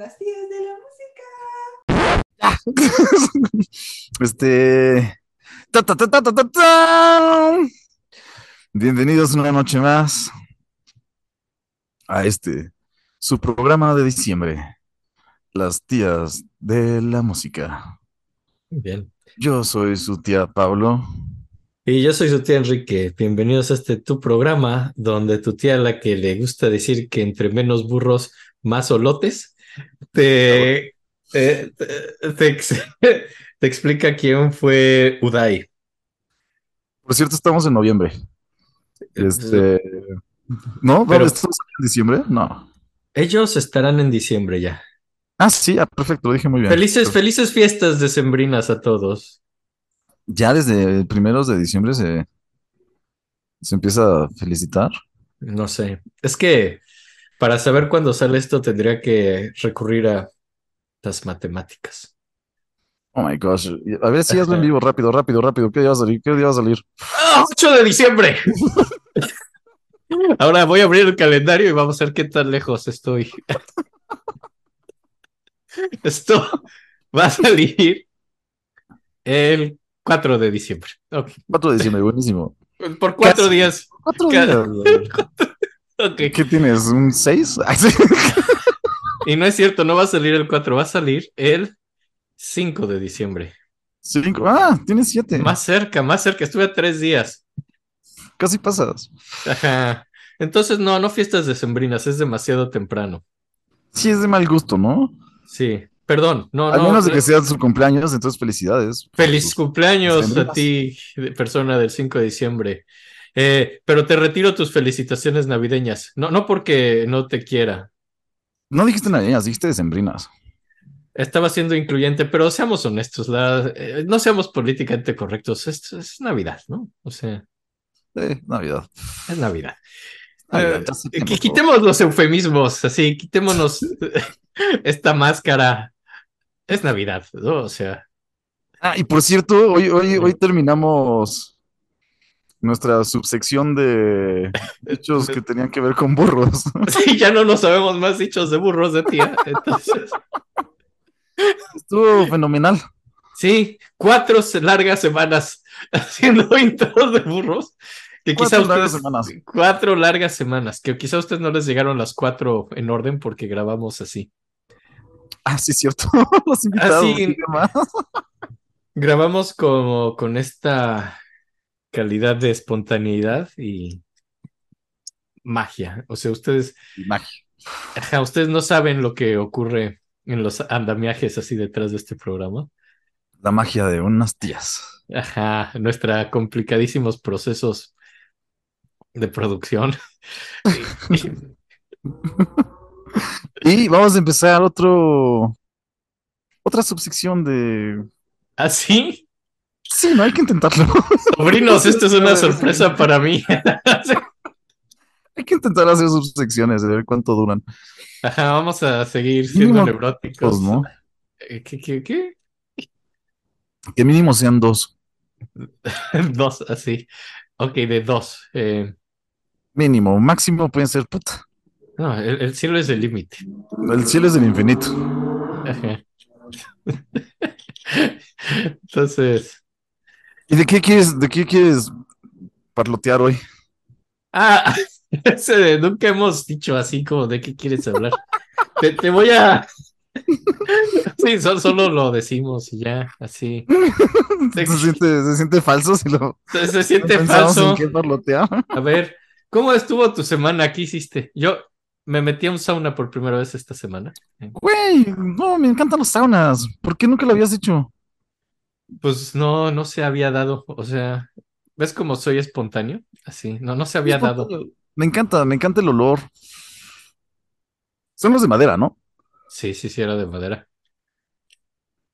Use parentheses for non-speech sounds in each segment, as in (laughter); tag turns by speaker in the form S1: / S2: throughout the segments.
S1: las tías de la música. (laughs)
S2: este. ta, ta, ta, ta, ta, ta, ta. Bienvenidos una noche más a este, su programa de diciembre, Las tías de la música.
S3: Bien.
S2: Yo soy su tía Pablo.
S3: Y yo soy su tía Enrique. Bienvenidos a este tu programa, donde tu tía, la que le gusta decir que entre menos burros, más olotes, te, te, te- te ex- (laughs) te explica quién fue Uday.
S2: Por cierto, estamos en noviembre. Este. ¿No?
S3: Pero-
S2: ¿Estamos en diciembre? No.
S3: Ellos estarán en diciembre ya.
S2: Ah, sí, ah, perfecto, lo dije muy bien.
S3: Felices, felices fiestas decembrinas a todos.
S2: Ya desde primeros de diciembre se, se empieza a felicitar.
S3: No sé. Es que para saber cuándo sale esto tendría que recurrir a las matemáticas.
S2: Oh my gosh. A ver si hazlo en vivo, rápido, rápido, rápido. ¿Qué día va a salir? ¿Qué día va a salir?
S3: ¡Ah, 8 de diciembre. (laughs) Ahora voy a abrir el calendario y vamos a ver qué tan lejos estoy. (laughs) Esto va a salir el 4 de diciembre. Ok.
S2: 4 de diciembre, buenísimo.
S3: Por cuatro
S2: Casi.
S3: días.
S2: Cuatro días. (laughs) ¿Qué tienes? ¿Un 6? (laughs)
S3: Y no es cierto, no va a salir el 4, va a salir el 5 de diciembre.
S2: Cinco. Ah, tienes 7.
S3: Más cerca, más cerca. Estuve a tres días.
S2: Casi pasas.
S3: Ajá. Entonces, no, no fiestas decembrinas, es demasiado temprano.
S2: Sí, es de mal gusto, ¿no?
S3: Sí, perdón, no,
S2: Al
S3: no.
S2: menos de que sea su cumpleaños, entonces felicidades.
S3: Feliz cumpleaños a ti, persona del 5 de diciembre. Eh, pero te retiro tus felicitaciones navideñas. No, no porque no te quiera.
S2: No dijiste navideñas, dijiste decembrinas.
S3: Estaba siendo incluyente, pero seamos honestos, la- eh, no seamos políticamente correctos. Es, es Navidad, ¿no? O sea,
S2: Eh, Navidad.
S3: es Navidad.
S2: Navidad,
S3: Eh, quitemos los eufemismos, así, quitémonos (laughs) esta máscara. Es Navidad, ¿no? O sea,
S2: Ah, y por cierto, hoy, hoy, hoy terminamos nuestra subsección de (laughs) hechos que tenían que ver con burros. (laughs)
S3: sí, ya no nos sabemos más dichos de burros de tía. Entonces,
S2: Estuvo fenomenal.
S3: sí, cuatro largas semanas (laughs) haciendo intros de burros. Que quizá
S2: Cuatro largas
S3: ustedes,
S2: semanas.
S3: cuatro largas semanas, que quizá a ustedes no les llegaron las cuatro en orden porque grabamos así.
S2: Ah, sí, cierto. Los invitados.
S3: sí.
S2: y demás.
S3: Grabamos como con esta calidad de espontaneidad y magia. O sea, ustedes,
S2: magia.
S3: ajá, ustedes no saben lo que ocurre en los andamiajes así detrás de este programa.
S2: La magia de unas tías.
S3: Ajá, nuestra complicadísimos procesos de producción. (laughs)
S2: Y vamos a empezar otro. Otra subsección de.
S3: Así,
S2: Sí, no hay que intentarlo. (laughs)
S3: sobrinos, esto es una (laughs) sorpresa para mí.
S2: hay que intentar hacer subsecciones, a ver cuánto duran.
S3: Ajá, vamos a seguir siendo neuróticos.
S2: ¿no?
S3: Eh, ¿Qué, qué, qué?
S2: Que mínimo sean dos. (laughs)
S3: Dos, así. Ok, de dos. Eh,
S2: Mínimo. Máximo pueden ser. Puta.
S3: no, el, el cielo es el límite.
S2: El cielo es del infinito.
S3: Ajá. Entonces,
S2: ¿Y de qué quieres, de qué quieres parlotear hoy?
S3: ah, (laughs) ese de nunca hemos dicho así como de qué quieres hablar. Te, te voy a. (laughs) Sí, so- solo lo decimos y ya, así.
S2: Se siente, se siente falso si lo
S3: Se, se siente falso.
S2: en qué parlotear.
S3: A ver, ¿cómo estuvo tu semana? ¿Qué hiciste? Yo me metí a un sauna por primera vez esta semana.
S2: Güey, no, me encantan los saunas. ¿Por qué nunca lo habías hecho?
S3: Pues no, no se había dado. O sea, ¿ves cómo soy espontáneo? Así, no, no se había dado.
S2: Me encanta, me encanta el olor. Son los de madera, ¿no?
S3: Sí, sí, sí, era de madera.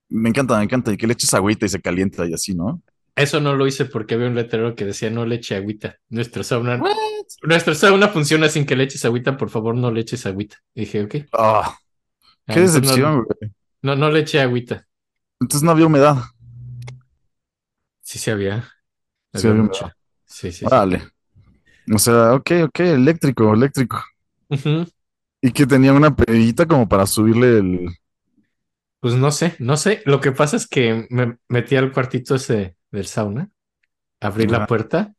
S2: Me encanta, me encanta. Y que le eches agüita y se calienta y así, ¿no?
S3: Eso no lo hice porque había un letrero que decía no le eche agüita. Nuestro sauna,
S2: What?
S3: nuestro sauna funciona sin que le eches agüita, por favor, no le eches agüita. Y dije, ok.
S2: Ah,
S3: Ah,
S2: qué decepción,
S3: No,
S2: güey.
S3: no, no le eché agüita.
S2: Entonces no había humedad.
S3: Sí, sí había.
S2: Sí
S3: Había
S2: había
S3: mucha. Sí, sí.
S2: Vale. O sea, ok, ok, eléctrico, eléctrico. Y que tenía una perillita como para subirle el.
S3: Pues no sé, no sé. Lo que pasa es que me metí al cuartito ese del sauna, abrí la puerta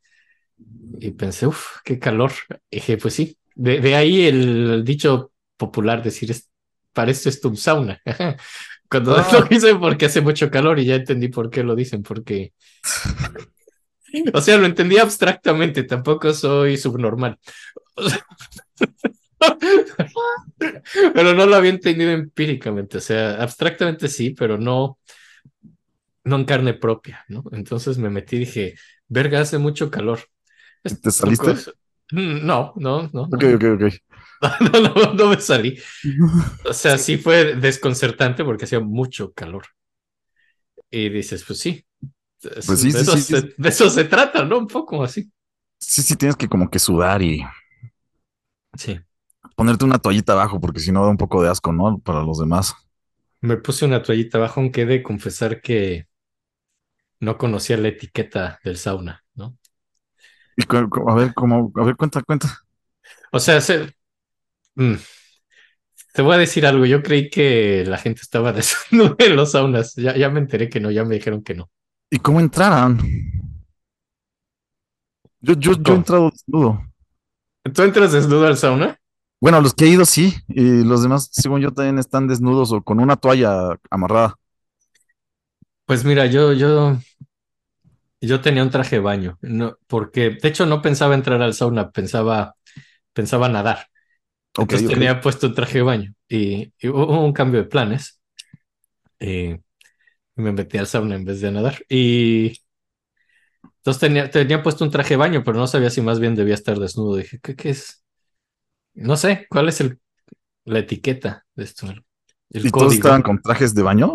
S3: y pensé, uff, qué calor. Y dije, pues sí, de, de ahí el dicho popular decir, para esto es tu sauna. (laughs) Cuando
S2: Ah. (laughs)
S3: lo dicen porque hace mucho calor y ya entendí por qué lo dicen, porque... O sea, lo entendí abstractamente, tampoco soy subnormal. (laughs) Pero no lo había entendido empíricamente, o sea, abstractamente sí, pero no, no en carne propia, ¿no? Entonces me metí y dije, verga, hace mucho calor.
S2: ¿Te saliste?
S3: Mm, No, no, no,
S2: Ok,
S3: no,
S2: ok, ok. (laughs)
S3: no, no, no me salí. (laughs) O sea, sí fue desconcertante porque hacía mucho calor. Y dices, pues sí.
S2: Pues sí,
S3: de,
S2: sí,
S3: eso se,
S2: sí.
S3: de eso se trata, ¿no? Un poco así.
S2: Sí, sí, tienes que como que sudar y
S3: Sí.
S2: ponerte una toallita abajo, porque si no da un poco de asco, ¿no? Para los demás.
S3: Me puse una toallita abajo, aunque he de confesar que no conocía la etiqueta del sauna, ¿no?
S2: Y a ver, como, a ver, cuenta, cuenta.
S3: O sea, se- mm, te voy a decir algo. Yo creí que la gente estaba (laughs) desnuda en los saunas. Ya, ya me enteré que no, ya me dijeron que no.
S2: ¿Y cómo entraran? Yo, yo, yo he entrado desnudo.
S3: ¿Tú entras desnudo al sauna?
S2: Bueno, los que he ido sí, y los demás, según yo, también están desnudos o con una toalla amarrada.
S3: Pues mira, yo, yo, yo tenía un traje de baño, no, porque de hecho no pensaba entrar al sauna, pensaba, pensaba nadar. Entonces tenía puesto un traje de baño y, y hubo un cambio de planes. eh, y me metí al sauna en vez de a nadar. Y entonces tenía, tenía puesto un traje de baño, pero no sabía si más bien debía estar desnudo. Dije, ¿qué, qué es? No sé, ¿cuál es el, la etiqueta de esto? El, el
S2: ¿Y todos estaban con trajes de baño?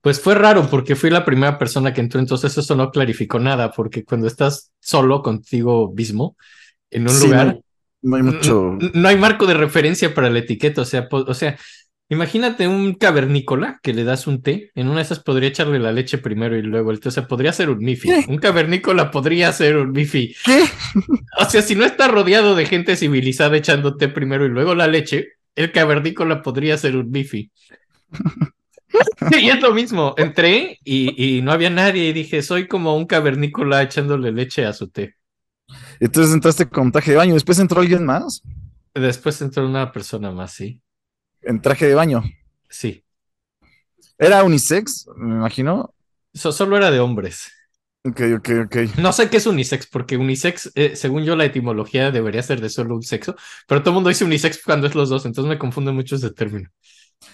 S3: Pues fue raro porque fui la primera persona que entró, entonces eso no clarificó nada, porque cuando estás solo contigo mismo en un
S2: Sí,
S3: lugar,
S2: no no hay mucho.
S3: no hay marco de referencia para la etiqueta, o sea, o sea, imagínate un cavernícola que le das un té, en una de esas podría echarle la leche primero y luego el té, o sea, podría ser un mifi,
S2: ¿Qué?
S3: un cavernícola podría ser un mifi,
S2: ¿Qué?
S3: o sea, si no está rodeado de gente civilizada echando té primero y luego la leche, el cavernícola podría ser un mifi. (laughs) Y es lo mismo, entré y, y no había nadie y dije, soy como un cavernícola echándole leche a su té.
S2: Entonces entraste con traje de baño. Después entró alguien más
S3: Después entró una persona más, sí.
S2: en traje de baño.
S3: Sí,
S2: Era unisex, me imagino.
S3: eso solo era de hombres.
S2: Ok, ok, ok.
S3: No sé qué es unisex, porque unisex, eh, según yo, la etimología debería ser de solo un sexo, pero todo el mundo dice unisex cuando es los dos, entonces me confunde mucho ese término.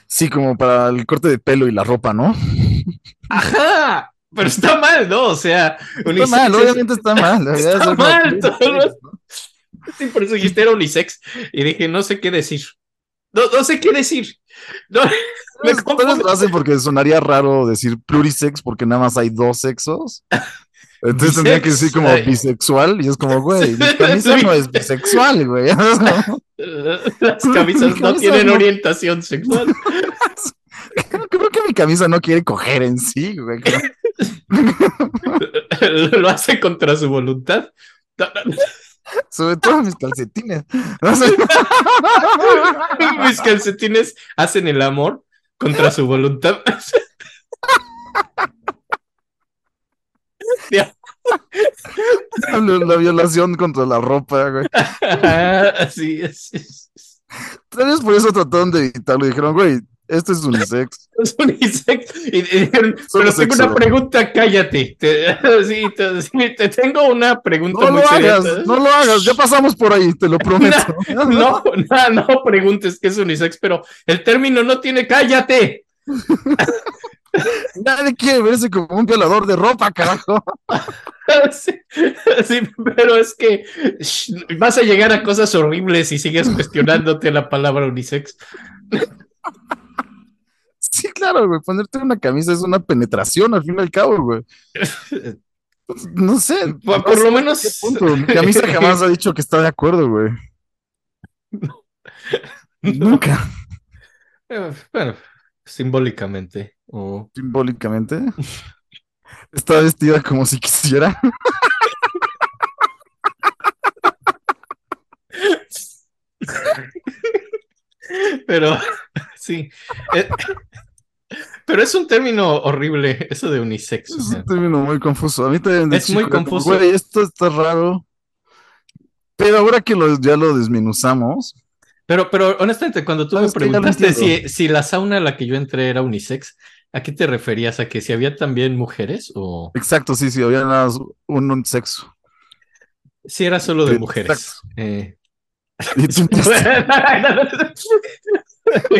S2: Sí, como para el corte de pelo y la ropa, ¿no?
S3: ¡Ajá! Pero está mal, ¿no? O sea,
S2: Está
S3: unisex
S2: mal,
S3: es-
S2: obviamente está mal.
S3: Está mal. (laughs) Sí, por eso dijiste era unisex. Y dije, no sé qué decir. No, no sé qué decir. No, (laughs)
S2: lo hacen porque sonaría raro decir plurisex porque nada más hay dos sexos. (laughs) Entonces tendría que decir como
S3: Bisex.
S2: bisexual y es como, güey, mi camisa no es bisexual, güey.
S3: Las camisas no tienen
S2: no.
S3: orientación sexual.
S2: Creo que mi camisa no quiere coger en sí, güey. (laughs)
S3: Lo hace contra su voluntad.
S2: Sobre todo mis calcetines. (laughs) No sé. (laughs)
S3: Mis calcetines hacen el amor contra su voluntad.
S2: La, la violación contra la ropa, güey.
S3: Así es.
S2: Tal vez por eso trataron de evitarlo dijeron, güey, esto es unisex. (laughs)
S3: Es unisex. Y- y pero tengo una pregunta, cállate. Te, (laughs) sí, te, sí, te tengo una pregunta
S2: No
S3: muy
S2: lo
S3: seria.
S2: hagas, no lo hagas, ya pasamos por ahí, te lo (laughs) prometo.
S3: No, no, no preguntes qué es unisex, pero el término no tiene cállate.
S2: Nadie quiere verse como un violador de ropa, carajo.
S3: Sí, sí, pero es que vas a llegar a cosas horribles si sigues cuestionándote la palabra unisex.
S2: Sí, claro, güey, ponerte una camisa es una penetración al fin y al cabo, güey. (laughs) No sé.
S3: Por- lo menos-
S2: punto. Mi camisa jamás ha dicho que está de acuerdo, güey. (laughs) Nunca.
S3: Eh, Bueno, simbólicamente. o
S2: Simbólicamente. Está vestida como si quisiera. (laughs) (laughs)
S3: pero sí. Eh, pero es un término horrible, eso de unisex. o
S2: Es
S3: sea.
S2: un término muy confuso. A mí también
S3: Es muy
S2: chico como,
S3: confuso.
S2: Güey, esto está raro. Pero ahora que lo, ya lo desmenuzamos,
S3: Pero, pero honestamente, cuando tú me preguntaste si, si la sauna a la que yo entré era unisex, ¿a qué te referías? ¿A que si había también mujeres o
S2: exacto, sí, sí, había nada más un, un sexo.
S3: si era solo de
S2: Sí,
S3: mujeres? Eh,
S2: Y tú entraste-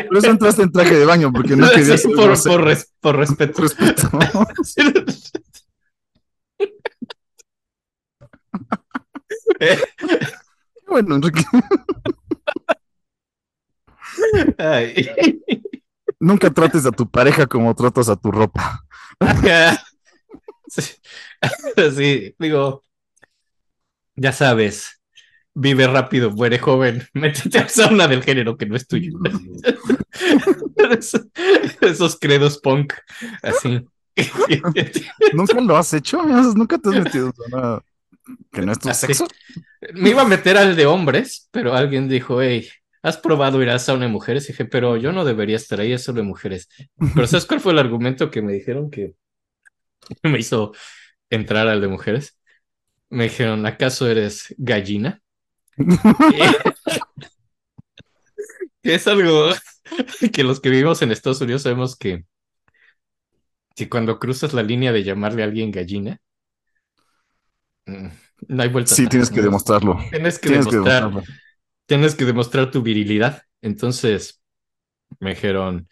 S2: por eso entraste en traje de baño, porque no querías
S3: por,
S2: grosero.
S3: por res- por respeto.
S2: respeto. (laughs)
S3: Eh,
S2: Bueno, Enrique,
S3: ay.
S2: nunca trates a tu pareja como tratas a tu ropa.
S3: Sí. (laughs) Sí, digo, ya sabes, vive rápido, muere joven, (laughs) métete a sauna del género que no es tuyo. Esos, (laughs) (laughs) esos credos punk, así.
S2: ¿Nunca lo has hecho? ¿Nunca te has metido en zona que no es tu
S3: Así.
S2: sexo?
S3: Me iba a meter al de hombres, pero alguien dijo, hey, ¿has probado ir a sauna de mujeres? Y dije, pero yo no debería estar ahí, es solo de mujeres. Pero ¿sabes cuál fue el argumento que me dijeron que me hizo entrar al de mujeres? Me dijeron, ¿acaso eres gallina? Es algo que los que vivimos en Estados Unidos sabemos que, que cuando cruzas la línea de llamarle a alguien gallina, mm, no hay vuelta.
S2: Sí, tienes que demostrarlo.
S3: Tienes que
S2: Tienes que
S3: demostrar,
S2: demostrarlo.
S3: tienes que demostrar tu virilidad. Entonces me dijeron,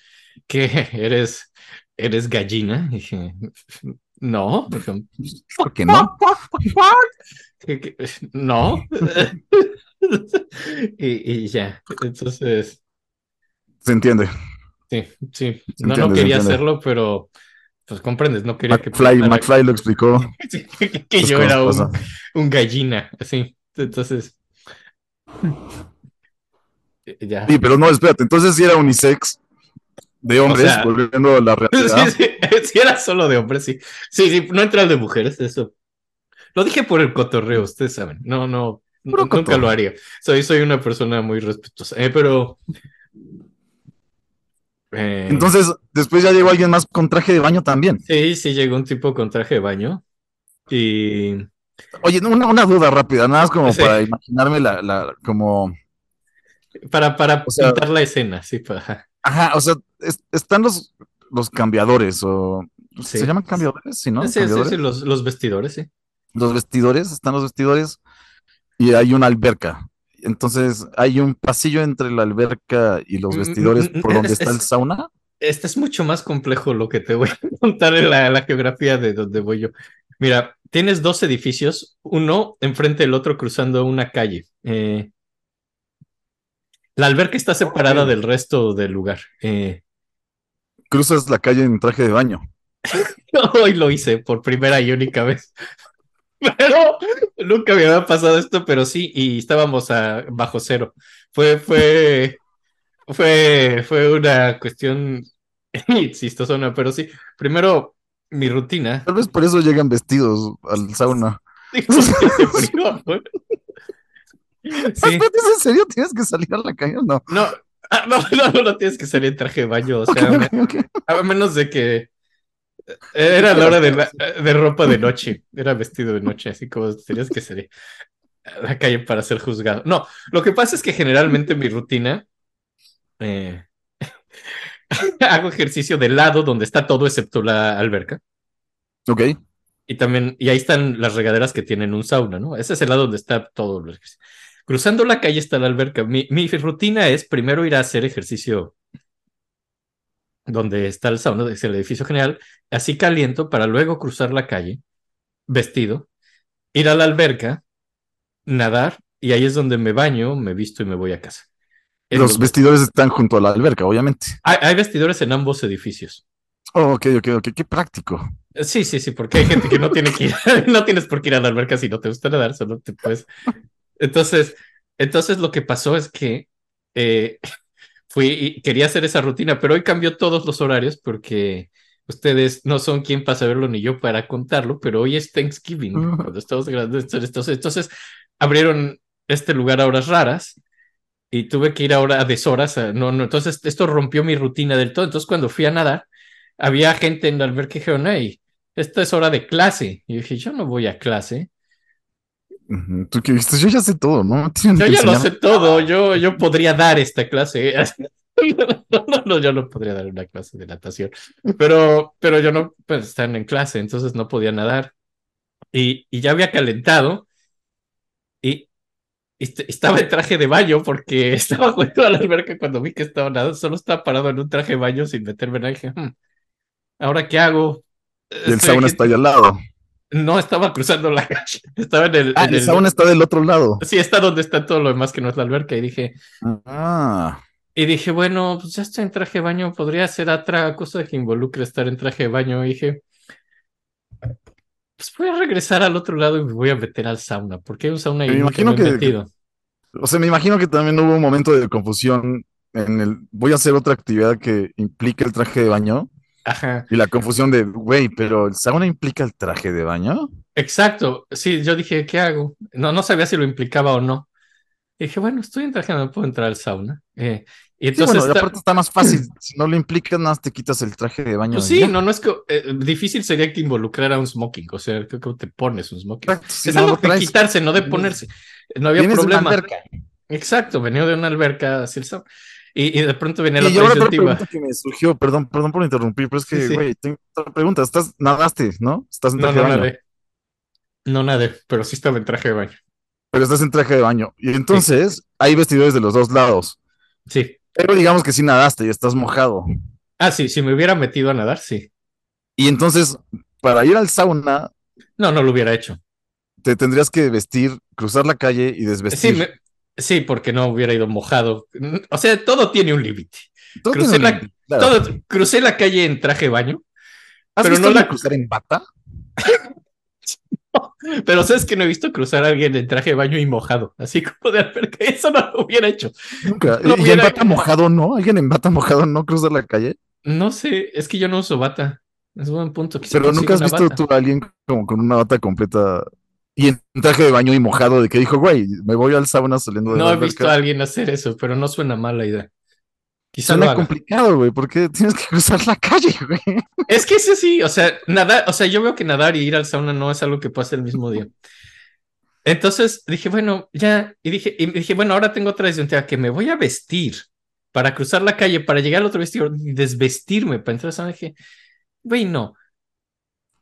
S3: ¿qué? ¿Eres, eres gallina? Y dije, no. (laughs)
S2: ¿Por qué no? (laughs)
S3: "¿Qué- qué? No. (laughs) y, y ya. Entonces,
S2: Se entiende.
S3: sí, sí.
S2: Se
S3: No, no
S2: entiende,
S3: quería hacerlo, pero pues comprendes, no quería que
S2: McFly,
S3: pensara
S2: McFly lo explicó.
S3: que, que
S2: Pues,
S3: yo
S2: ¿cómo
S3: era un, gallina, así. Entonces, ya.
S2: Sí, pero no, espérate. Entonces sí era unisex de hombres,
S3: sea,
S2: volviendo a la (laughs) realidad.
S3: Sí, sí, (laughs) sí, era solo de hombres, sí. Sí, sí, no entra el de mujeres, eso. Lo dije por el cotorreo, ustedes saben. No, no,
S2: Puro
S3: nunca
S2: cotorreo.
S3: lo haría. Soy, soy una persona muy respetuosa. Eh, pero. eh,
S2: Entonces, después ya llegó alguien más con traje de baño también.
S3: Sí, sí, llegó un tipo con traje de baño. Y.
S2: Oye, una, una duda rápida, nada más como
S3: Sí.
S2: para imaginarme la, la, como,
S3: Para, para
S2: O sea-
S3: pintar la escena, sí, para.
S2: Ajá, o sea, es- están los, los cambiadores, o,
S3: Sí.
S2: ¿se llaman cambiadores? Sí, ¿no?
S3: Sí, sí, sí, los, los vestidores, sí.
S2: Los vestidores, están los vestidores y hay una alberca. Entonces, hay un pasillo entre la alberca y los
S3: Mm,
S2: vestidores
S3: mm, mm,
S2: por donde
S3: es-
S2: está el sauna.
S3: Este es mucho más complejo lo que te voy a contar en la, la geografía de donde voy yo. Mira, tienes dos edificios, uno enfrente del otro cruzando una calle. Eh, la alberca está separada del resto del lugar. Eh,
S2: Cruzas la calle en traje de baño. (laughs)
S3: hoy lo hice por primera y única vez. (laughs) Pero nunca me había pasado esto, pero sí, y estábamos a bajo cero. Fue, fue, fue, fue una cuestión (laughs) chistosona, pero sí. Primero, mi rutina.
S2: Tal vez por eso llegan vestidos al sauna.
S3: Sí,
S2: ¿es en serio? ¿Tienes que salir a la calle? No.
S3: no, ah, no, (laughs) no, no, no tienes que salir en traje de baño, o sea, a menos de que era la hora de, de ropa de noche, era vestido de noche, así como tenías que salir a la calle para ser juzgado. No, lo que pasa es que generalmente mi rutina eh, (laughs) hago ejercicio del lado donde está todo excepto la alberca.
S2: Ok.
S3: Y también, y ahí están las regaderas que tienen un sauna, ¿no? Ese es el lado donde está todo. el ejercicio. Cruzando la calle está la alberca. Mi, mi rutina es primero ir a hacer ejercicio donde está el sauna, es el edificio general, así caliento para luego cruzar la calle, vestido, ir a la alberca, nadar, y ahí es donde me baño, me visto y me voy a casa.
S2: Los vestidores están junto a la alberca, obviamente.
S3: hay, hay vestidores en ambos edificios.
S2: Oh, ok, ok, ok. Qué práctico.
S3: Sí, sí, sí, porque hay gente que no tiene que ir, (laughs) no tienes por qué ir a la alberca si no te gusta nadar, solo te puedes. Entonces, entonces lo que pasó es que eh, (laughs) fui y quería hacer esa rutina, pero hoy cambió todos los horarios porque ustedes no son quien para saberlo ni yo para contarlo, pero hoy es Thanksgiving, cuando estamos grabando entonces, entonces abrieron este lugar a horas raras y tuve que ir ahora a deshoras. a- no, no, entonces esto rompió mi rutina del todo. Entonces cuando fui a nadar, había gente en la alberca que dijeron, hey, esta es hora de clase. Y yo dije, yo no voy a clase.
S2: Tú que yo ya sé todo, ¿no? (laughs)
S3: Yo ya lo sé todo, yo, yo podría dar esta clase. No, (laughs) no, no, yo no podría dar una clase de natación, pero, pero yo no, pues están en clase, entonces no podía nadar. Y, y ya había calentado y, y est- estaba en traje de baño porque (laughs) estaba jugando a la alberca cuando vi que estaba nadando, solo estaba parado en un traje de baño sin meterme en. Dije, "Hmm, ¿ahora qué hago?
S2: Y el
S3: Estoy
S2: sauna
S3: aquí-
S2: está ahí al lado.
S3: No, estaba cruzando la calle, (laughs) estaba en el...
S2: Ah,
S3: en
S2: el sauna está del otro lado.
S3: Sí, está donde está todo lo demás que no es la alberca y dije...
S2: Ah,
S3: Y dije, bueno, pues ya estoy en traje de baño, podría ser otra cosa que involucre estar en traje de baño. Y dije, pues voy a regresar al otro lado y me voy a meter al sauna, porque hay un sauna y
S2: Me imagino que-
S3: metido.
S2: o sea, me imagino que también hubo un momento de confusión en el voy a hacer otra actividad que implique el traje de baño
S3: Ajá,
S2: y la confusión de, güey, pero el sauna implica el traje de baño.
S3: exacto. Sí, yo dije, ¿qué hago? No, no sabía si lo implicaba o no. Y dije, bueno, estoy en traje, no puedo entrar al sauna. Eh, y
S2: Sí,
S3: entonces,
S2: bueno, y
S3: esta-
S2: aparte está más (clears throat) fácil. Si no lo implica, nada más te quitas el traje de baño.
S3: pues sí, no, no es que eh, difícil sería que involucrara un smoking, o sea, creo que te pones un smoking.
S2: Exacto,
S3: es algo de
S2: traes,
S3: quitarse, no de ponerse. No había
S2: vienes de una
S3: problema.
S2: alberca.
S3: Exacto, venía de una alberca hacia el sauna. Y, y de pronto venía la
S2: Y ahora otra pregunta que me surgió, perdón, perdón por interrumpir, pero es
S3: Sí,
S2: que,
S3: sí.
S2: güey, tengo otra pregunta. Estás, nadaste, ¿no? Estás en
S3: No,
S2: traje
S3: no
S2: de baño,
S3: nadé. No nadé, pero sí estaba en traje de baño.
S2: pero estás en traje de baño. Y entonces hay vestidores de los dos lados.
S3: Sí.
S2: Pero digamos que sí nadaste y estás mojado.
S3: Ah, sí, si me hubiera metido a nadar, sí.
S2: Y entonces, para ir al sauna,
S3: No, no lo hubiera hecho.
S2: te tendrías que vestir, cruzar la calle y
S3: Sí,
S2: desvestir.
S3: me- sí, porque no hubiera ido mojado. O sea, todo tiene un límite.
S2: Todo
S3: crucé
S2: tiene un
S3: la-
S2: límite, claro.
S3: Todo, crucé la calle en traje de baño,
S2: ¿Has
S3: pero
S2: visto
S3: no la-
S2: cruzar en bata? (laughs)
S3: pero sabes que no he visto cruzar a alguien en traje de baño y mojado, así como de alberca. Eso no lo hubiera hecho.
S2: Nunca.
S3: No
S2: y en bata mojado, ¿no? ¿Alguien en bata mojado no cruza la calle?
S3: No sé, es que yo no uso bata. Es un buen punto. quizá
S2: Pero nunca has visto
S3: bata.
S2: tú a alguien como con una bata completa y en traje de baño y mojado de que dijo, güey, me voy al sauna saliendo de
S3: No
S2: la
S3: he visto a
S2: alberca"?
S3: alguien hacer eso, pero no suena mala idea. Quizá
S2: Suena complicado, güey, porque tienes que (laughs) cruzar la calle, güey.
S3: Es que ese sí, o sea, nadar, o sea, yo veo que nadar y ir al sauna no es algo que pase el mismo día. Entonces dije, bueno, ya, y dije, y dije, bueno, ahora tengo otra disyuntiva que me voy a vestir para cruzar la calle, para llegar al otro vestido y desvestirme para entrar al sauna. Dije, güey, no,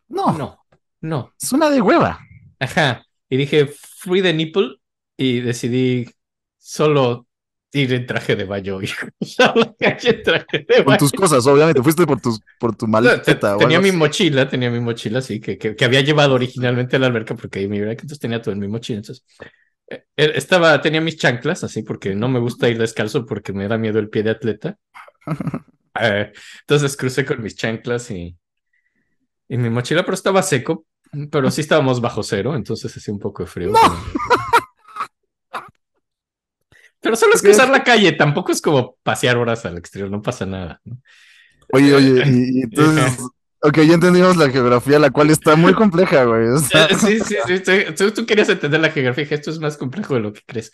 S2: No,
S3: no, no.
S2: suena de hueva.
S3: Ajá. Y dije, free the nipple y decidí solo ir en traje de baño (laughs) calle en traje de
S2: Con
S3: baño.
S2: tus cosas, obviamente. Fuiste por, tus, por tu maleta. o
S3: tenía mi mochila, tenía mi mochila, sí, que, que, que había llevado originalmente a la alberca porque ahí me iba, entonces tenía todo en mi mochila. Entonces, eh, eh, estaba, tenía mis chanclas, así, porque no me gusta ir descalzo porque me da miedo el pie de atleta. (laughs) Eh, entonces crucé con mis chanclas y, y mi mochila, pero estaba seco, pero sí estábamos bajo cero, entonces hacía un poco de frío. (laughs) Pero solo es cruzar la calle, tampoco es como pasear horas al exterior, no pasa nada. ¿no?
S2: Oye, oye, y, y entonces. (laughs) Ok, ya entendimos la geografía, la cual está muy compleja, güey. o sea,
S3: Eh, Sí, sí, sí. Tú, tú querías entender la geografía, esto es más complejo de lo que crees.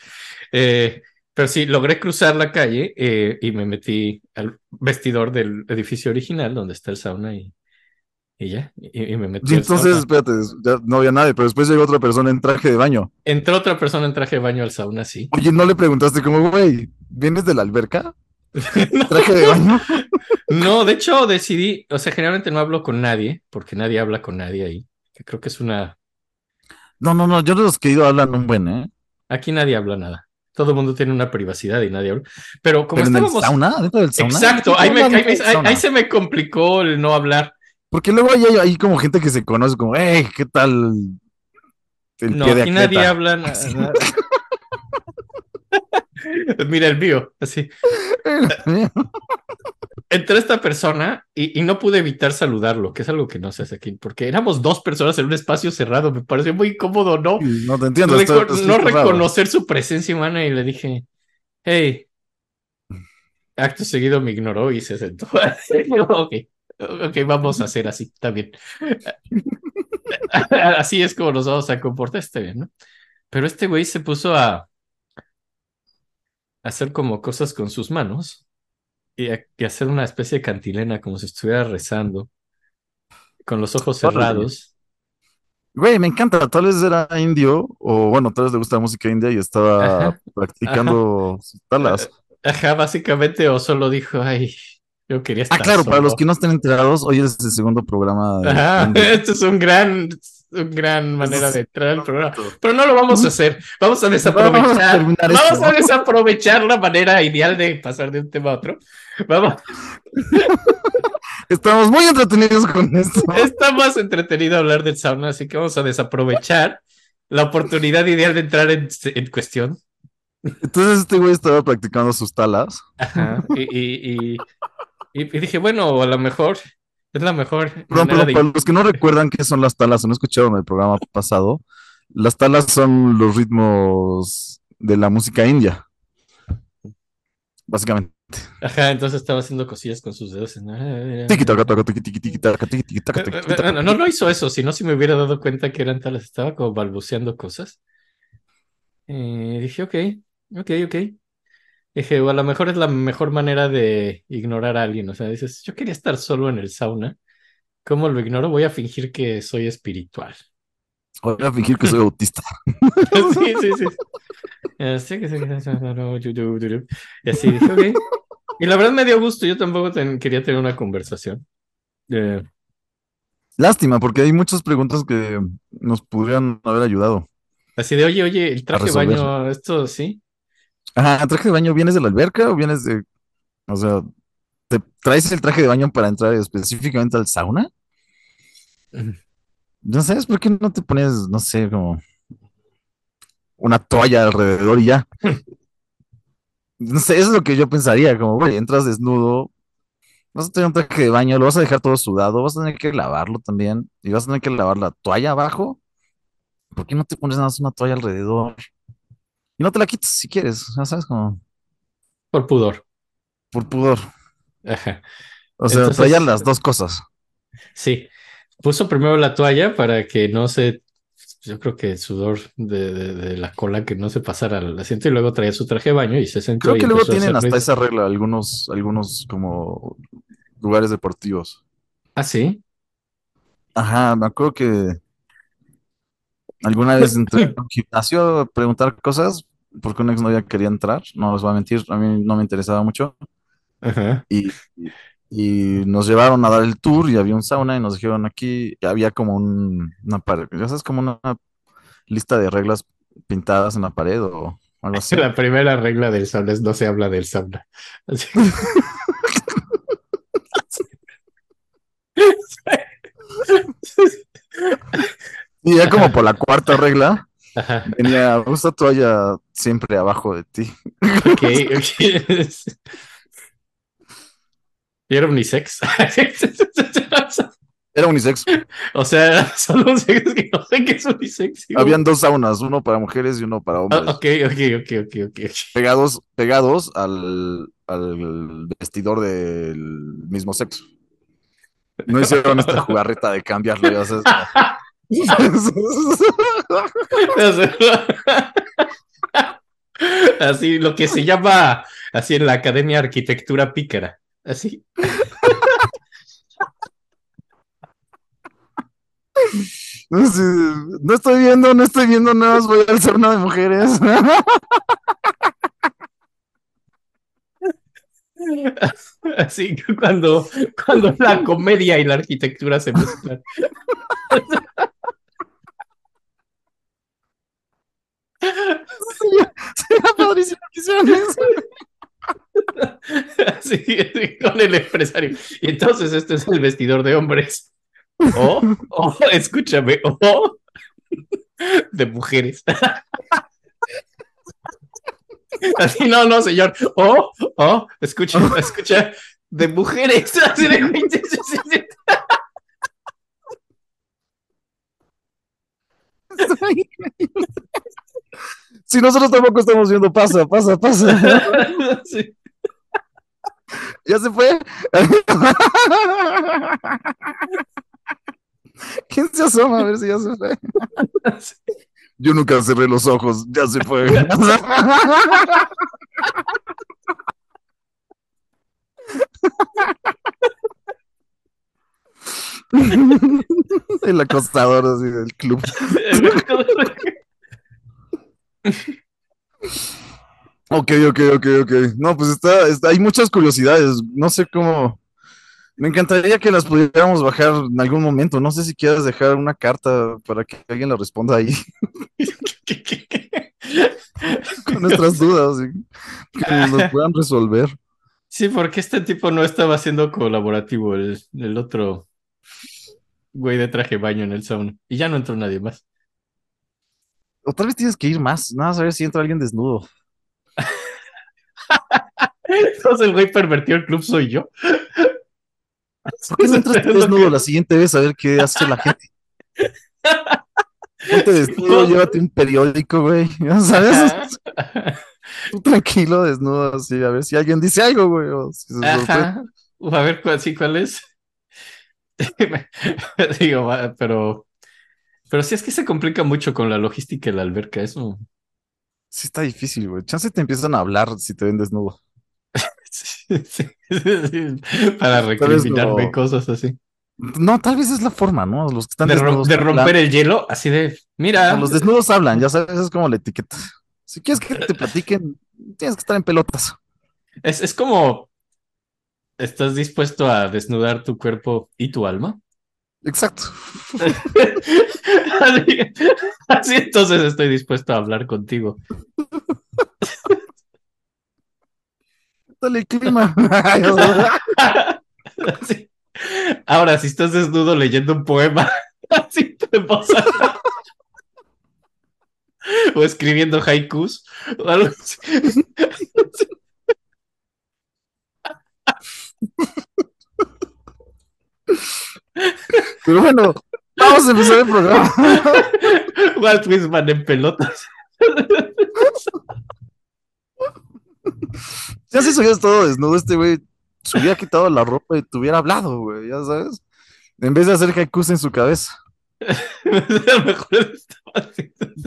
S3: Eh, pero sí, logré cruzar la calle eh, y me metí al vestidor del edificio original donde está el sauna y, y ya, y, y me metí al
S2: entonces, espérate, ya no había nadie, pero después llegó otra persona en traje de baño.
S3: Entró otra persona en traje de baño al sauna, sí.
S2: Oye, ¿no le preguntaste como, güey, ¿vienes de la alberca? (laughs) ¿Traje de baño? (laughs)
S3: No, de hecho decidí, o sea, generalmente no hablo con nadie, porque nadie habla con nadie ahí, que creo que es una...
S2: No, no, no, yo de los que he ido hablan un buen, ¿eh?
S3: Aquí nadie habla nada. Todo el mundo tiene una privacidad y nadie habla. Pero como
S2: Pero en el
S3: estábamos...
S2: sauna, dentro del sauna.
S3: Exacto,
S2: ¿Qué
S3: ahí, me- ahí me- ahí se me complicó el no hablar.
S2: Porque luego hay, hay, hay como gente que se conoce como, hey, ¿qué tal? El
S3: No,
S2: pie de
S3: aquí nadie
S2: atleta"?
S3: habla. (laughs) na- na- (laughs) Mira el mío, así. (laughs) Entró esta persona y, y no pude evitar saludarlo, que es algo que no se hace aquí, porque éramos dos personas en un espacio cerrado, me pareció muy incómodo, ¿no?
S2: no te entiendo.
S3: Reco-
S2: está- está
S3: no reconocer su presencia humana y le dije, hey, acto seguido me ignoró y se sentó. ok, ok, vamos a hacer así, está bien. (laughs) así es como nos vamos a comportar, está bien, ¿no? Pero este güey se puso a, hacer como cosas con sus manos y, a- y hacer una especie de cantilena como si estuviera rezando, con los ojos cerrados.
S2: Güey, me encanta. Tal vez era indio, o bueno, tal vez le gusta la música india y estaba
S3: Ajá,
S2: practicando sus talas.
S3: Ajá, básicamente, o solo dijo, ay, yo quería
S2: Ah,
S3: estar
S2: claro, para los
S3: solo".
S2: que no estén enterados, hoy es el segundo programa de
S3: Ajá, (laughs) esto es un gran, un gran manera de entrar al programa. Pero no lo vamos a hacer. Vamos a
S2: Vamos a
S3: desaprovechar. Vamos
S2: esto.
S3: a desaprovechar la manera ideal de pasar de un tema a otro. Vamos, (laughs)
S2: Estamos muy entretenidos con esto.
S3: está más entretenido hablar del sauna, así que vamos a desaprovechar la oportunidad ideal de entrar en, en cuestión.
S2: Entonces este güey estaba practicando sus talas.
S3: Ajá. Y, y, y, y- y dije, bueno, a lo mejor es la mejor
S2: ejemplo,
S3: manera de.
S2: para los que no recuerdan qué son las talas o no escucharon el programa pasado, las talas son los ritmos de la música india. Básicamente.
S3: Ajá, entonces estaba haciendo cosillas con sus dedos. Bueno, no, no hizo eso, si no, si me hubiera dado cuenta que eran talas, estaba como balbuceando cosas. Y dije, ok, ok, ok. Dije, o a lo mejor es la mejor manera de ignorar a alguien. O sea, dices, yo quería estar solo en el sauna. ¿Cómo lo ignoro? Voy a fingir que soy espiritual.
S2: Voy a fingir que soy autista. (laughs)
S3: Sí, sí, sí. Así que sí, Y así dije, ok. Y la verdad me dio gusto, yo tampoco ten- quería tener una conversación. Eh,
S2: Lástima, porque hay muchas preguntas que nos podrían haber ayudado.
S3: así de, oye, oye, el traje de baño, esto sí.
S2: Ajá, ¿traje de baño vienes de la alberca o vienes de... O sea, ¿te traes el traje de baño para entrar específicamente al sauna? No sabes por qué no te pones, no sé, como una toalla alrededor y ya. (laughs) No sé, eso es lo que yo pensaría, como, güey, entras desnudo, vas a tener un traje de baño, lo vas a dejar todo sudado, vas a tener que lavarlo también, y vas a tener que lavar la toalla abajo. ¿Por qué no te pones nada más una toalla alrededor? No te la quitas si quieres, ya sabes, como
S3: Por pudor.
S2: por pudor.
S3: Ajá.
S2: O sea,
S3: Entonces-
S2: traía las dos cosas.
S3: Sí. Puso primero la toalla para que no se. Yo creo que el sudor de, de- de la cola que no se pasara al asiento y luego traía su traje de baño y se sentó
S2: Creo que luego tienen hasta esa regla algunos, algunos como lugares deportivos.
S3: Ah, sí.
S2: Ajá, me acuerdo que alguna vez entré a un gimnasio a preguntar cosas porque una exnovia quería entrar, no les voy a mentir, a mí no me interesaba mucho
S3: Ajá.
S2: y, y- y nos llevaron a dar el tour y había un sauna y nos dijeron aquí, había como un, una pared, ya sabes, como una lista de reglas pintadas en la pared o algo así. (laughs)
S3: La primera regla del sauna es no se habla del sauna. Así. (laughs)
S2: Y ya como por la cuarta regla,
S3: Ajá.
S2: venía, usa toalla siempre abajo de ti.
S3: Ok, ok. ¿Y era unisex? (laughs)
S2: Era unisex.
S3: O sea, solo un sex que no sé qué es unisex.
S2: Habían dos saunas, uno para mujeres y uno para
S3: Ah,
S2: hombres,
S3: ok, ok, ok, ok, ok. ok.
S2: pegados, pegados al, al vestidor del mismo sexo. No hicieron esta jugarreta de cambiarlo, ya sabes. (laughs)
S3: Así, lo que se llama, así en la Academia de Arquitectura Pícara. Así.
S2: No no estoy viendo, no estoy viendo, nada más voy al sauna de mujeres. (laughs)
S3: Así que cuando, cuando la comedia y la arquitectura se mezclan. (laughs)
S2: Sería padrísimo que hicieran eso.
S3: Así, con el empresario. Y entonces este es el vestidor de hombres. O, o, escúchame, o de mujeres. Así, no, no, señor. O, o, escucha, escucha, de mujeres. (laughs) Así de, güey, sí, sí, sí, sí.
S2: Si nosotros tampoco estamos viendo, pasa, pasa, pasa. (laughs) ¿Ya se fue? ¿Quién se asoma a ver si ya se fue? Yo nunca cerré los ojos, ya se fue. El acosador así del club. Ok, ok, ok, ok. No, pues está, hay muchas curiosidades. No sé cómo. Me encantaría que las pudiéramos bajar en algún momento. No sé si quieras dejar una carta para que alguien la responda ahí (laughs) con nuestras dudas y que nos puedan resolver.
S3: Sí, porque este tipo no estaba siendo colaborativo, el, el otro güey de traje baño en el sauna. Y ya no entró nadie más.
S2: O tal vez tienes que ir más, nada más a ver si entra alguien desnudo.
S3: Entonces el güey pervertió el club soy yo.
S2: ¿Por qué no entras tú (laughs) desnudo la siguiente vez a ver qué hace la gente? Ponte (laughs) desnudo, llévate un periódico, güey. (laughs) ¿ya ¿Sabes? Tú tranquilo, desnudo, así, a ver si alguien dice algo, güey. o si se sorprende.
S3: Ajá. A ver cuál, sí, cuál es. Digo, pero, pero sí es que se complica mucho con la logística de la alberca, eso.
S2: Sí está difícil, güey. Chance te empiezan a hablar si te ven desnudo. (laughs)
S3: Sí, sí, sí, Para recriminarme
S2: lo-
S3: cosas así.
S2: No, tal vez es la forma, ¿no? Los que están
S3: De,
S2: desnudos
S3: de
S2: hablan.
S3: romper el hielo, así de, mira,
S2: Los desnudos hablan, ya sabes, es como la etiqueta. Si quieres que te platiquen, tienes que estar en pelotas.
S3: es, es como, ¿estás dispuesto a desnudar tu cuerpo y tu alma?
S2: Exacto. (laughs)
S3: así, así entonces estoy dispuesto a hablar contigo.
S2: Dale clima. (laughs)
S3: Ahora, si estás desnudo leyendo un poema, (laughs) así te alta. O escribiendo haikus, o algo así.
S2: Pero bueno, vamos a empezar el programa. (laughs)
S3: Walt Whitman en pelotas.
S2: Ya si subías todo desnudo, este güey se hubiera quitado la ropa y te hubiera hablado, güey, ya sabes. En vez de hacer haikus en su cabeza.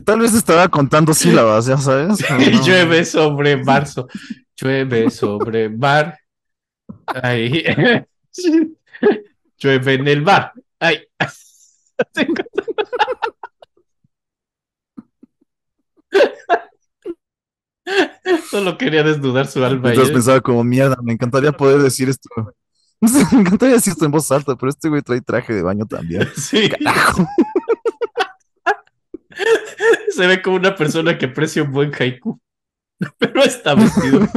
S2: Tal vez estaba contando sílabas, ya sabes. No,
S3: llueve sobre marzo. Llueve sobre mar. Ahí. (laughs) Llueve en el mar. Ay. Solo quería desnudar su alma.
S2: Entonces
S3: y-
S2: pensaba como mierda, me encantaría poder decir esto. (laughs) Me encantaría decir esto en voz alta, pero este güey trae traje de baño también. (laughs)
S3: Sí,
S2: Carajo. (laughs)
S3: se ve como una persona que aprecia un buen haiku. Pero está vestido.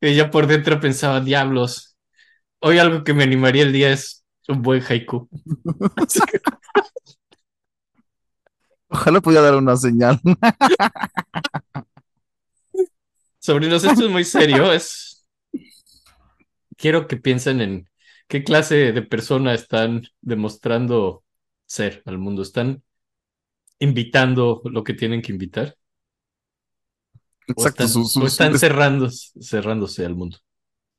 S3: Y ya por dentro pensaba, diablos. Hoy algo que me animaría el día es un buen haiku. (laughs)
S2: Ojalá pudiera dar una señal.
S3: Sobrinos, esto es muy serio. Es. Quiero que piensen en qué clase de persona están demostrando ser al mundo. ¿Están invitando lo que tienen que invitar? ¿O
S2: Exacto,
S3: están,
S2: su, su-
S3: o están cerrando, cerrándose al mundo?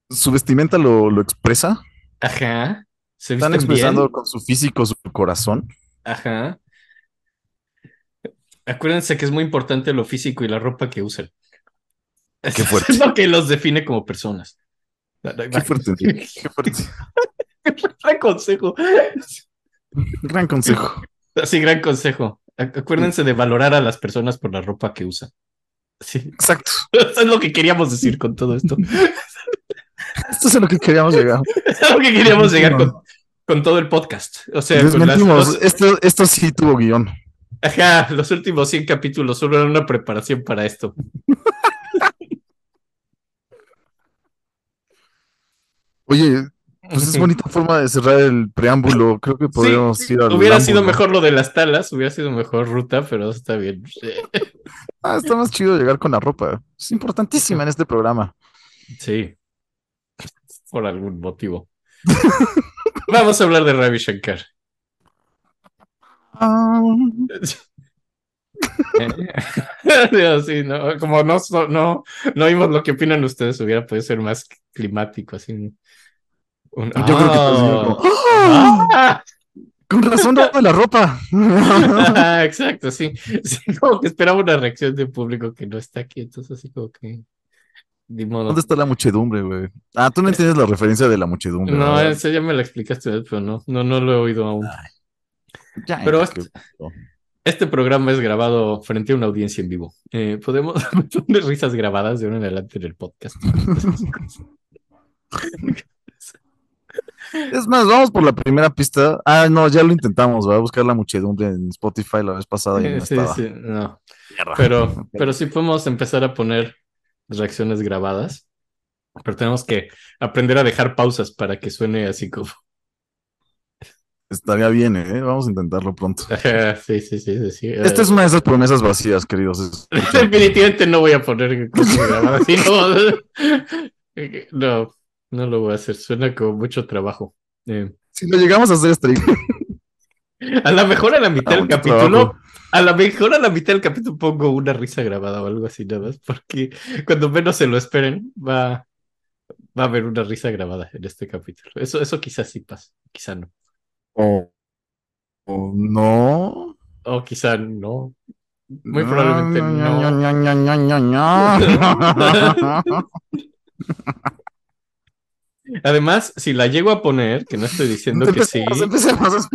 S2: Su vestimenta lo, lo expresa.
S3: Ajá. ¿Se
S2: Están expresando
S3: bien?
S2: con su físico, su corazón.
S3: Ajá. Acuérdense que es muy importante lo físico y la ropa que usan.
S2: Qué (laughs) fuerte.
S3: Es lo que los define como personas.
S2: Qué fuerte, qué fuerte. (laughs)
S3: Gran consejo.
S2: Gran consejo.
S3: Sí, gran consejo. Ac- Acuérdense de valorar a las personas por la ropa que usan. Sí.
S2: Exacto.
S3: Eso (laughs) es lo que queríamos decir con todo esto.
S2: Esto es a lo que queríamos llegar. (laughs)
S3: Es a lo que queríamos llegar con, con todo el podcast. O sea, las-
S2: Desmentimos.
S3: los,
S2: Esto, esto sí tuvo guion.
S3: ajá, los últimos 100 capítulos solo eran una preparación para esto. (laughs)
S2: Oye, pues es bonita forma de cerrar el preámbulo. Creo que podríamos
S3: Sí,
S2: ir al
S3: Hubiera sido mejor lo de las talas, hubiera sido mejor ruta, pero está bien. (laughs)
S2: Ah, está más chido llegar con la ropa. Es importantísima en este programa.
S3: Sí. Por algún motivo. (laughs) Vamos a hablar de Ravi Shankar.
S2: Ah, (laughs)
S3: Digo, sí, no, como no, no, no vimos lo que opinan ustedes, hubiera podido ser más climático, así. un- un-
S2: Yo creo que
S3: ¡Ah!
S2: ¡Ah! Con razón de la ropa.
S3: Ah, (laughs) exacto, sí. Sí, como que esperaba una reacción de público que no está aquí, entonces así como que. Ni modo.
S2: ¿Dónde está la muchedumbre, güey? Ah, tú no entiendes la referencia de la muchedumbre.
S3: No,
S2: ¿verdad?
S3: ese ya me lo explicaste, pero no, no, no lo he oído aún.
S2: Ya,
S3: pero este- Este programa es grabado frente a una audiencia en vivo. Eh, podemos (laughs) poner risas grabadas de ahora en adelante en el podcast. (laughs)
S2: Es más, vamos por la primera pista. Ah, no, ya lo intentamos. Voy a buscar la muchedumbre en Spotify la vez pasada y no (laughs)
S3: Sí,
S2: estaba.
S3: sí, no. Pero, pero sí podemos empezar a poner reacciones grabadas. Pero tenemos que aprender a dejar pausas para que suene así como. (laughs)
S2: Estaría bien, ¿eh? Vamos a intentarlo pronto. (laughs)
S3: Sí, sí, sí, sí. sí.
S2: Esta es una de esas promesas vacías, queridos. (laughs)
S3: Definitivamente no voy a poner cosas grabadas. no, no, no lo voy a hacer. Suena como mucho trabajo. Eh,
S2: Si lo llegamos a hacer,
S3: a lo mejor a la mitad
S2: Ah,
S3: del
S2: mucho
S3: capítulo,
S2: trabajo.
S3: A lo mejor a la mitad del capítulo pongo una risa grabada o algo así nada más, porque cuando menos se lo esperen va, va a haber una risa grabada en este capítulo. Eso, eso quizás sí pasa, quizá no.
S2: O o no.
S3: O quizá no. Muy probablemente no.
S2: ña, ña, ña, ña.
S3: Además, si la llego a poner, que no estoy diciendo que sí,
S2: empecemos.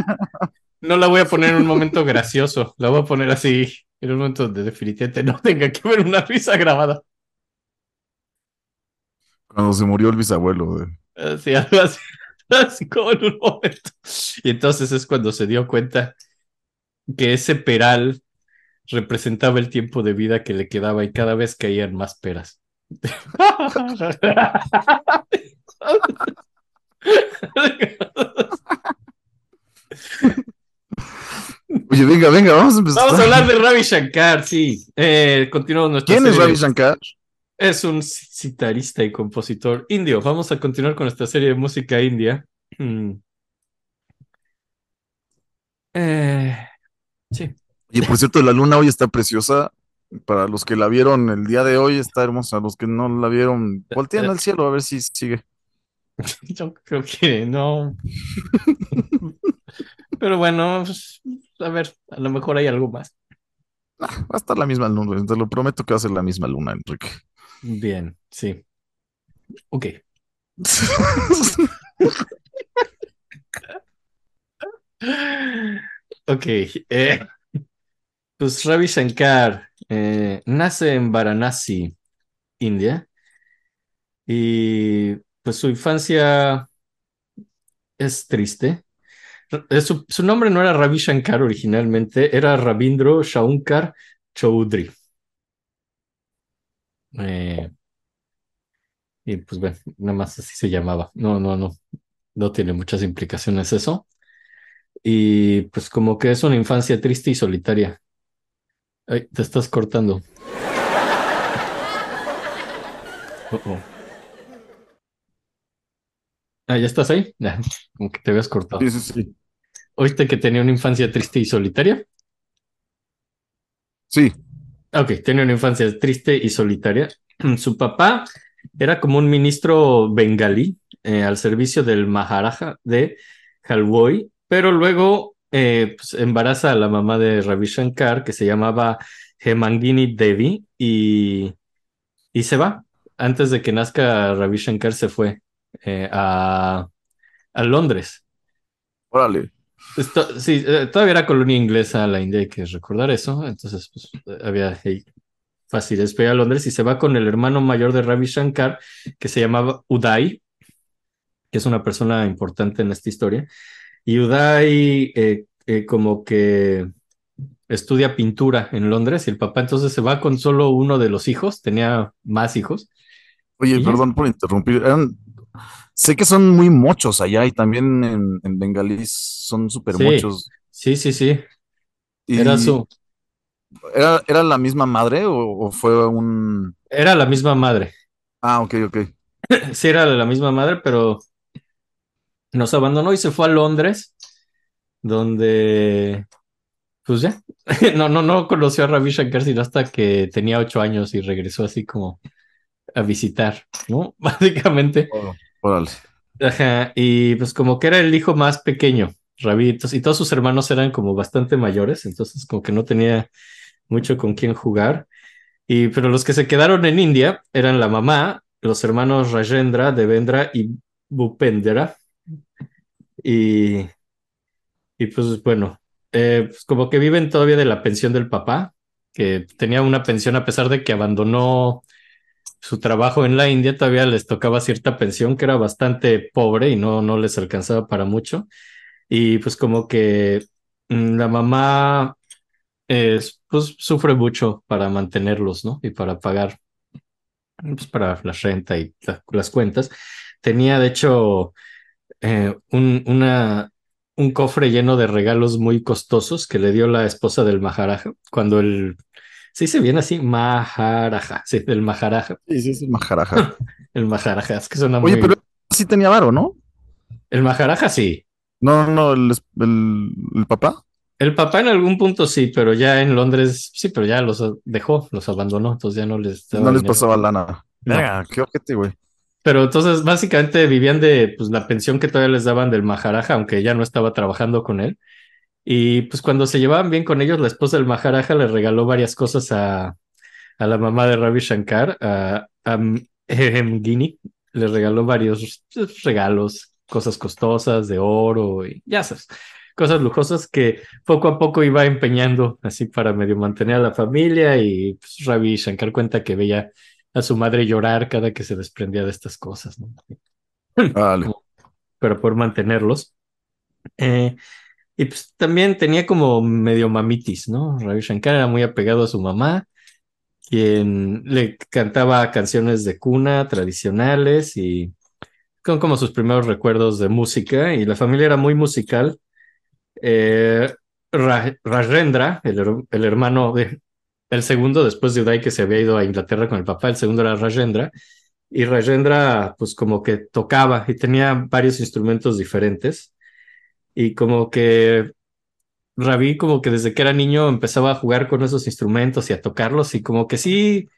S3: No la voy a poner en un momento (laughs) gracioso, la voy a poner así, en un momento donde definitivamente no tenga que ver una risa grabada.
S2: Cuando se murió el bisabuelo. güey.
S3: Así, algo así, (laughs) así como en un momento. Y entonces es cuando se dio cuenta que ese peral representaba el tiempo de vida que le quedaba y cada vez caían más peras. (laughs)
S2: Oye, venga, venga, vamos a empezar.
S3: Vamos a hablar de Ravi Shankar, sí. Eh, continuamos nuestra
S2: ¿Quién es Ravi Shankar?
S3: Es un citarista y compositor indio. Vamos a continuar con nuestra serie de música india. Mm. Eh, sí.
S2: Y por cierto, la luna hoy está preciosa. Para los que la vieron el día de hoy, está hermosa. Los que no la vieron, voltean al cielo a ver si sigue. (laughs)
S3: Yo creo que no. (laughs) Pero bueno, pues, a ver, a lo mejor hay algo más.
S2: Va a estar la misma luna. Te lo prometo que va a ser la misma luna, Enrique.
S3: Bien, sí. Ok. Ok. eh, pues Ravi Shankar eh, nace en Varanasi, India. Y pues su infancia es triste. Eh, Su, su nombre no era Ravi Shankar originalmente, era Rabindro Shankar Choudhury. Eh, y pues bueno, nada más así se llamaba. No, no, no. No tiene muchas implicaciones eso. Y pues como que es una infancia triste y solitaria. Ay, te estás cortando. (laughs) Oh, oh. Ah, ¿ya estás ahí? Ya, (laughs) como que te habías cortado.
S2: Sí, sí, sí.
S3: ¿Oíste que tenía una infancia triste y solitaria?
S2: Sí.
S3: Ok, tenía una infancia triste y solitaria. (clears throat) Su papá era como un ministro bengalí eh, al servicio del Maharaja de Jalwoi, pero luego eh, pues, embaraza a la mamá de Ravi Shankar, que se llamaba Hemangini Devi, y, y se va. Antes de que nazca Ravi Shankar se fue eh, a, a Londres.
S2: Órale.
S3: Esto- sí, eh, todavía era colonia inglesa la India, hay que recordar eso. Entonces, pues, eh, había ahí fácil despegar a Londres y se va con el hermano mayor de Ravi Shankar, que se llamaba Uday, que es una persona importante en esta historia. Y Uday, eh, eh, como que estudia pintura en Londres, y el papá entonces se va con solo uno de los hijos, tenía más hijos.
S2: Oye, perdón por interrumpir. Eran- Sé que son muy mochos allá y también en, en bengalí son súper
S3: Sí.
S2: mochos.
S3: Sí, sí, sí.
S2: Y
S3: Era su,
S2: ¿era, era la misma madre o, o fue un...
S3: era la misma madre.
S2: Ah, ok, ok. (clears throat)
S3: sí era la misma madre, pero nos abandonó y se fue a Londres, donde, pues ya, (laughs) no, no, no conoció a Ravi Shankar sino hasta que tenía ocho años y regresó así como a visitar, ¿no? (laughs) Básicamente.
S2: Oh,
S3: Ajá, y pues como que era el hijo más pequeño, entonces- y todos sus hermanos eran como bastante mayores, entonces como que no tenía mucho con quién jugar. Y, pero los que se quedaron en India eran la mamá, los hermanos Rajendra, Devendra y Bupendra. Y, y pues bueno, eh, pues como que viven todavía de la pensión del papá, que tenía una pensión a pesar de que abandonó su trabajo en la India, todavía les tocaba cierta pensión que era bastante pobre y no, no les alcanzaba para mucho. Y pues como que mm, la mamá es, pues sufre mucho para mantenerlos, ¿no? Y para pagar pues, para la renta y la- las cuentas. Tenía, de hecho, eh, un, una, un cofre lleno de regalos muy costosos que le dio la esposa del Maharaja cuando el... Se dice bien así, Maharaja, sí, del Maharaja,
S2: Sí, sí, es el Maharaja. (laughs)
S3: el Maharaja, es que suena
S2: Oye,
S3: muy...
S2: pero sí tenía varo, ¿no?
S3: El Maharaja sí,
S2: No, no, el, el, el papá.
S3: el papá en algún punto sí, pero ya en Londres sí, pero ya los dejó, los abandonó, entonces ya no les daba
S2: No les
S3: dinero.
S2: pasaba lana.
S3: No.
S2: Venga, qué ojete, güey.
S3: Pero entonces básicamente vivían de pues, la pensión que todavía les daban del Maharaja, aunque ya no estaba trabajando con él. Y pues cuando se llevaban bien con ellos, la esposa del Maharaja le regaló varias cosas a, a la mamá de Ravi Shankar, a, a (laughs) Gini, le regaló varios regalos, cosas costosas de oro y ya sabes, cosas lujosas que poco a poco iba empeñando así para medio mantener a la familia y pues, Ravi Shankar cuenta que veía a su madre llorar cada que se desprendía de estas cosas, ¿no?
S2: Vale. (laughs)
S3: Pero por mantenerlos. Eh, y pues también tenía como medio mamitis, ¿no? Ravi Shankar era muy apegado a su mamá, quien le cantaba canciones de cuna tradicionales y con como sus primeros recuerdos de música y la familia era muy musical. Eh, Ra- Rajendra, el hermano de, el segundo después de Uday que se había ido a Inglaterra con el papá, el segundo era Rajendra y Rajendra pues como que tocaba y tenía varios instrumentos diferentes y como que Ravi como que desde que era niño empezaba a jugar con esos instrumentos y a tocarlos y como que sí,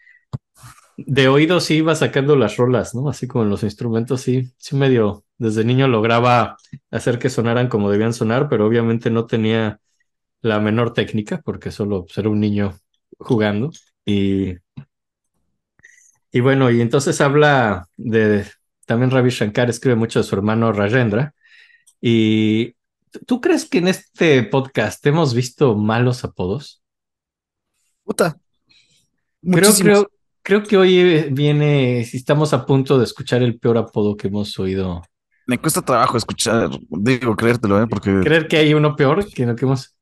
S3: de oído sí iba sacando las rolas, ¿no? Así como en los instrumentos sí, sí medio, desde niño lograba hacer que sonaran como debían sonar, pero obviamente no tenía la menor técnica porque solo pues, era un niño jugando y... Y bueno, y entonces habla de, también Ravi Shankar escribe mucho de su hermano Rajendra y ¿Tú crees que en este podcast hemos visto malos apodos?
S2: Puta.
S3: Creo,
S2: Muchísimos.
S3: creo, creo que hoy viene, si estamos a punto de escuchar el peor apodo que hemos oído.
S2: Me cuesta trabajo escuchar, digo, creértelo, ¿eh? Porque
S3: ¿Creer que hay uno peor que lo que hemos?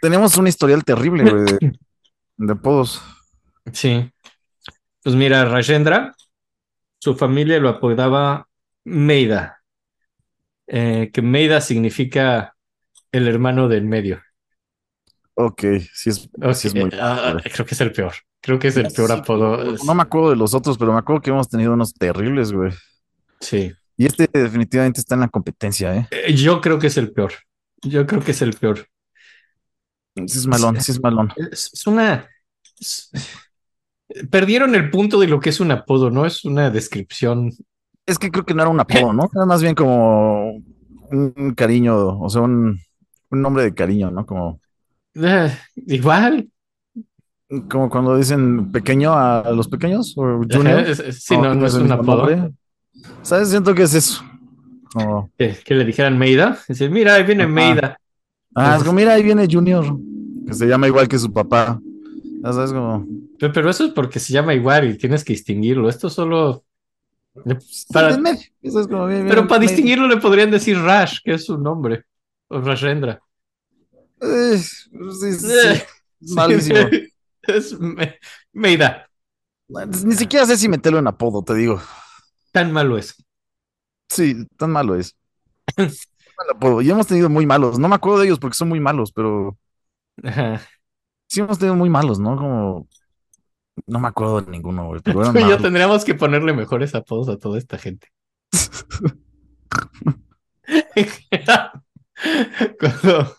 S2: tenemos un historial terrible, güey, de, de apodos.
S3: Sí. Pues mira, Rajendra, su familia lo apodaba Meida, eh, que Meida significa el hermano del medio.
S2: Ok, sí es,
S3: Ok,
S2: sí es muy...
S3: ah,
S2: güey.
S3: creo que es el peor. Creo que es el peor
S2: Sí,
S3: apodo.
S2: No me acuerdo de los otros, pero me acuerdo que hemos tenido unos terribles, güey.
S3: Sí.
S2: Y este definitivamente está en la competencia, ¿eh?
S3: Eh, Yo creo que es el peor. Yo creo que es el peor.
S2: Sí es malón, sí es malón.
S3: Es, es una. es- Perdieron el punto de lo que es un apodo, ¿no? Es una descripción.
S2: Es que creo que no era un (laughs) apodo, ¿no? Era más bien como un, cariño, o sea, un, un nombre de cariño, ¿no? Como,
S3: eh, (laughs) igual.
S2: como cuando dicen pequeño a los pequeños o junior.
S3: Ajá, es- es- sí, no, no es un apodo.
S2: nombre. ¿Sabes? Siento que es eso.
S3: Que, que le dijeran Meida. Dice, mira, ahí viene
S2: Ajá.
S3: Meida.
S2: ah, es como, mira, ahí viene Junior, que se llama igual que su papá. ¿Sabes? Como,
S3: Pero, pero eso es porque se llama igual y tienes que distinguirlo. Esto solo. Para-
S2: en medio. Eso es como, bien,
S3: pero para
S2: medio.
S3: distinguirlo le podrían decir Rash, que es su nombre. O Rashendra.
S2: Eh, sí, sí, es malísimo. (laughs)
S3: Es Me- Meida.
S2: Ni siquiera sé si meterlo en apodo, te digo.
S3: Tan malo es.
S2: Sí, tan malo es. Y hemos tenido muy malos. No me acuerdo de ellos porque son muy malos, pero
S3: Ajá.
S2: sí hemos tenido muy malos, ¿no? Como. No me acuerdo de ninguno, güey. Pero (laughs)
S3: yo tendríamos que ponerle mejores apodos a toda esta gente. (laughs) Cuando-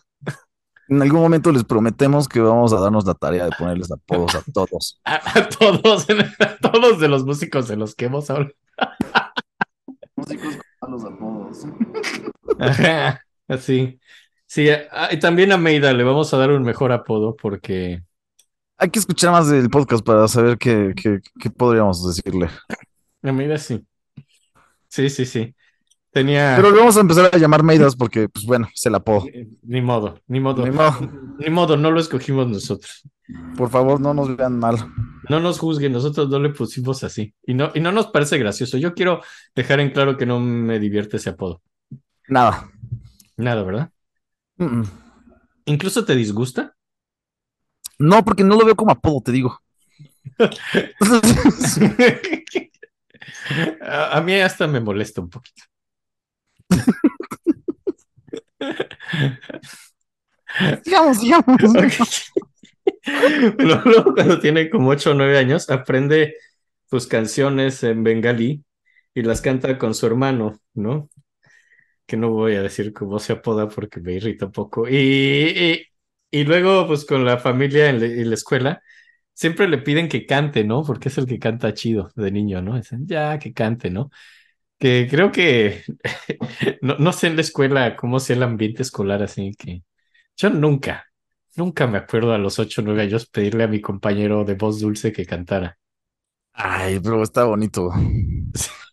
S2: En algún momento les prometemos que vamos a darnos la tarea de ponerles apodos a todos. (laughs)
S3: a, a todos, a todos de los músicos de los que hemos hablado.
S2: Músicos con malos apodos.
S3: Ajá, Así. Sí, a- y también a Meida le vamos a dar un mejor apodo porque
S2: Hay que escuchar más del podcast para saber qué, qué, qué podríamos decirle.
S3: A Meida sí. Sí, sí, sí. Tenía.
S2: Pero le vamos a empezar a llamar Meidas porque, pues bueno, se la puedo.
S3: Ni modo, ni modo.
S2: Ni modo.
S3: Ni modo, no lo escogimos nosotros.
S2: Por favor, no nos vean mal.
S3: No nos juzguen, nosotros no le pusimos así. Y no, y no nos parece gracioso. Yo quiero dejar en claro que no me divierte ese apodo.
S2: Nada.
S3: Nada, ¿verdad?
S2: Mm, mm.
S3: ¿Incluso te disgusta?
S2: No, porque no lo veo como apodo, te digo. (laughs)
S3: a, a mí hasta me molesta un poquito.
S2: Sigamos.
S3: Pero luego cuando tiene como 8 o 9 años, aprende sus canciones en bengalí y las canta con su hermano, ¿no? Que no voy a decir cómo se apoda porque me irrita un poco. Y, y, y luego, pues con la familia en la, en la escuela, siempre le piden que cante, ¿no? Porque es el que canta chido de niño, ¿no? Dicen, ya, que cante, ¿no? Que creo que, (laughs) no, no sé en la escuela cómo sea el ambiente escolar, así que yo nunca, nunca me acuerdo a los 8 o 9 años pedirle a mi compañero de voz dulce que cantara.
S2: Ay, pero está bonito. (laughs)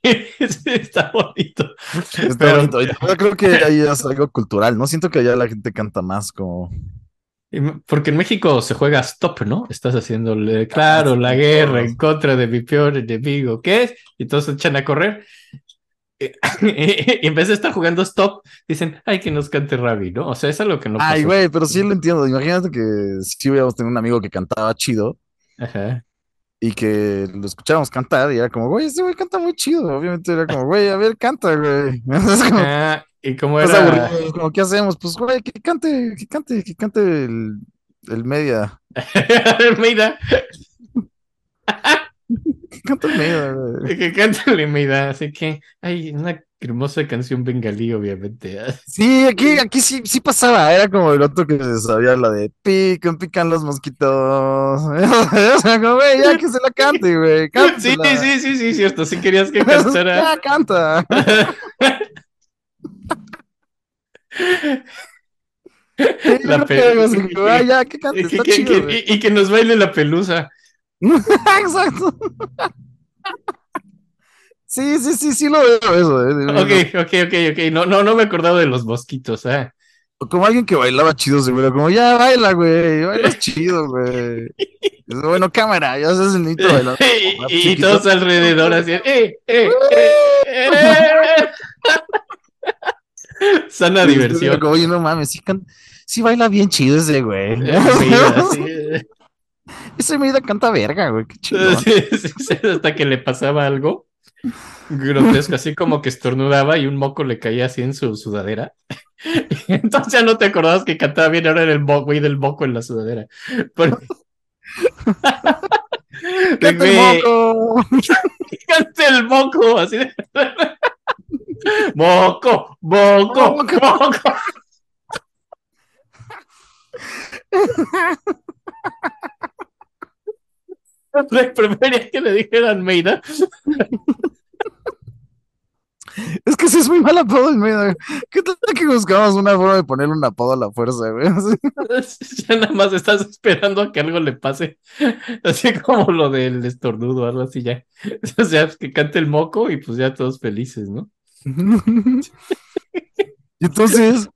S3: Sí, está bonito.
S2: Está
S3: Pero-
S2: bonito. Yo creo que ahí es algo cultural. No siento que allá la gente canta más como.
S3: Porque en México se juega stop, ¿no? Estás haciéndole, claro, la guerra en contra de mi peor enemigo. ¿Qué es? Y todos se echan a correr. Y (laughs) y en vez de estar jugando stop, dicen, ay, que nos cante Ravi, ¿no? O sea, es algo que no
S2: Ay,
S3: pasó.
S2: güey, pero sí lo entiendo. Imagínate que si hubiéramos tenido un amigo que cantaba chido
S3: Ajá.
S2: y que lo escuchábamos cantar y era como, güey, ese güey canta muy chido. Obviamente era como, güey, a ver, canta, güey. (laughs)
S3: Y como
S2: estás
S3: era,
S2: aburrido, es como, ¿qué hacemos? Pues, güey, que cante, que cante, que cante el, el media. (laughs)
S3: Almeida,
S2: Que cante el media, güey.
S3: que canta Almeida, así que hay una hermosa canción bengalí, obviamente.
S2: Sí, aquí, aquí sí, sí pasaba. Era como el otro que sabía la de pican, pican los mosquitos. (laughs) O sea, como, güey, ya que se la cante, güey. (laughs)
S3: Sí,
S2: cántasela.
S3: sí, sí, sí, cierto. Si querías que cantara.
S2: Ya canta.
S3: La
S2: Yo
S3: pe-
S2: creo que así como, "Ay, ya, que cante,
S3: Y que,
S2: está
S3: que-
S2: chido,
S3: que-
S2: güey".
S3: y- y que nos baile la pelusa. (laughs)
S2: Exacto. Sí, sí, sí, sí lo veo eso. eh.
S3: Ok, ok, ok, ok. No, no, no me acordaba de los mosquitos. ah.
S2: Como alguien que bailaba chido, seguro. Como, ya baila, güey. Bailas (laughs) chido, güey. Bueno, cámara, ya haces el nito bailando. (laughs)
S3: Y, y todos alrededor hacían. ¡Eh, eh, eh, eh! Sana diversión.
S2: Como, Oye, no mames, sí, can- sí baila bien chido ese güey. (laughs)
S3: Sí. (laughs)
S2: Ese Meida canta verga, güey. Qué chido.
S3: Hasta que le pasaba algo grotesco, así como que estornudaba y un moco le caía así en su sudadera. (laughs) Entonces ya no te acordabas que cantaba bien, ahora era el güey del moco en la sudadera. Pero-
S2: Canta el moco.
S3: canta el moco, así de... Moco, moco,
S2: Moco.
S3: moco. Le prefería que le dijeran Meida.
S2: Es que sí es muy mal apodo el Meida. ¿Qué tal que buscamos una forma de ponerle un apodo a la fuerza, güey? (laughs)
S3: Ya nada más estás esperando a que algo le pase. Así como lo del estornudo, algo así ya. (laughs) O sea, que cante el moco y pues ya todos felices, ¿no? (laughs)
S2: Y entonces,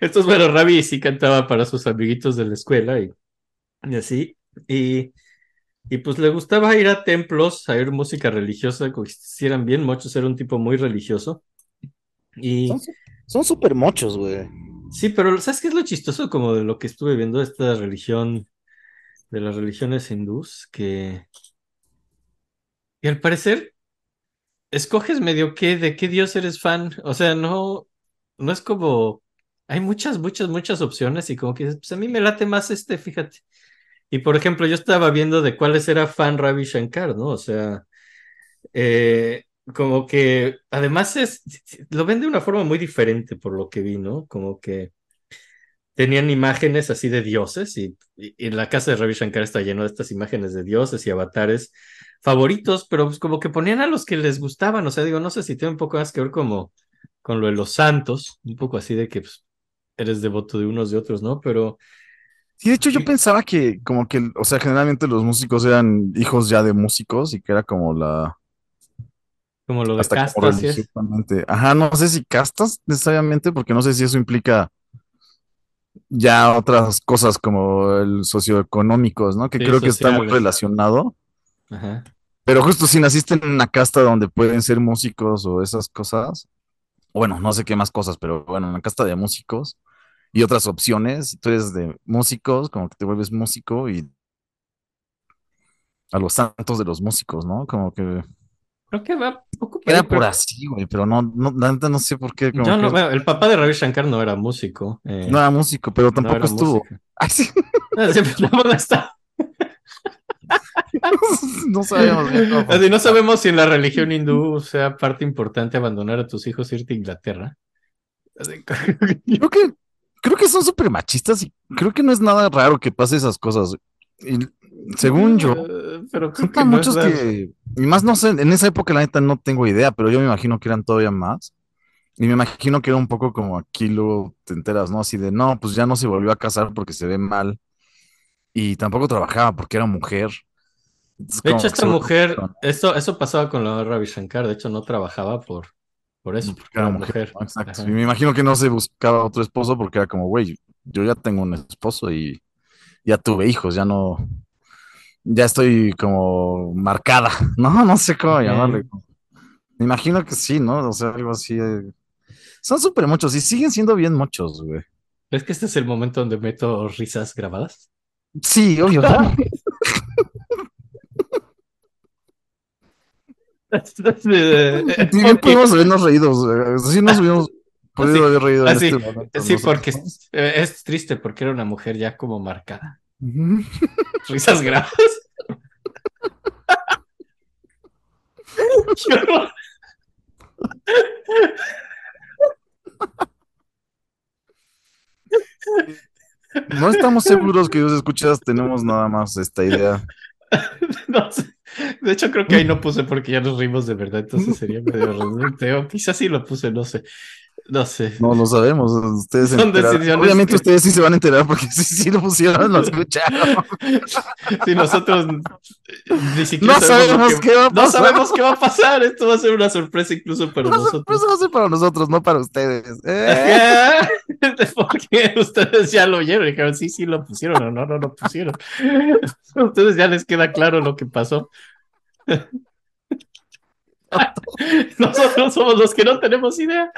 S3: Estos, bueno, Ravi sí cantaba para sus amiguitos de la escuela y, y así. Y, y pues le gustaba ir a templos, a oír música religiosa, que hicieran bien. Muchos era un tipo muy religioso. Y
S2: son súper mochos, güey.
S3: sí, pero ¿sabes qué es lo chistoso como de lo que estuve viendo de esta religión, de las religiones hindús? Que, que al parecer escoges medio qué, de qué dios eres fan. O sea, no, no es como. Hay muchas, muchas, muchas opciones y como que pues a mí me late más este, fíjate. Y por ejemplo, yo estaba viendo de cuáles era fan Ravi Shankar, ¿no? O sea, eh, como que además es, lo ven de una forma muy diferente por lo que vi, ¿no? Como que tenían imágenes así de dioses y, y- y la casa de Ravi Shankar está lleno de estas imágenes de dioses y avatares favoritos, pero pues como que ponían a los que les gustaban, o sea, digo, no sé si tiene un poco más que ver como con lo de los santos, un poco así de que pues, eres devoto de unos de otros, ¿no? Pero
S2: Sí, de hecho yo pensaba que como que, o sea, generalmente los músicos eran hijos ya de músicos y que era como la...
S3: Como lo de
S2: Hasta como
S3: castas, ¿sí es?
S2: Ajá, no sé si castas necesariamente, porque no sé si eso implica ya otras cosas como el socioeconómicos, ¿no? Que
S3: Sí,
S2: creo que está muy relacionado.
S3: Ajá.
S2: Pero justo si naciste en una casta donde pueden ser músicos o esas cosas, bueno, no sé qué más cosas, pero bueno, una casta de músicos y otras opciones, tú eres de músicos, como que te vuelves músico y a los santos de los músicos, ¿no? Como que
S3: Creo que va poco por
S2: era
S3: ahí,
S2: por
S3: pero-
S2: así, güey, pero no, no, no sé por qué, como
S3: Yo no,
S2: que
S3: bueno, el papá de Ravi Shankar no era músico. eh,
S2: no era músico, pero
S3: no
S2: tampoco
S3: era
S2: estuvo. (laughs) Ay, sí, (laughs)
S3: Siempre (laughs) más está. (laughs)
S2: no sabíamos bien
S3: Así, no sabemos si en la religión hindú sea parte importante abandonar a tus hijos e irte a Inglaterra. Así, (laughs)
S2: Creo que, creo que son súper machistas y creo que no es nada raro que pase esas cosas. Y según yo,
S3: Eh, Pero creo que no
S2: muchos
S3: es
S2: que, y más no sé, en esa época la neta no tengo idea, pero yo me imagino que eran todavía más. Y me imagino que era un poco como aquí luego te enteras, ¿no? Así de, no, pues ya no se volvió a casar porque se ve mal. Y tampoco trabajaba porque era mujer. Entonces,
S3: De hecho, esta mujer, esto, eso pasaba con la Ravi Shankar. De hecho, no trabajaba por, por eso,
S2: porque era
S3: era
S2: mujer. Exacto. Y me imagino que no se buscaba otro esposo porque era como, güey, yo ya tengo un esposo y ya tuve hijos, ya no, ya estoy como marcada, (laughs) ¿no? No sé cómo llamarle. Me imagino que sí, ¿no? O sea, algo así. eh. Son súper muchos y siguen siendo bien muchos, güey.
S3: ¿Ves que este es el momento donde meto risas grabadas?
S2: Sí, obvio. Sí, (laughs) bien pudimos habernos reído. Sí nos hubiéramos podido
S3: Sí.
S2: haber reído en
S3: Así,
S2: este momento.
S3: Sí, porque es, eh, es triste porque era una mujer ya como marcada.
S2: Ujú. (laughs)
S3: Risas grabadas. (laughs)
S2: No estamos seguros que los escuchas tenemos nada más esta idea. (laughs)
S3: No sé. De hecho, creo que ahí no puse porque ya nos rimos de verdad, entonces sería medio redundante. O quizás sí lo puse, no sé. No sé.
S2: No lo sabemos. Ustedes
S3: Son decisiones
S2: Obviamente
S3: que-
S2: ustedes sí se van a enterar porque sí, sí lo pusieron, lo escucharon. (laughs)
S3: Si nosotros ni siquiera
S2: No sabemos qué va a
S3: No
S2: pasar.
S3: sabemos qué va a pasar. Esto va a ser una sorpresa incluso para
S2: Una
S3: nosotros.
S2: sorpresa va a ser para nosotros, no para ustedes. Eh. (laughs)
S3: Porque ustedes ya lo oyeron y dijeron, sí, sí lo pusieron o no, no lo pusieron. A (laughs) ustedes ya les queda claro lo que pasó. (laughs) Nosotros somos los que no tenemos idea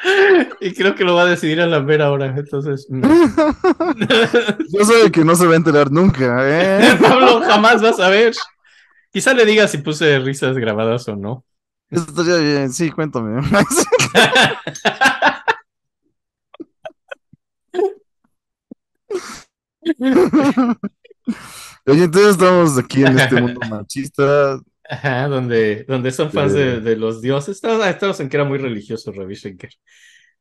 S3: y creo que lo va a decidir a la mera hora. Entonces, mm. (laughs)
S2: Yo sé que no se va a enterar nunca. ¿eh? (laughs)
S3: Pablo jamás va a saber. Quizá le diga si puse risas grabadas o no.
S2: Estaría bien, sí, cuéntame. Oye, entonces estamos aquí en este mundo machista.
S3: Ajá, donde, donde son fans de, de los dioses. Estamos, estamos en que era muy religioso Ravi Shankar.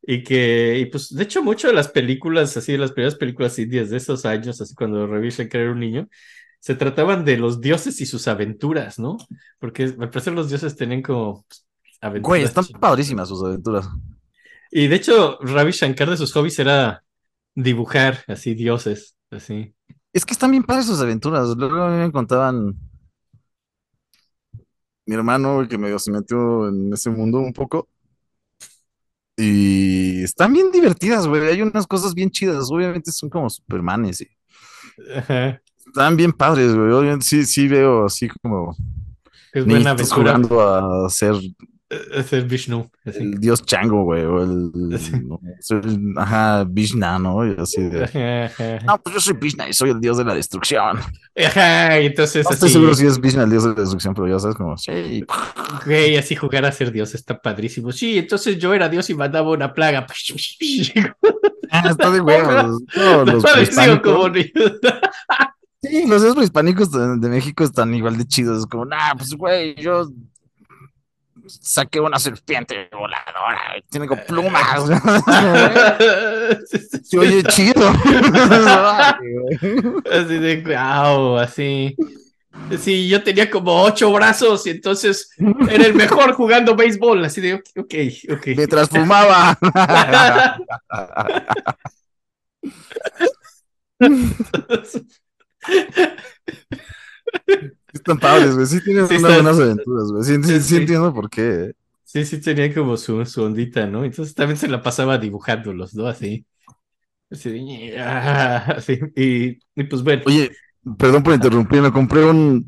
S3: Y que, y pues, de hecho, mucho de las películas, así, de las primeras películas indias de esos años, así cuando Ravi Shankar era un niño, se trataban de los dioses y sus aventuras, ¿no? Porque me parece que los dioses tenían como pues, aventuras.
S2: Güey, están padrísimas sus aventuras.
S3: Y de hecho, Ravi Shankar de sus hobbies era dibujar así dioses, así.
S2: Es que están bien padres sus aventuras. Luego me contaban mi hermano que medio se metió en ese mundo un poco. Y están bien divertidas, güey. Hay unas cosas bien chidas. Obviamente son como Supermanes. Y están bien padres, güey. Obviamente sí, sí veo así como
S3: Es buena aventura.
S2: jugando a ser
S3: Es el Vishnu,
S2: el dios Chango, güey. O el, no, ajá, Vishna, ¿no? Y así de. (laughs) No, pues yo soy Vishna y soy el dios de la destrucción.
S3: Ajá, y entonces
S2: No estoy
S3: así,
S2: seguro si es Vishna el dios de la destrucción, pero ya sabes como, sí.
S3: güey, así jugar a ser Dios está padrísimo. Sí, entonces yo era Dios y mandaba una plaga.
S2: Ah, está de huevos. (laughs) Todos los
S3: como
S2: Sí, los dioses prehispánicos de, de México están igual de chidos. Es como, nah, pues güey, yo saqué una serpiente voladora. Tiene plumas. (laughs) Se oye chido. (laughs)
S3: Así de wow, así. Sí, yo tenía como ocho brazos y entonces era el mejor jugando béisbol. Así de, ok, ok.
S2: Mientras (laughs) fumaba. Están padres, güey. Sí tienen
S3: Sí,
S2: unas
S3: está-
S2: buenas aventuras, güey. Sí, sí,
S3: Sí,
S2: sí
S3: sí.
S2: entiendo por qué. eh.
S3: Sí, sí, tenía como su, su ondita, ¿no? Entonces también se la pasaba dibujándolos, ¿no? Así. Así, "Ah", así. Y, y pues bueno.
S2: Oye, perdón por interrumpir, me compré un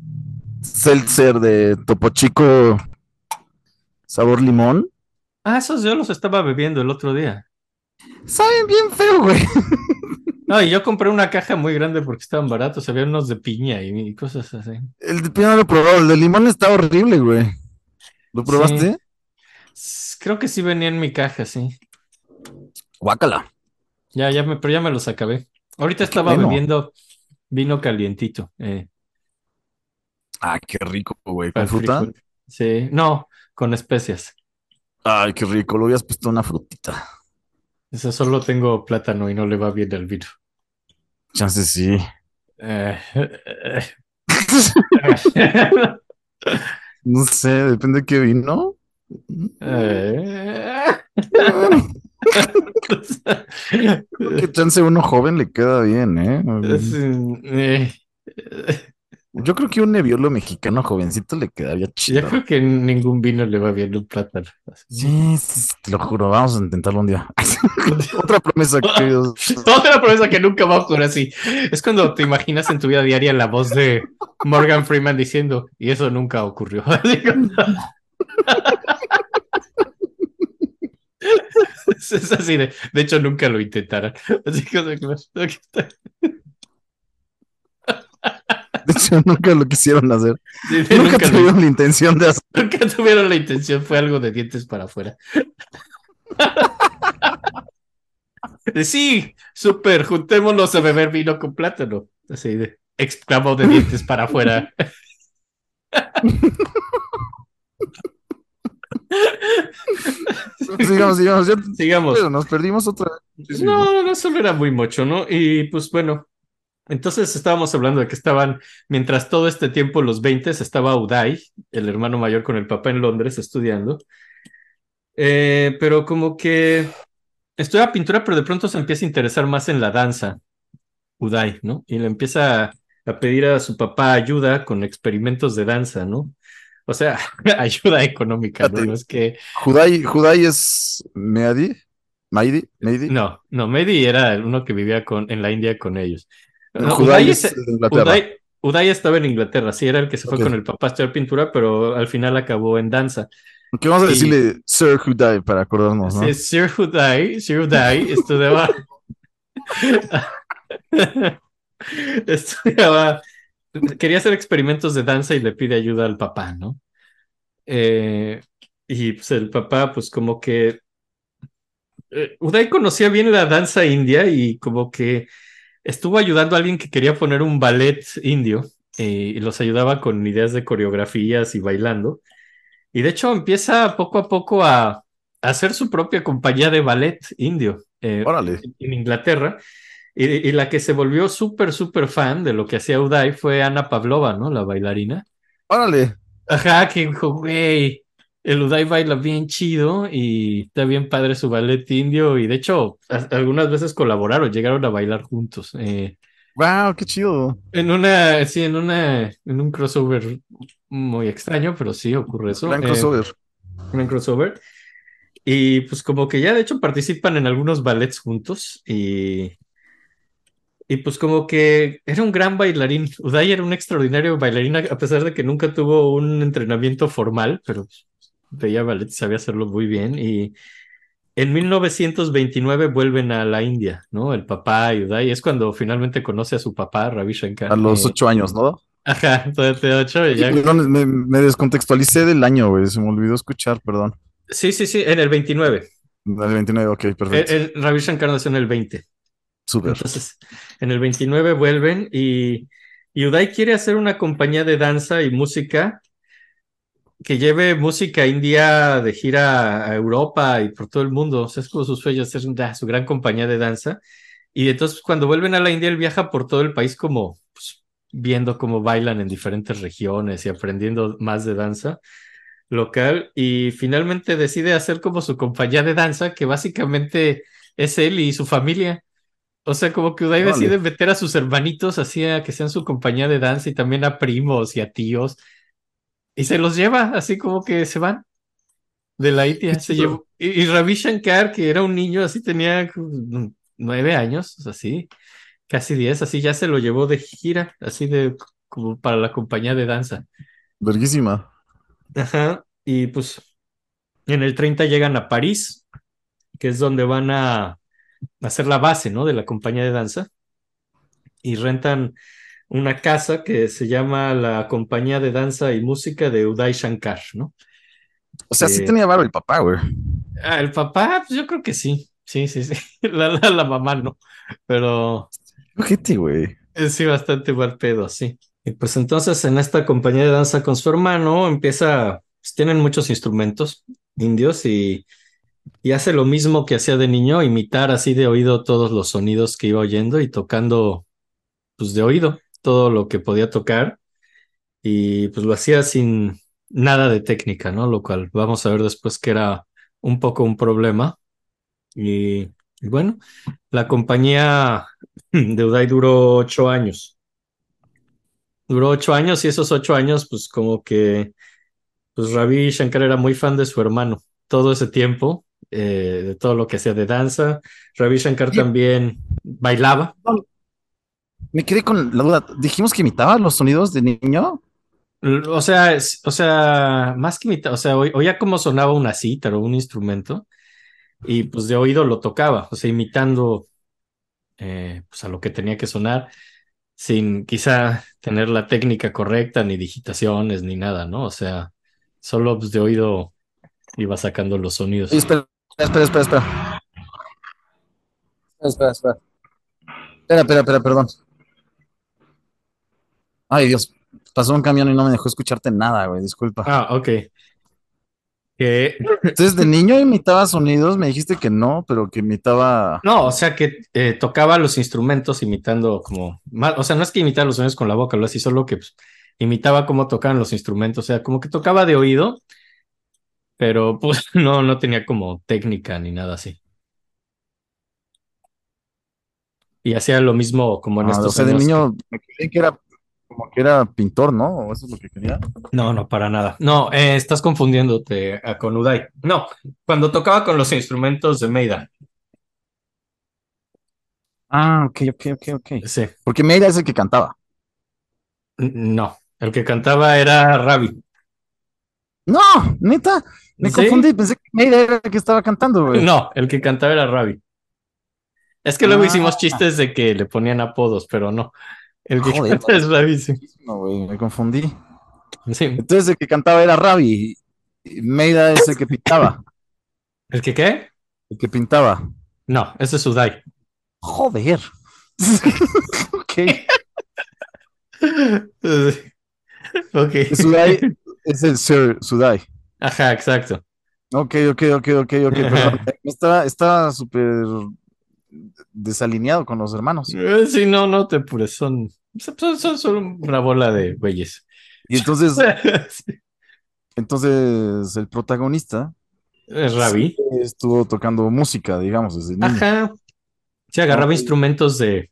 S2: seltzer de Topo Chico sabor limón.
S3: Ah, esos yo los estaba bebiendo el otro día.
S2: Saben bien feo, güey. (laughs)
S3: No, y yo compré una caja muy grande porque estaban baratos. Había unos de piña y, cosas así.
S2: El de piña lo he probado, el de limón está horrible, güey. ¿Lo probaste?
S3: Creo que sí venía en mi caja, sí.
S2: Guácala.
S3: Ya, ya me, pero ya me los acabé. Ahorita estaba bebiendo vino calientito. eh,
S2: Ah, qué rico, güey. ¿Con fruta?
S3: Sí, no, con especias.
S2: Ay, qué rico. Lo hubieras puesto una frutita.
S3: Eso solo tengo plátano y no le va bien al vino.
S2: Chance sí.
S3: Eh, (laughs)
S2: No sé, depende de qué vino.
S3: eh.
S2: Que chance uno joven le queda bien, ¿eh? Yo creo que un neviolo mexicano jovencito le quedaría
S3: Yo
S2: chido.
S3: creo que ningún vino le va bien un plátano.
S2: Sí, sí, te lo juro, vamos a intentarlo un día. (laughs) Otra promesa, (laughs) queridos.
S3: Otra promesa que nunca va a ocurrir así. Es cuando te imaginas en tu vida diaria la voz de Morgan Freeman diciendo, y eso nunca ocurrió. (laughs) Es así de, de hecho nunca lo intentarán. Así que,
S2: Nunca lo quisieron hacer.
S3: sí, sí,
S2: Nunca
S3: nunca, lo-
S2: tuvieron la intención de (laughs) hacer.
S3: nunca tuvieron la intención, fue algo de dientes para afuera. Sí, súper, juntémonos a beber vino con plátano. Así de, exclamó de dientes para afuera. (laughs) (laughs)
S2: Sigamos, sigamos. Ya,
S3: Sigamos.
S2: pero nos perdimos otra vez.
S3: No, no solo era muy mucho, ¿no? Y pues bueno, entonces estábamos hablando de que estaban, mientras todo este tiempo, los 20, estaba Uday, el hermano mayor con el papá en Londres estudiando. Eh, pero como que estudia pintura, pero de pronto se empieza a interesar más en la danza, Uday, ¿no? Y le empieza a, pedir a su papá ayuda con experimentos de danza, ¿no? O sea, (laughs) ayuda económica, ¿no? Es que...
S2: Judai, Judai es Meadi. Maidi, Meidi.
S3: No, no, Mehdi era uno que vivía con, en la India con ellos. No, Uday
S2: es
S3: es-
S2: de Inglaterra.
S3: Uday, Uday estaba en Inglaterra, sí, era el que se fue con el papá a estudiar pintura, pero al final acabó en danza.
S2: ¿Qué vamos a decirle Sir Judai para acordarnos, ¿no?
S3: Sí, Sir Uday, Sir Uday (laughs) estudiaba, (laughs) estudiaba, quería hacer experimentos de danza y le pide ayuda al papá, ¿no? Eh, y pues el papá, pues como que eh, Uday conocía bien la danza india y como que estuvo ayudando a alguien que quería poner un ballet indio eh, y los ayudaba con ideas de coreografías y bailando. Y de hecho empieza poco a poco a, a hacer su propia compañía de ballet indio eh,
S2: Órale.
S3: en Inglaterra. Y, y la que se volvió súper, súper fan de lo que hacía Uday fue Ana Pavlova, ¿no? La bailarina.
S2: Órale.
S3: Ajá, que dijo, güey, el Uday baila bien chido y está bien padre su ballet indio. Y de hecho, algunas veces colaboraron, llegaron a bailar juntos. eh,
S2: Wow, qué chido.
S3: en una, sí, en una, en un crossover muy extraño, pero sí ocurre eso.
S2: Gran
S3: eh,
S2: crossover.
S3: un crossover. Y pues como que ya de hecho participan en algunos ballets juntos y, y pues como que era un gran bailarín. Uday era un extraordinario bailarín a pesar de que nunca tuvo un entrenamiento formal, pero veía ballet y sabía hacerlo muy bien. Y en 1929 vuelven a la India, ¿no? El papá y Uday es cuando finalmente conoce a su papá, Ravi Shankar.
S2: A los ocho años, ¿no?
S3: Ajá, de, de ocho ya.
S2: Perdón, me, me descontextualicé del año, güey. Se me olvidó escuchar, perdón.
S3: Sí, sí, sí, en el 29.
S2: Del 29, ok, perfecto.
S3: El, el Ravi Shankar nació en el 20.
S2: Súper.
S3: Entonces, en el 29 vuelven y, y Uday quiere hacer una compañía de danza y música que lleve música india de gira a Europa y por todo el mundo. O sea, es como sus sueños, es una- su gran compañía de danza. Y entonces, cuando vuelven a la India, él viaja por todo el país como pues, viendo cómo bailan en diferentes regiones y aprendiendo más de danza local. Y finalmente decide hacer como su compañía de danza, que básicamente es él y su familia. O sea, como que Uday decide meter a sus hermanitos así a que sean su compañía de danza y también a primos y a tíos. Y se los lleva, así como que se van de la India. Se llevó. Y, y Ravi Shankar, que era un niño, así tenía como nueve años, así, casi diez, así ya se lo llevó de gira, así de como para la compañía de danza.
S2: Verguísima.
S3: Ajá. Y pues en el 30 llegan a París, que es donde van a hacer la base, ¿no? De la compañía de danza. Y rentan una casa que se llama la Compañía de Danza y Música de Uday Shankar, ¿no?
S2: O sea, sí
S3: Eh,
S2: tenía varo el papá, güey.
S3: Ah, el papá, pues yo creo que sí. Sí, sí, sí. (laughs) La, la, la mamá no. Pero
S2: Ojete, güey.
S3: sí, bastante mal pedo, sí. Y pues entonces en esta compañía de danza con su hermano empieza, pues tienen muchos instrumentos indios y, y hace lo mismo que hacía de niño, imitar así de oído todos los sonidos que iba oyendo y tocando pues de oído todo lo que podía tocar y pues lo hacía sin nada de técnica, ¿no? Lo cual vamos a ver después que era un poco un problema. Y, y bueno, la compañía (clears throat) de Uday duró ocho años. Duró ocho años y esos ocho años, pues como que, pues Ravi Shankar era muy fan de su hermano todo ese tiempo, eh, de todo lo que hacía de danza. Ravi Shankar
S2: Sí.
S3: también bailaba.
S2: Me quedé con la duda. Dijimos que imitaba los sonidos de niño.
S3: O sea, es- o sea, más que imitar, o sea, oí- oía cómo sonaba una cítara o un instrumento y pues de oído lo tocaba, o sea, imitando eh, pues a lo que tenía que sonar, sin quizá tener la técnica correcta, ni digitaciones, ni nada, ¿no? O sea, solo pues, de oído iba sacando los sonidos.
S2: Oye, espera, espera, espera, espera. Espera, espera. Espera, espera, espera, perdón. Ay, Dios. Pasó un camión y no me dejó escucharte nada, güey. Disculpa.
S3: Ah, ok. Que
S2: Entonces, de niño imitaba sonidos. Me dijiste que no, pero que imitaba.
S3: No, o sea que eh, tocaba los instrumentos imitando como, o sea, no es que imitara los sonidos con la boca, lo hacía solo que pues, imitaba cómo tocaban los instrumentos, o sea, como que tocaba de oído, pero pues (laughs) no, no tenía como técnica ni nada así. Y hacía lo mismo como en
S2: Ah,
S3: estos
S2: o sea, de
S3: que-
S2: niño me creí que era como que era pintor, ¿no? O eso es lo que quería.
S3: No, no, para nada. No, eh, estás confundiéndote ah, con Uday. No, cuando tocaba con los instrumentos de Meida.
S2: Ah, ok, ok, ok, ok.
S3: Sí,
S2: Porque Meira es el que cantaba.
S3: No, el que cantaba era Ravi.
S2: No, neta, me
S3: ¿Sí?
S2: confundí. Pensé que Meira era el que estaba cantando, güey.
S3: No, el que cantaba era Ravi. Es que luego
S2: Ah.
S3: hicimos chistes de que le ponían apodos, pero no. El que
S2: Joder,
S3: canta es Ravi, sí.
S2: No, güey, me confundí.
S3: Sí.
S2: Entonces el que cantaba era Ravi. y Meira es el que pintaba.
S3: ¿El que qué?
S2: El que pintaba.
S3: No, ese es Uday.
S2: Joder. (laughs) ok. (laughs)
S3: Ok.
S2: Sudai es el Sir Sudai.
S3: Ajá, exacto.
S2: Ok, ok, ok, ok, ok. Perdón. (laughs) Estaba, estaba súper desalineado con los hermanos.
S3: Eh, Sí, no, no te apures, son, son, son solo una bola de güeyes.
S2: Y entonces, (laughs)
S3: Sí.
S2: entonces el protagonista
S3: Es Ravi.
S2: estuvo tocando música, digamos, desde niño.
S3: Ajá. Se agarraba instrumentos de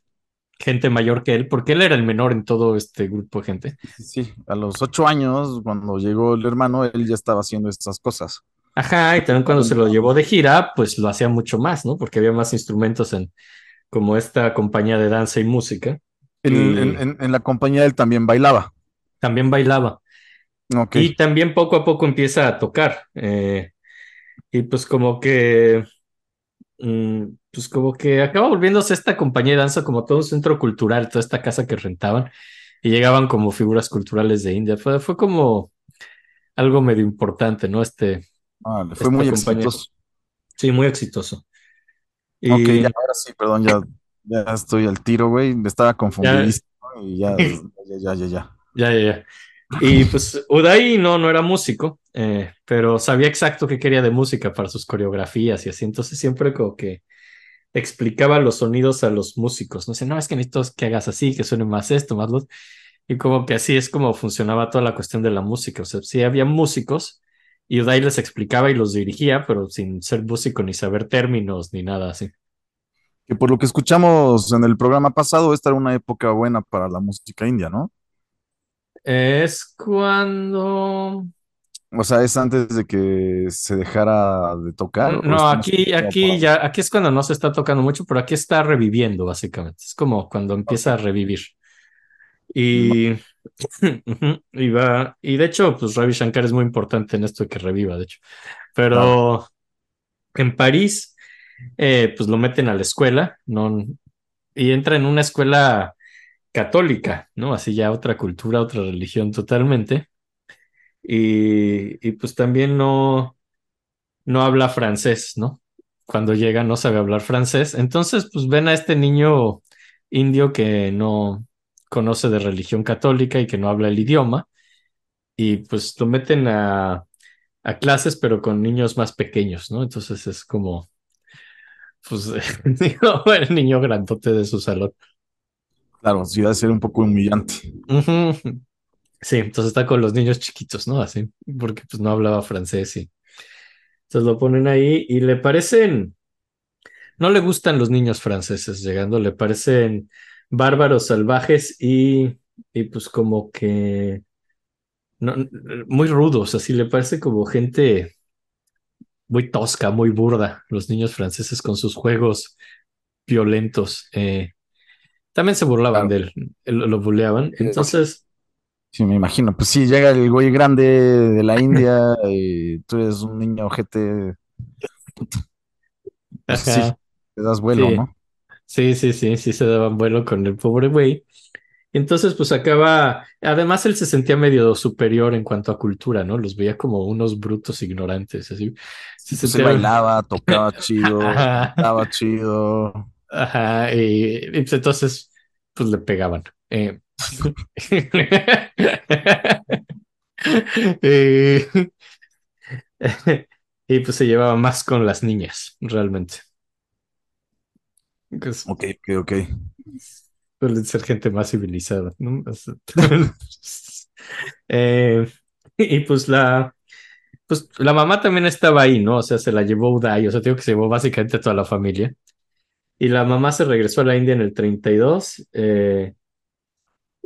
S3: gente mayor que él, porque él era el menor en todo este grupo de gente.
S2: Sí. A los ocho años, cuando llegó el hermano, él ya estaba haciendo estas cosas.
S3: Ajá, y también cuando se lo llevó de gira, pues lo hacía mucho más, ¿no? Porque había más instrumentos en como esta compañía de danza y música.
S2: En,
S3: Y-
S2: en- en- en la compañía él también bailaba.
S3: También bailaba. Y también poco a poco empieza a tocar. eh, y pues como que, mm, pues como que acaba volviéndose esta compañía de danza como todo un centro cultural, toda esta casa que rentaban y llegaban como figuras culturales de India. Fue, fue como algo medio importante, ¿no? Este,
S2: Ah, fue muy
S3: compañía.
S2: exitoso.
S3: sí, muy exitoso. Y
S2: Ok, ya, ahora sí, perdón, ya, ya estoy al tiro, güey. Me estaba confundidísimo y ya, ya, ya, ya, ya.
S3: Ya, (laughs) ya, ya. Y pues Uday no, no era músico, eh, pero sabía exacto qué quería de música para sus coreografías y así. Entonces siempre como que explicaba los sonidos a los músicos. No sé, no, es que necesito que hagas así, que suene más esto, más lo... Y como que así es como funcionaba toda la cuestión de la música. O sea, sí había músicos y Uday les explicaba y los dirigía, pero sin ser músico ni saber términos ni nada así.
S2: Que por lo que escuchamos en el programa pasado, esta era una época buena para la música india, ¿no?
S3: Es cuando...
S2: O sea, es antes de que se dejara de tocar. ¿o
S3: No, aquí, aquí ya, aquí es cuando no se está tocando mucho, pero aquí está reviviendo, básicamente. Es como cuando empieza a revivir. Y, (laughs) y va, y de hecho, pues Ravi Shankar es muy importante en esto de que reviva, de hecho. Pero en París, eh, pues lo meten a la escuela, ¿no? Y entra en una escuela católica, ¿no? Así ya otra cultura, otra religión totalmente. Y, y pues también no, no habla francés, ¿no? Cuando llega no sabe hablar francés. Entonces, pues ven a este niño indio que no conoce de religión católica y que no habla el idioma. Y pues lo meten a, a clases, pero con niños más pequeños, ¿no? Entonces es como, pues, (laughs) el niño grandote de su salón.
S2: Claro, sí, a ser un poco humillante.
S3: Sí, entonces está con los niños chiquitos, ¿no? Así, porque pues no hablaba francés y entonces lo ponen ahí y le parecen, no le gustan los niños franceses llegando, le parecen bárbaros, salvajes y, y pues como que no, muy rudos, así le parece como gente muy tosca, muy burda, los niños franceses con sus juegos violentos. eh, también se burlaban
S2: Claro.
S3: de él, lo, lo buleaban. Entonces,
S2: Sí, me imagino. Pues sí, llega el güey grande de la (laughs) India y tú eres un niño ojete. Pues sí, te das vuelo,
S3: Sí.
S2: ¿no?
S3: Sí, sí, sí, sí se daban vuelo con el pobre güey. Entonces, pues acaba, además él se sentía medio superior en cuanto a cultura, ¿no? Los veía como unos brutos ignorantes, así. Se sentía-
S2: bailaba, tocaba (laughs) chido, cantaba chido.
S3: Ajá, y, y, pues entonces, pues le pegaban. Eh, (laughs) Eh, (laughs) y pues se llevaba más con las niñas, realmente. Que es-
S2: Ok, ok, ok.
S3: Suelen ser gente más civilizada, ¿no? (laughs) Eh, y pues la, pues la mamá también estaba ahí, ¿no? O sea, se la llevó Uday, o sea, digo que se llevó básicamente a toda la familia. Y la mamá se regresó a la India en el 32. eh,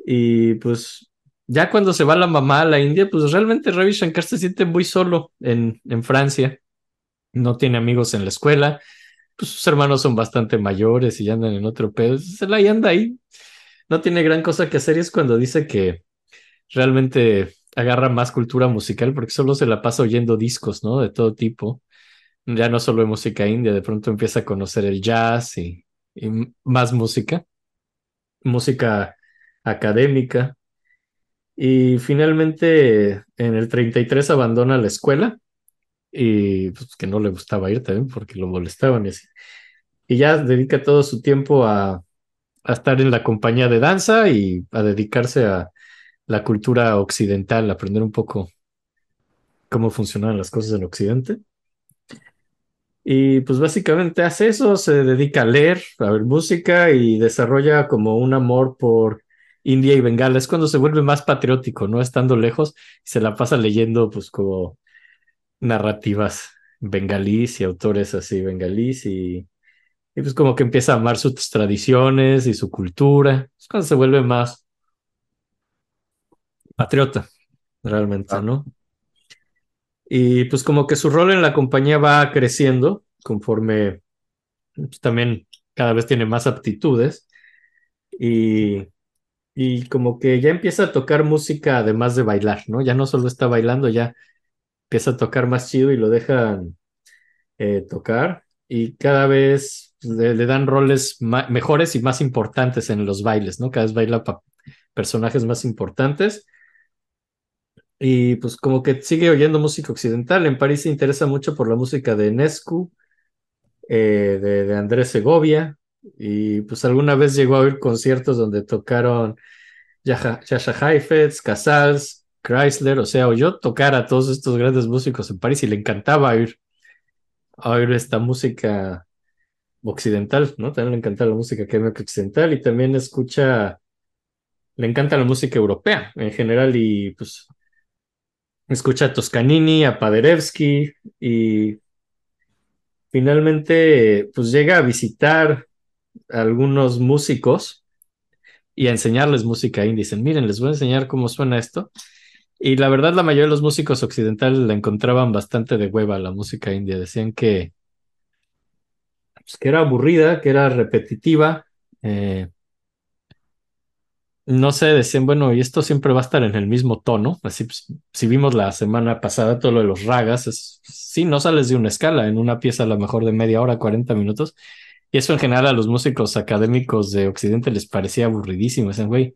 S3: y pues ya cuando se va la mamá a la India, pues realmente Ravi Shankar se siente muy solo en, en Francia. No tiene amigos en la escuela. Pues sus hermanos son bastante mayores y ya andan en otro pedo. Se la y anda ahí. No tiene gran cosa que hacer y es cuando dice que realmente agarra más cultura musical porque solo se la pasa oyendo discos, ¿no? De todo tipo. Ya no solo de música india, de pronto empieza a conocer el jazz y, y más música, música académica. Y finalmente en el 33 abandona la escuela y pues que no le gustaba ir también porque lo molestaban y así. Y ya dedica todo su tiempo a, estar en la compañía de danza y a dedicarse a la cultura occidental, a aprender un poco cómo funcionan las cosas en Occidente. Y pues básicamente hace eso, se dedica a leer, a ver música y desarrolla como un amor por India y Bengala. Es cuando se vuelve más patriótico, ¿no? Estando lejos, se la pasa leyendo pues como narrativas bengalíes y autores así bengalíes y, y pues como que empieza a amar sus tradiciones y su cultura. Es cuando se vuelve más patriota, realmente,
S2: Ah.
S3: ¿no? Y pues como que su rol en la compañía va creciendo conforme pues, también cada vez tiene más aptitudes y, y como que ya empieza a tocar música además de bailar, ¿no? Ya no solo está bailando, ya empieza a tocar más chido y lo dejan eh, tocar y cada vez le, le dan roles mejores y más importantes en los bailes, ¿no? Cada vez baila pa- personajes más importantes. Y pues como que sigue oyendo música occidental. En París se interesa mucho por la música de Nescu, eh, de, de Andrés Segovia. Y pues alguna vez llegó a oír conciertos donde tocaron Yasha Heifetz, Casals, Chrysler. O sea, oyó tocar a todos estos grandes músicos en París y le encantaba oír, oír esta música occidental, ¿no? También le encanta la música académica occidental y también escucha, le encanta la música europea en general y pues escucha a Toscanini, a Paderewski y finalmente pues llega a visitar a algunos músicos y a enseñarles música indie. Dicen, miren, les voy a enseñar cómo suena esto. Y la verdad, la mayoría de los músicos occidentales la encontraban bastante de hueva la música india. Decían que, pues, que era aburrida, que era repetitiva. eh, no sé, decían, bueno, y esto siempre va a estar en el mismo tono. Así, pues, si vimos la semana pasada todo lo de los ragas, es, sí, no sales de una escala en una pieza a lo mejor de media hora, 40 minutos. Y eso en general a los músicos académicos de Occidente les parecía aburridísimo. Decían, güey,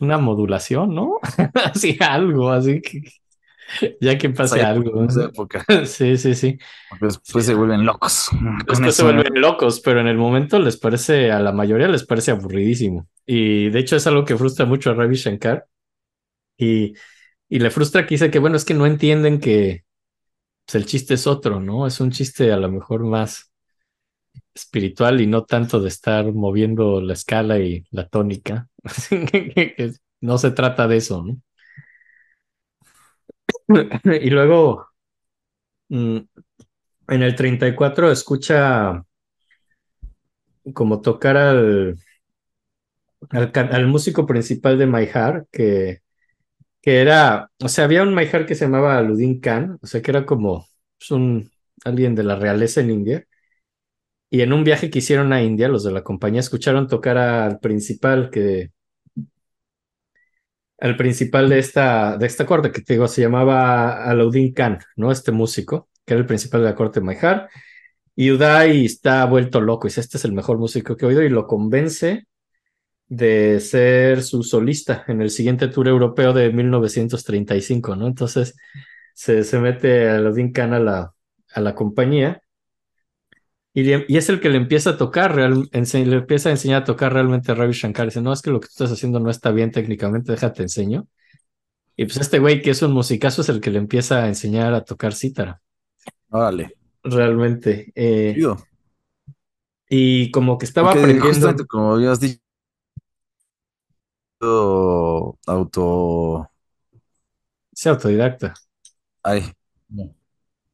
S3: una modulación, ¿no? (laughs) así algo, así que ya que pase
S2: Esa
S3: algo.
S2: época, esa (laughs) época.
S3: Sí, sí, sí.
S2: Después se vuelven locos.
S3: Después se vuelven locos, pero en el momento les parece, a la mayoría les parece aburridísimo. Y de hecho es algo que frustra mucho a Ravi Shankar. Y, y le frustra que dice que, bueno, es que no entienden que pues, el chiste es otro, ¿no? Es un chiste a lo mejor más espiritual y no tanto de estar moviendo la escala y la tónica. (laughs) No se trata de eso, ¿no? (coughs) Y luego, mm, en el 34 escucha como tocar al, al, músico principal de Maihar, que, que era, o sea, había un Maihar que se llamaba Aludin Khan, o sea, que era como pues, un, alguien de la realeza en India. Y en un viaje que hicieron a India, los de la compañía escucharon tocar al principal que al principal de esta, de esta corte, que te digo, se llamaba Alauddin Khan, ¿no? Este músico, que era el principal de la corte de Maihar. Y Uday está vuelto loco, y dice, este es el mejor músico que he oído, y lo convence de ser su solista en el siguiente tour europeo de 1935, ¿no? Entonces se, se mete Alauddin Khan a la, a la compañía y, le- y es el que le empieza a tocar, real- ense- le empieza a enseñar a tocar realmente a Ravi Shankar. Dice, no, es que lo que tú estás haciendo no está bien técnicamente, déjate enseño. Y pues este güey que es un musicazo es el que le empieza a enseñar a tocar cítara,
S2: Órale.
S3: realmente. Eh, y como que estaba
S2: Porque
S3: aprendiendo,
S2: como habías dicho, auto.
S3: es autodidacta.
S2: Ay,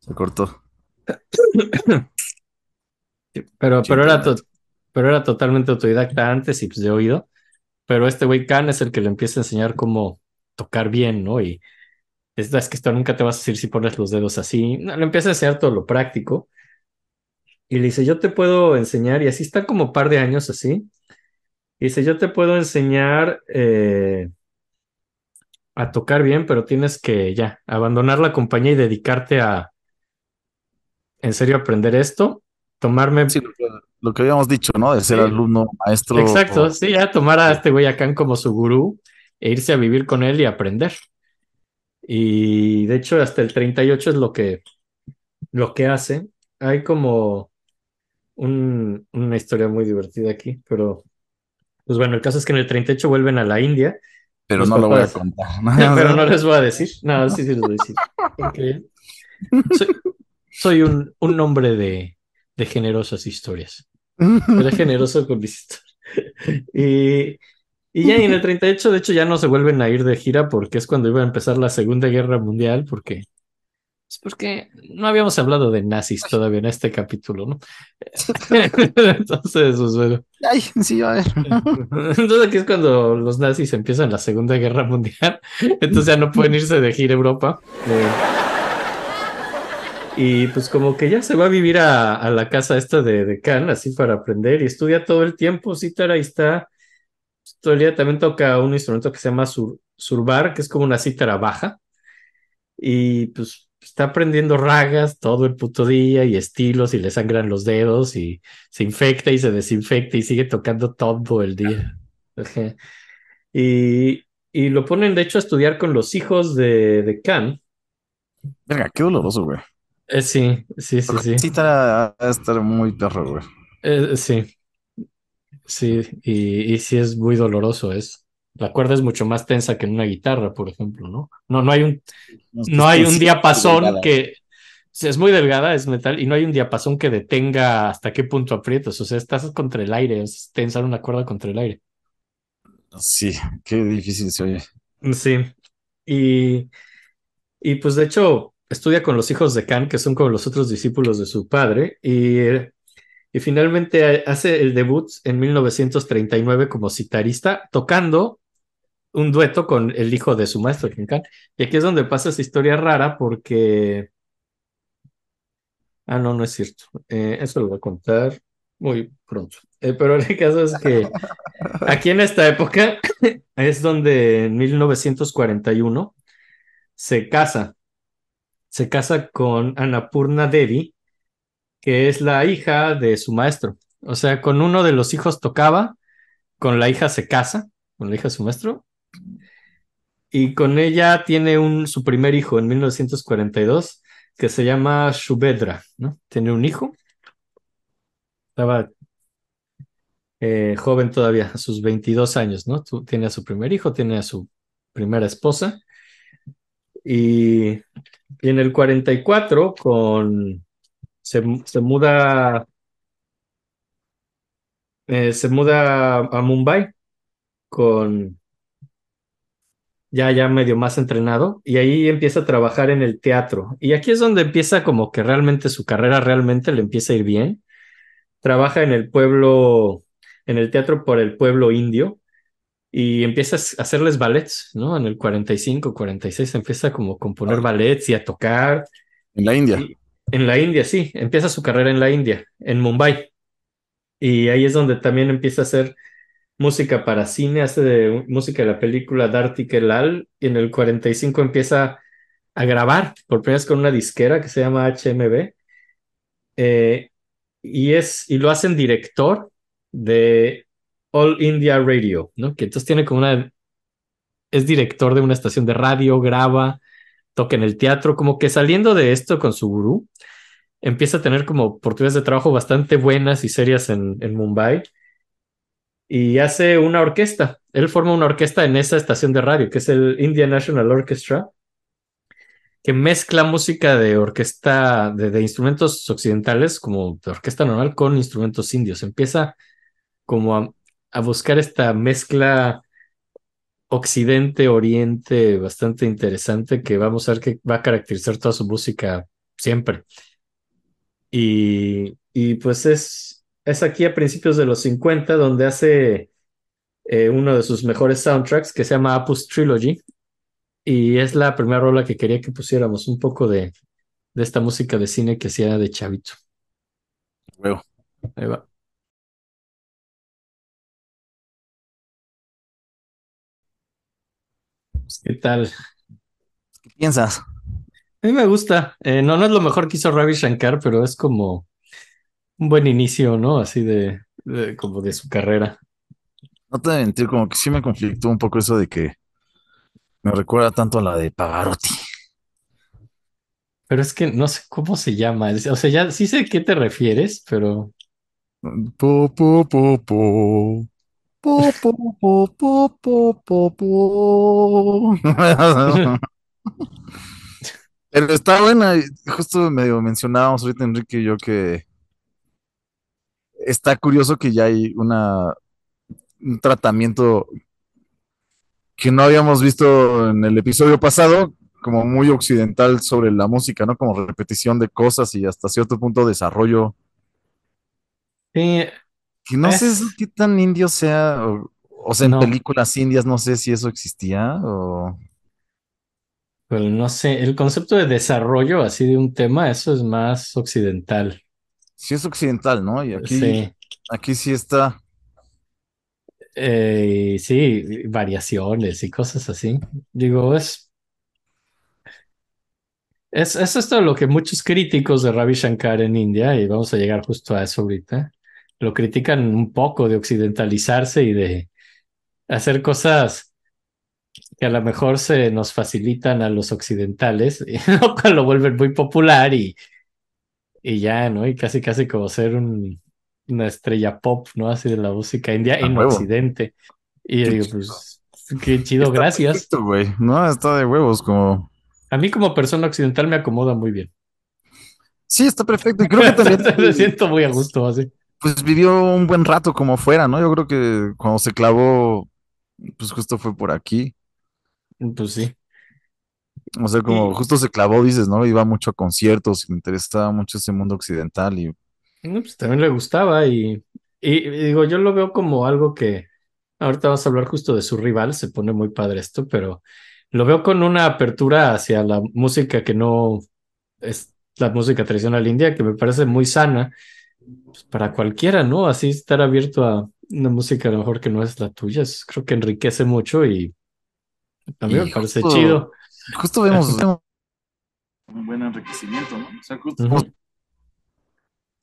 S2: se cortó. (coughs)
S3: Pero,
S2: Sí,
S3: pero, era to- pero era totalmente autodidacta antes y pues de oído. Pero este güey Khan es el que le empieza a enseñar cómo tocar bien, ¿no? Y es, es que esto nunca te vas a decir si pones los dedos así. No, le empieza a enseñar todo lo práctico. Y le dice, yo te puedo enseñar, y así está como par de años así. Y dice, yo te puedo enseñar eh, a tocar bien, pero tienes que ya abandonar la compañía y dedicarte a, en serio, aprender esto. Tomarme
S2: Sí, lo que, lo que habíamos dicho, ¿no? De ser
S3: Sí.
S2: alumno, maestro.
S3: Exacto, sí, ya tomar a este güey acá como su gurú e irse a vivir con él y aprender. Y de hecho, hasta el 38 es lo que, lo que hace. Hay como un- una historia muy divertida aquí, pero pues bueno, el caso es que en el 38 vuelven a la India,
S2: Pero no lo voy a contar. (laughs) (laughs)
S3: pero no les voy a decir. No, sí, sí les voy a decir. (laughs) Porque soy, soy un, un hombre de, de generosas historias. (laughs) Era generoso con mis historias. (laughs) Y, y ya en el 38, de hecho, ya no se vuelven a ir de gira porque es cuando iba a empezar la Segunda Guerra Mundial, porque es porque no habíamos hablado de nazis todavía en este capítulo, ¿no? (laughs) Entonces, pues bueno.
S2: Ay, sí, a ver.
S3: Entonces aquí es cuando los nazis empiezan la Segunda Guerra Mundial. Entonces ya no pueden irse de gira a Europa. Eh, y pues como que ya se va a vivir a, a la casa esta de, de Khan, así para aprender y estudia todo el tiempo. Cítara y está. Todo el día también toca un instrumento que se llama sur, surbar, que es como una cítara baja. Y pues está aprendiendo ragas todo el puto día y estilos y le sangran los dedos y se infecta y se desinfecta y sigue tocando todo el día. (laughs) Ajá. Y, y lo ponen de hecho a estudiar con los hijos de, de Khan.
S2: Venga, qué doloroso, güey.
S3: Eh, sí, sí, sí, sí.
S2: Sí, está estar muy perro, güey.
S3: Eh, sí. Sí, y, y sí es muy doloroso, es. La cuerda es mucho más tensa que en una guitarra, por ejemplo, ¿no? No, no hay un, no hay un diapasón que es muy delgada, es metal, y no hay un diapasón que detenga hasta qué punto aprietas. O sea, estás contra el aire, es tensar una cuerda contra el aire.
S2: Sí, qué difícil se oye.
S3: Sí. Y, y pues de hecho estudia con los hijos de Khan, que son como los otros discípulos de su padre, y, y finalmente hace el debut en 1939 como citarista, tocando un dueto con el hijo de su maestro, Khan. Y aquí es donde pasa esa historia rara porque... Ah, no, no es cierto. Eh, eso lo voy a contar muy pronto. Eh, pero el caso es que aquí en esta época (coughs) es donde en 1941 se casa. Se casa con Annapurna Devi, que es la hija de su maestro. O sea, con uno de los hijos tocaba, con la hija se casa, con la hija de su maestro, y con ella tiene un, su primer hijo en 1942, que se llama Shubedra, ¿no? Tiene un hijo. Estaba eh, joven todavía, a sus 22 años, ¿no? tiene a su primer hijo, tiene a su primera esposa. Y, y en el 44, con se, muda, eh, se muda a Mumbai con ya, ya medio más entrenado y ahí empieza a trabajar en el teatro. Y aquí es donde empieza como que realmente su carrera realmente le empieza a ir bien. Trabaja en el pueblo, en el teatro por el pueblo indio y empieza a hacerles ballets, ¿no? En el 45, 46 empieza como a componer ballets y a tocar.
S2: En la India.
S3: En la India, sí, empieza su carrera en la India, en Mumbai. Y ahí es donde también empieza a hacer música para cine, hace de, música de la película Darty Kelal, y en el 45 empieza a grabar, por primera vez con una disquera que se llama HMB. Eh, y, es, y lo hacen director de All India Radio, ¿no? Que entonces tiene como una... Es director de una estación de radio, graba, toca en el teatro, como que saliendo de esto con su gurú, empieza a tener como oportunidades de trabajo bastante buenas y serias en, en Mumbai y hace una orquesta. Él forma una orquesta en esa estación de radio, que es el Indian National Orchestra, que mezcla música de orquesta, de, instrumentos occidentales, como de orquesta normal, con instrumentos indios. Empieza como a, a buscar esta mezcla occidente-oriente bastante interesante que vamos a ver que va a caracterizar toda su música siempre. Y, y pues es, es aquí a principios de los 50 donde hace eh, uno de sus mejores soundtracks que se llama Apus Trilogy. Y es la primera rola que quería que pusiéramos un poco de, de esta música de cine que hacía de chavito.
S2: Luego.
S3: Ahí va. Pues, ¿Qué tal?
S2: ¿Qué piensas?
S3: A mí me gusta. Eh, no, no es lo mejor que hizo Ravi Shankar, pero es como un buen inicio, ¿no? Así de, como de su carrera.
S2: No te voy a mentir, como que sí me conflictó un poco eso de que me recuerda tanto a la de Pavarotti.
S3: Pero es que no sé cómo se llama. O sea, ya sí sé a qué te refieres, pero.
S2: Po, po, po, po. Po, po, po, po, po, po, po. Pero está buena. Justo medio mencionábamos ahorita Enrique y yo que está curioso que ya hay una, un tratamiento que no habíamos visto en el episodio pasado, como muy occidental sobre la música, ¿no? Como repetición de cosas y hasta cierto punto desarrollo.
S3: Sí.
S2: Que no sé (laughs) qué tan indio sea, o, sea, en películas indias no sé si eso existía o...
S3: Pues no sé, el concepto de desarrollo así de un tema, eso es más occidental.
S2: Sí es occidental, ¿no? Y aquí sí, aquí sí está.
S3: Eh, sí, variaciones y cosas así. Digo, es, es, es esto lo que muchos críticos de Ravi Shankar en India, y vamos a llegar justo a eso ahorita, lo critican un poco de occidentalizarse y de hacer cosas que a lo mejor se nos facilitan a los occidentales, (laughs) y lo vuelven muy popular y, y ya, ¿no? Y casi, casi como ser un, una estrella pop, ¿no? Así de la música india en Occidente. Y yo digo, pues, qué chido, gracias.
S2: Perfecto, güey. No, está de huevos, como.
S3: A mí como persona occidental me acomoda muy bien.
S2: Sí, está perfecto. Y creo que (laughs) también.
S3: me siento muy a gusto así.
S2: Pues vivió un buen rato como fuera, ¿no? Yo creo que cuando se clavó, pues justo fue por aquí.
S3: Pues sí.
S2: O sea, como justo se clavó, dices, ¿no? Iba mucho a conciertos y me interesaba mucho ese mundo occidental y
S3: No, pues también le gustaba y, y, y digo, yo lo veo como algo que ahorita vamos a hablar justo de su rival, se pone muy padre esto, pero lo veo con una apertura hacia la música que no es la música tradicional india, que me parece muy sana pues, para cualquiera, ¿no? Así estar abierto a una música a lo mejor que no es la tuya, es- creo que enriquece mucho y a mí
S2: Y
S3: me parece
S2: justo-
S3: chido.
S2: Justo vemos, un buen enriquecimiento, ¿no? O sea, justo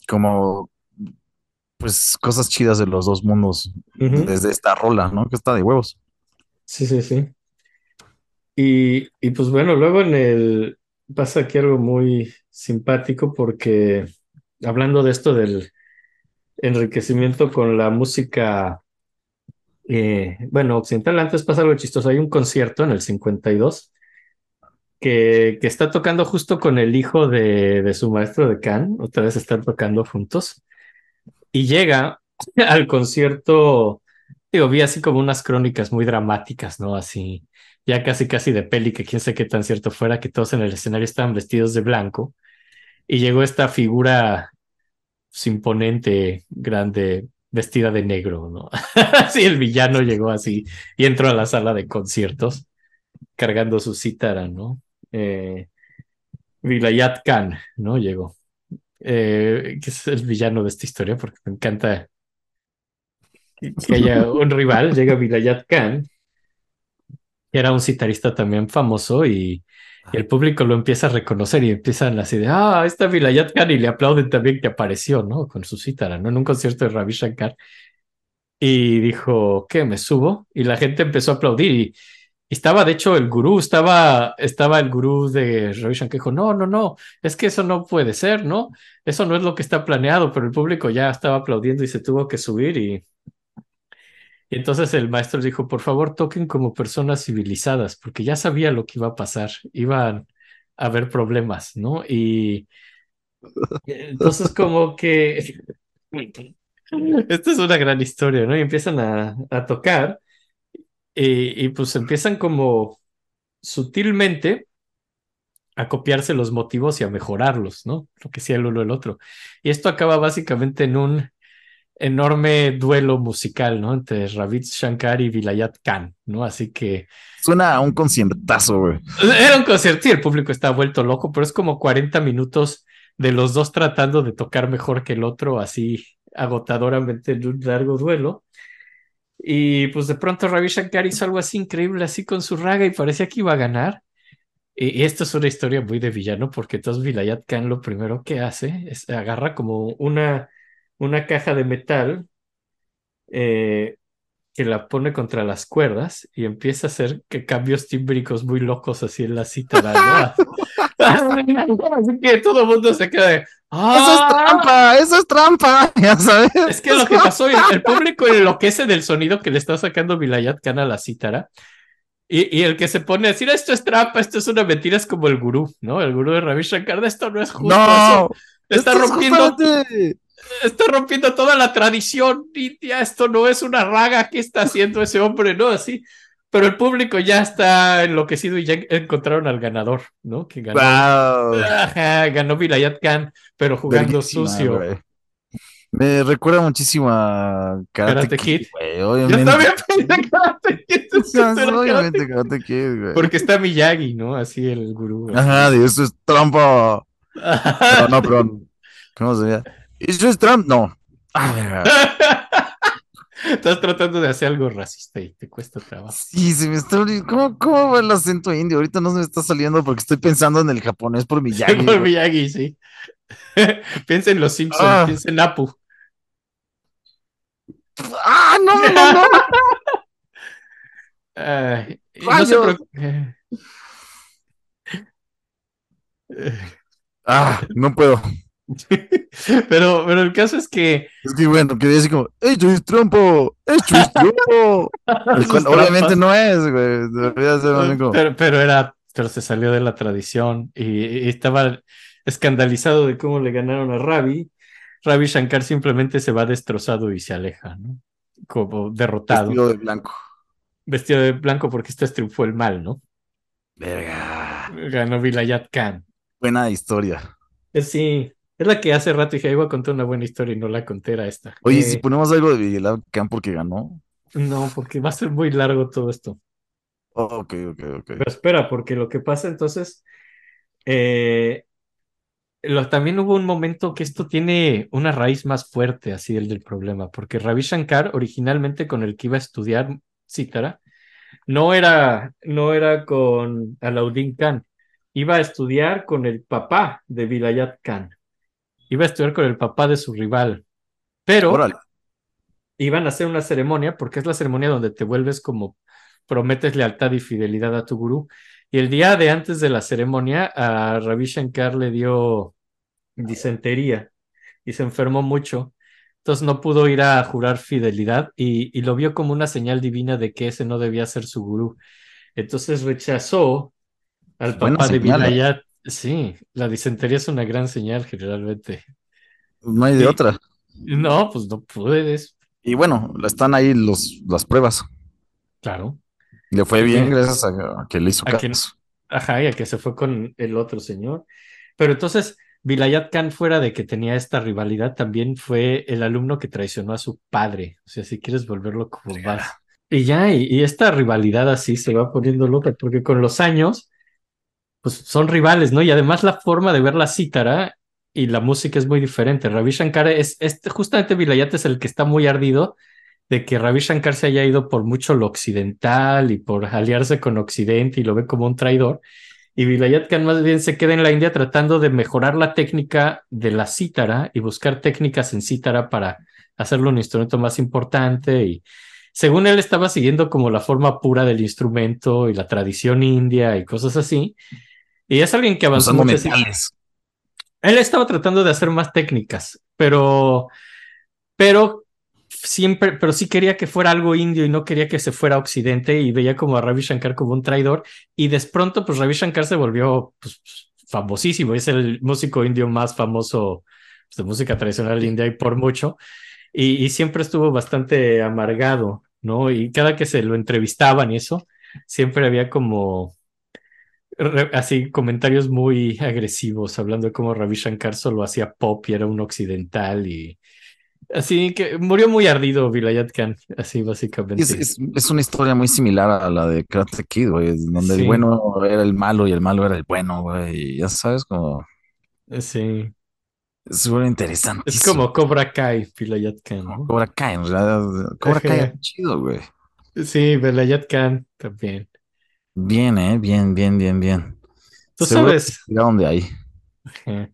S2: como pues cosas chidas de los dos mundos desde esta rola, ¿no? Que está de huevos.
S3: Sí, sí, sí. Y, y pues bueno, luego en el pasa aquí algo muy simpático porque hablando de esto del enriquecimiento con la música, eh, bueno, occidental, antes pasa algo chistoso. Hay un concierto en el 52 que, que está tocando justo con el hijo de, de su maestro de Cannes, otra vez están tocando juntos, y llega (laughs) al concierto, digo, vi así como unas crónicas muy dramáticas, ¿no? Así, ya casi casi de peli, que quién sé qué tan cierto fuera, que todos en el escenario estaban vestidos de blanco, y llegó esta figura pues, imponente, grande, vestida de negro, ¿no? (laughs) Así el villano llegó así y entró a la sala de conciertos cargando su cítara, ¿no? Eh, Vilayat Khan, ¿no? Llegó. Eh, que es el villano de esta historia porque me encanta que haya un rival, llega Vilayat Khan, que era un citarista también famoso y, y el público lo empieza a reconocer y empiezan así de, ah, está Vilayat y le aplauden también que apareció, ¿no? Con su cítara, ¿no? En un concierto de Ravi Shankar. Y dijo, ¿qué? ¿Me subo? Y la gente empezó a aplaudir y, estaba, de hecho, el gurú, estaba, estaba el gurú de Ravi Shankar dijo, no, no, no, es que eso no puede ser, ¿no? Eso no es lo que está planeado, pero el público ya estaba aplaudiendo y se tuvo que subir y, y entonces el maestro dijo, por favor, toquen como personas civilizadas, porque ya sabía lo que iba a pasar, iban a haber problemas, ¿no? Y entonces como que... Esta es una gran historia, ¿no? Y empiezan a, a tocar y, pues empiezan como sutilmente a copiarse los motivos y a mejorarlos, ¿no? Lo que sea el uno el otro. Y esto acaba básicamente en un enorme duelo musical, ¿no? Entre Ravi Shankar y Vilayat Khan, ¿no? Así que
S2: Suena a un conciertazo, güey.
S3: era un concierto y el público estaba vuelto loco, pero es como 40 minutos de los dos tratando de tocar mejor que el otro, así agotadoramente en un largo duelo. Y pues de pronto Ravi Shankar hizo algo así increíble, así con su raga y parecía que iba a ganar. Y, y esto es una historia muy de villano, porque entonces Vilayat Khan lo primero que hace es agarra como una, una caja de metal eh, que la pone contra las cuerdas y empieza a hacer que cambios tímbricos muy locos así en la cítara, ¿no? (laughs) (laughs) Así que todo el mundo se queda de,
S2: Eso es
S3: ¡Ah!
S2: trampa, eso es trampa, (laughs) ya sabes.
S3: Es que lo que pasó, el, el público enloquece del sonido que le está sacando Vilayat Khan a la cítara. Y, y el que se pone a decir esto es trampa, esto es una mentira, es como el gurú, ¿no? El gurú de Ravi Shankar, esto no es justo,
S2: No,
S3: eso está
S2: es
S3: rompiendo, está rompiendo toda la tradición india, esto no es una raga, ¿qué está haciendo ese hombre? No, así. Pero el público ya está enloquecido y ya encontraron al ganador, ¿no? Que ganó,
S2: Wow.
S3: Ajá, ganó Vilayat Khan, pero jugando
S2: Verguísima,
S3: sucio.
S2: Me recuerda muchísimo a Karate,
S3: Karate
S2: Kid,
S3: Kid.
S2: güey,
S3: Yo
S2: obviamente.
S3: también (laughs) (laughs) pensé Karate Kid, pero
S2: obviamente Karate Kid, güey.
S3: Porque está Miyagi, ¿no? Así el gurú. así.
S2: Ajá, de eso es trampa. (laughs) No, no, perdón. ¿Cómo se llama? ¿Eso es trampa? No. (laughs)
S3: Estás tratando de hacer algo racista y te cuesta trabajo.
S2: Sí, se me está. ¿Cómo, ¿Cómo va el acento indio? Ahorita no se me está saliendo porque estoy pensando en el japonés por Miyagi. (laughs)
S3: Por. Miyagi, sí. (laughs) piensa en los Simpsons,
S2: Ah.
S3: piensa en Apu.
S2: ¡Ah, no, no, no!
S3: Ay, y no se preocupe.
S2: Ah, no puedo. (laughs)
S3: pero, pero el caso es que
S2: Es que bueno, quería decir como, ¡Hecho es trampa! ¡Hecho es trampa! (laughs) El cual
S3: Sus
S2: obviamente no es, güey.
S3: Pero, pero era, pero se salió de la tradición y, y estaba escandalizado de cómo le ganaron a Ravi. Ravi Shankar simplemente se va destrozado y se aleja, ¿no? Como derrotado,
S2: vestido de blanco.
S3: vestido de blanco porque este triunfó el mal, ¿no?
S2: Verga.
S3: Ganó Vilayat Khan.
S2: Buena historia.
S3: Eh, Sí, Es la que hace rato dije, iba a contar una buena historia y no la conté, era esta.
S2: Oye,
S3: Eh,
S2: si ponemos algo de Vigilab Khan porque ganó.
S3: No, porque va a ser muy largo todo esto.
S2: Oh, ok, ok, ok.
S3: Pero espera, porque lo que pasa entonces, eh, lo- también hubo un momento que esto tiene una raíz más fuerte, así el del problema, porque Ravi Shankar, originalmente con el que iba a estudiar cítara, no era, no era con Alauddin Khan, iba a estudiar con el papá de Vilayat Khan, iba a estudiar con el papá de su rival, pero
S2: Órale.
S3: iban a hacer una ceremonia, porque es la ceremonia donde te vuelves como prometes lealtad y fidelidad a tu gurú. Y el día de antes de la ceremonia, a Ravi Shankar le dio disentería y se enfermó mucho. Entonces no pudo ir a jurar fidelidad y, y lo vio como una señal divina de que ese no debía ser su gurú. Entonces rechazó al papá de
S2: ¿eh?
S3: Vilayat. Sí, la disentería es una gran señal generalmente.
S2: No hay de
S3: Sí.
S2: otra.
S3: No, pues no puedes.
S2: Y bueno, están ahí los, las pruebas.
S3: Claro.
S2: Le fue bien gracias a, a que le hizo caso.
S3: Ajá, y a que se fue con el otro señor. Pero entonces, Vilayat Khan, fuera de que tenía esta rivalidad, también fue el alumno que traicionó a su padre. O sea, si quieres volverlo como más. Y ya, y, y esta rivalidad así se va poniendo loca, porque con los años, pues son rivales, ¿no? Y además la forma de ver la cítara y la música es muy diferente. Ravi Shankar es, justamente Vilayat es el que está muy ardido de que Ravi Shankar se haya ido por mucho lo occidental y por aliarse con Occidente y lo ve como un traidor. Y Vilayat Khan más bien se queda en la India tratando de mejorar la técnica de la cítara y buscar técnicas en cítara para hacerlo un instrumento más importante. Y según él estaba siguiendo como la forma pura del instrumento y la tradición india y cosas así. Y es alguien que avanzó mucho. él estaba tratando de hacer más técnicas, pero, pero siempre, pero sí quería que fuera algo indio y no quería que se fuera a Occidente y veía como a Ravi Shankar como un traidor. Y de pronto, pues Ravi Shankar se volvió pues, famosísimo. Es el músico indio más famoso pues, de música tradicional india y por mucho. Y, y siempre estuvo bastante amargado, ¿no? Y cada que se lo entrevistaban y eso, siempre había como así comentarios muy agresivos hablando de cómo Ravi Shankar solo hacía pop y era un occidental y así que murió muy ardido Vilayat Khan, así básicamente.
S2: Es, es- es una historia muy similar a la de Karate Kid, güey, donde
S3: Sí.
S2: el bueno era el malo y el malo era el bueno, güey. Ya sabes, como
S3: Sí.
S2: es súper interesante.
S3: Es como Cobra Kai, Vilayat Khan, ¿no?
S2: Cobra Kai, en realidad. Cobra Kai chido, güey.
S3: Sí, Vilayat Khan también.
S2: Bien, eh, bien, bien, bien, bien.
S3: Tú
S2: Seguro
S3: sabes.
S2: de ahí.
S3: Ajá. (laughs)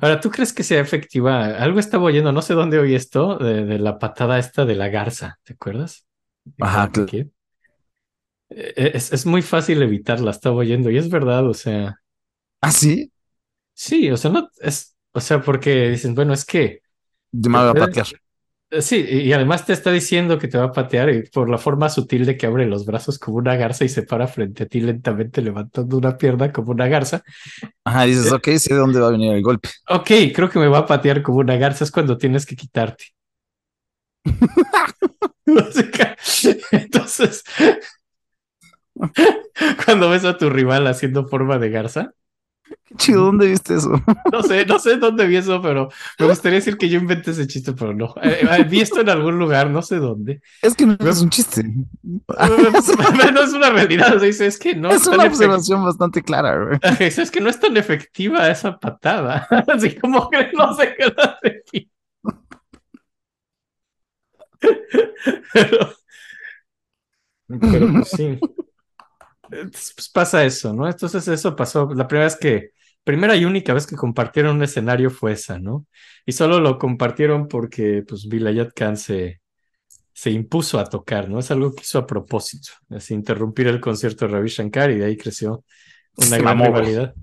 S3: Ahora, ¿tú crees que sea efectiva? Algo estaba oyendo, no sé dónde oí esto, de, de la patada esta de la garza, ¿te acuerdas? De
S2: Ajá,
S3: Karate
S2: cl-
S3: Kid. Eh, Es, es muy fácil evitarla, estaba oyendo, y es verdad, o sea,
S2: Ah, sí.
S3: sí, o sea, no, es, o sea, porque dicen, bueno, es que,
S2: Yo me voy a patear.
S3: Eh, sí, y además te está diciendo que te va a patear y por la forma sutil de que abre los brazos como una garza y se para frente a ti lentamente levantando una pierna como una garza.
S2: Ajá, dices,
S3: Eh.
S2: ok, sé de dónde va a venir el golpe.
S3: Ok, creo que me va a patear como una garza, es cuando tienes que quitarte. (laughs) Entonces, (laughs) cuando ves a tu rival haciendo forma de garza,
S2: Qué chido, ¿dónde viste eso? (laughs)
S3: no sé, no sé dónde vi eso, pero me gustaría decir que yo inventé ese chiste, pero no. Eh, eh, vi esto en algún lugar, no sé dónde.
S2: Es que no es un chiste.
S3: no es una realidad, o sea, dice, es que no
S2: es
S3: tan
S2: una observación bastante clara, güey. (laughs)
S3: Dice, es que no es tan efectiva esa patada. (laughs) Así como que no sé qué la define. Pero, pero pues sí. Pues pasa eso, ¿no? Entonces eso pasó. La primera vez que, primera y única vez que compartieron un escenario fue esa, ¿no? Y solo lo compartieron porque pues Vilayat Khan se, se impuso a tocar, ¿no? Es algo que hizo a propósito, así interrumpir el concierto de Ravi Shankar y de ahí creció una
S2: Se
S3: gran
S2: mamó,
S3: rivalidad.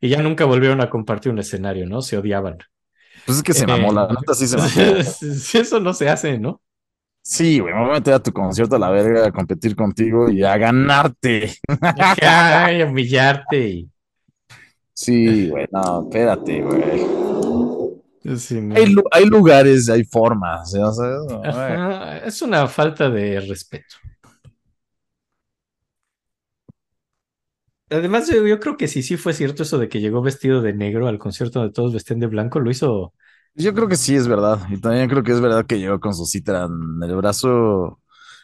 S3: Y ya nunca volvieron a compartir un escenario, ¿no? Se odiaban.
S2: Pues es que se
S3: Eh,
S2: mamó, la neta sí se (laughs) mamó.
S3: Eso no se hace, ¿no?
S2: Sí, güey, me voy a meter a tu concierto a la verga a competir contigo y a ganarte.
S3: Ay, humillarte y...
S2: Sí, güey, no, espérate, güey.
S3: Sí, no.
S2: Hay, lu- hay lugares, hay formas, ¿ya sabes? No, güey.
S3: Ajá, Es una falta de respeto. Además, yo, yo creo que sí, sí fue cierto eso de que llegó vestido de negro al concierto donde todos vestían de blanco, lo hizo.
S2: Yo creo que sí es verdad. Y también creo que es verdad que llegó con su cítara en el brazo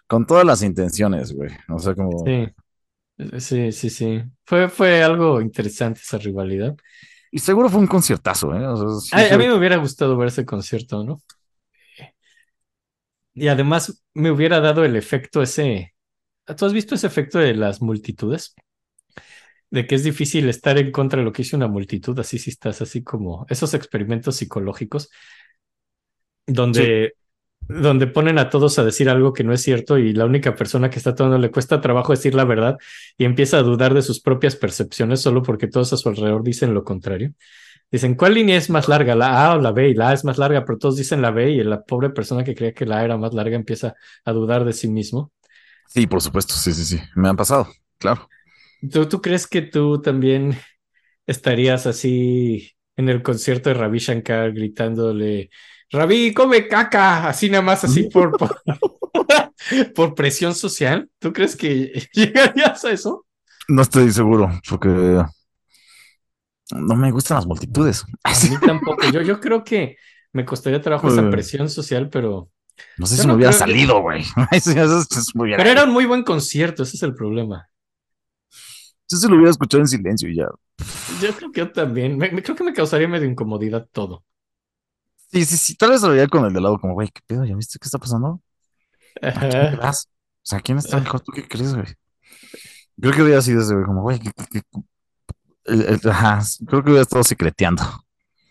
S2: con todas las intenciones, güey. O sea, como.
S3: Sí, sí, sí, sí. Fue, fue algo interesante esa rivalidad.
S2: Y seguro fue un conciertazo, ¿eh? O sea, sí
S3: A, a mí me hubiera gustado ver ese concierto, ¿no? Y además me hubiera dado el efecto ese. ¿Tú has visto ese efecto de las multitudes? De que es difícil estar en contra de lo que hizo una multitud, así si estás así como esos experimentos psicológicos donde, donde ponen a todos a decir algo que no es cierto y la única persona que está tomando le cuesta trabajo decir la verdad y empieza a dudar de sus propias percepciones solo porque todos a su alrededor dicen lo contrario. Dicen, ¿cuál línea es más larga? ¿La A o la B? Y la A es más larga, pero todos dicen la B y la pobre persona que creía que la A era más larga empieza a dudar de sí mismo.
S2: Sí, por supuesto, sí, sí, sí. Me han pasado, claro.
S3: ¿Tú, tú crees que tú también estarías así en el concierto de Ravi Shankar gritándole, Ravi, come caca, así nada más, así por, por, (laughs) por presión social? ¿Tú crees que (laughs) llegarías a eso?
S2: No estoy seguro, porque no me gustan las multitudes.
S3: A mí tampoco. Yo, yo creo que me costaría trabajo esa
S2: Eh.
S3: presión social, pero,
S2: No sé si
S3: no
S2: me hubiera salido, güey. (laughs) Bien.
S3: pero era un muy buen concierto, ese es el problema.
S2: Yo se lo hubiera escuchado en silencio y ya.
S3: Yo creo que yo también, me, me- creo que me causaría medio incomodidad todo.
S2: Sí, sí, sí. Tal vez lo veía con el de lado, como, güey, ¿qué pedo? ¿Ya viste qué está pasando? ¿A quién vas? O sea, ¿quién está mejor? ¿Tú qué crees, güey? Creo que hubiera sido ese, güey, como, güey, ¿qué- qué- qué- el- el- ajá, creo que hubiera estado secreteando.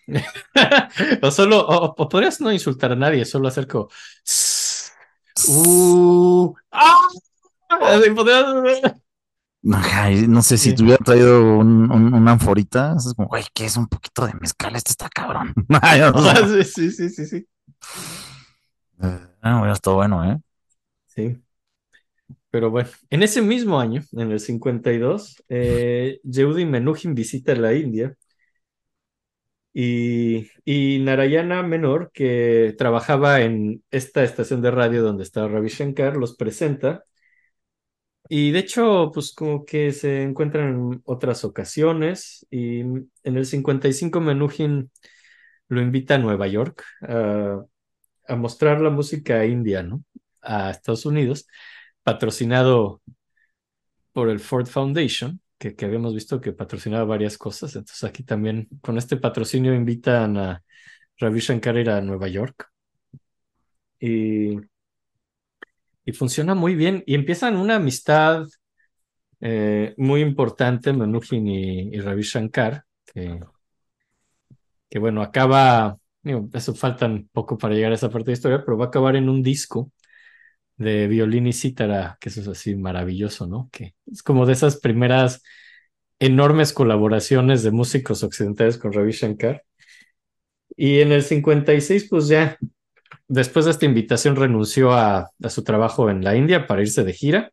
S2: (laughs)
S3: o solo, o, o podrías no insultar a nadie, solo hacer como. Uh, ¡ah!
S2: No sé si
S3: Sí.
S2: te hubiera traído un, un- una anforita, es como, güey, ¿qué es un poquito de mezcal? Esto está cabrón. (laughs) Ay, sé.
S3: sí, sí, sí, sí.
S2: Ah, hubiera estado bueno, ¿eh?
S3: Sí. Pero bueno, en ese mismo año, en el 52, eh, Yehudi Menuhin visita la India y, y Narayana Menor, que trabajaba en esta estación de radio donde estaba Ravi Shankar, los presenta. Y de hecho, pues como que se encuentran en otras ocasiones y en el 55 Menuhin lo invita a Nueva York a, a mostrar la música india, ¿no? A Estados Unidos, patrocinado por el Ford Foundation, que, que habíamos visto que patrocinaba varias cosas. Entonces aquí también con este patrocinio invitan a Ravi Shankar a Nueva York. Y, y funciona muy bien. Y empiezan una amistad eh, muy importante, Menuhin y, y Ravi Shankar, que, que bueno, acaba, digo, eso faltan poco para llegar a esa parte de la historia, pero va a acabar en un disco de violín y cítara, que eso es así maravilloso, ¿no? Que es como de esas primeras enormes colaboraciones de músicos occidentales con Ravi Shankar. Y en el 56, pues ya, después de esta invitación, renunció a, su trabajo en la India para irse de gira,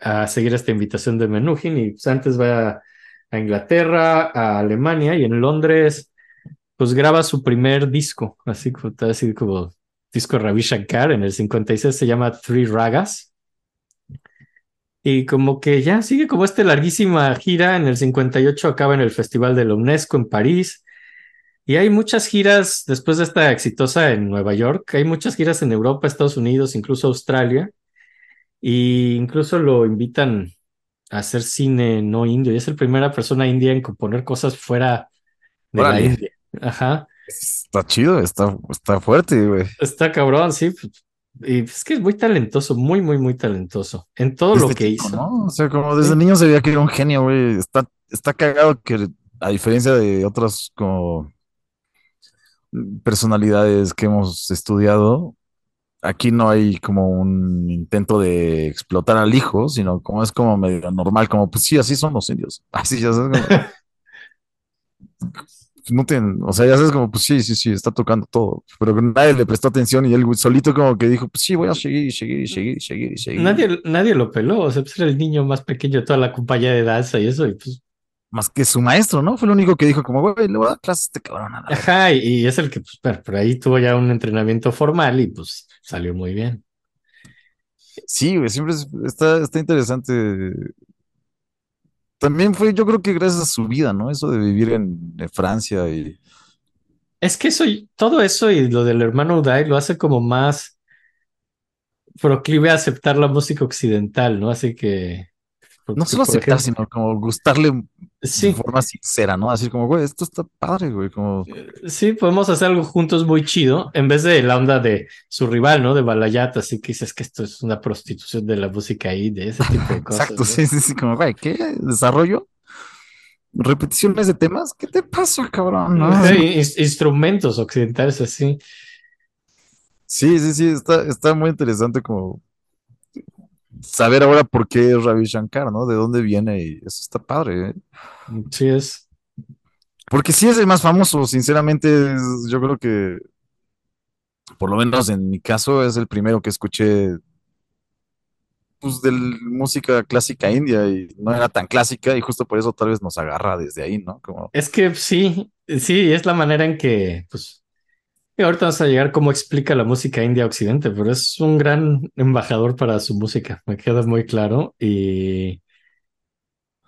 S3: a seguir esta invitación de Menuhin, y pues antes va a, a Inglaterra, a Alemania, y en Londres, pues graba su primer disco, así como, así como disco Ravi Shankar, en el 56 se llama Three Ragas. Y como que ya sigue como esta larguísima gira, en el 58 acaba en el Festival de la UNESCO en París. Y hay muchas giras después de esta exitosa en Nueva York, hay muchas giras en Europa, Estados Unidos, incluso Australia. Y incluso lo invitan a hacer cine no indio. Y es la primera persona india en componer cosas fuera de la. India. Ajá.
S2: Está chido, está, está fuerte, güey.
S3: Está cabrón, sí. pues, Y es que es muy talentoso, muy, muy, muy talentoso en todo lo que
S2: chico,
S3: hizo.
S2: ¿no? O sea, como desde
S3: Sí.
S2: niño se veía que era un genio, güey. Está, está cagado que, a diferencia de otras como personalidades que hemos estudiado, aquí no hay como un intento de explotar al hijo, sino como es como medio normal, como pues sí, así son los indios. (laughs) Así ya sabes, no tienen, o sea, ya sabes como pues sí, sí, sí, está tocando todo, pero nadie le prestó atención y él solito como que dijo, pues sí, voy a seguir y seguir y seguir y seguir seguir.
S3: Nadie, nadie lo peló, o sea, pues era el niño más pequeño de toda la compañía de danza y eso, y pues,
S2: Más que su maestro, ¿no? Fue el único que dijo como, güey, le voy a dar clases a este cabrón. a la verga".
S3: ajá, y, y es el que, pues, pero por ahí tuvo ya un entrenamiento formal y pues salió muy bien.
S2: Sí, güey, siempre es- está, está interesante también fue, yo creo que gracias a su vida, ¿no? Eso de vivir en, en Francia y
S3: Es que eso, todo eso y lo del hermano Uday lo hace como más proclive a aceptar la música occidental, ¿no? Así que.
S2: no
S3: porque,
S2: solo
S3: por
S2: aceptar,
S3: ejemplo,
S2: sino como gustarle de
S3: Sí,
S2: forma sincera, ¿no? Así como, güey, esto está padre, güey, como,
S3: sí, podemos hacer algo juntos muy chido, en vez de la onda de su rival, ¿no? De Balayat, así que dices que esto es una prostitución de la música ahí, de ese tipo de (laughs) cosas.
S2: exacto,
S3: ¿no?
S2: sí, sí, sí, como, güey, ¿qué? ¿Desarrollo? ¿Repeticiones de temas? ¿Qué te pasa, cabrón? No.
S3: Sí, ins- instrumentos occidentales así.
S2: Sí, sí, sí, está, está muy interesante como saber ahora por qué es Ravi Shankar, ¿no? De dónde viene y eso está padre, ¿eh?
S3: Sí, es.
S2: Porque sí es el más famoso, sinceramente, es- yo creo que, por lo menos en mi caso, es el primero que escuché, pues, de música clásica india y no era tan clásica y justo por eso tal vez nos agarra desde ahí, ¿no? Como,
S3: Es que sí, sí, es la manera en que, pues, y ahorita vamos a llegar cómo explica la música india a Occidente, pero es un gran embajador para su música, me queda muy claro. Y,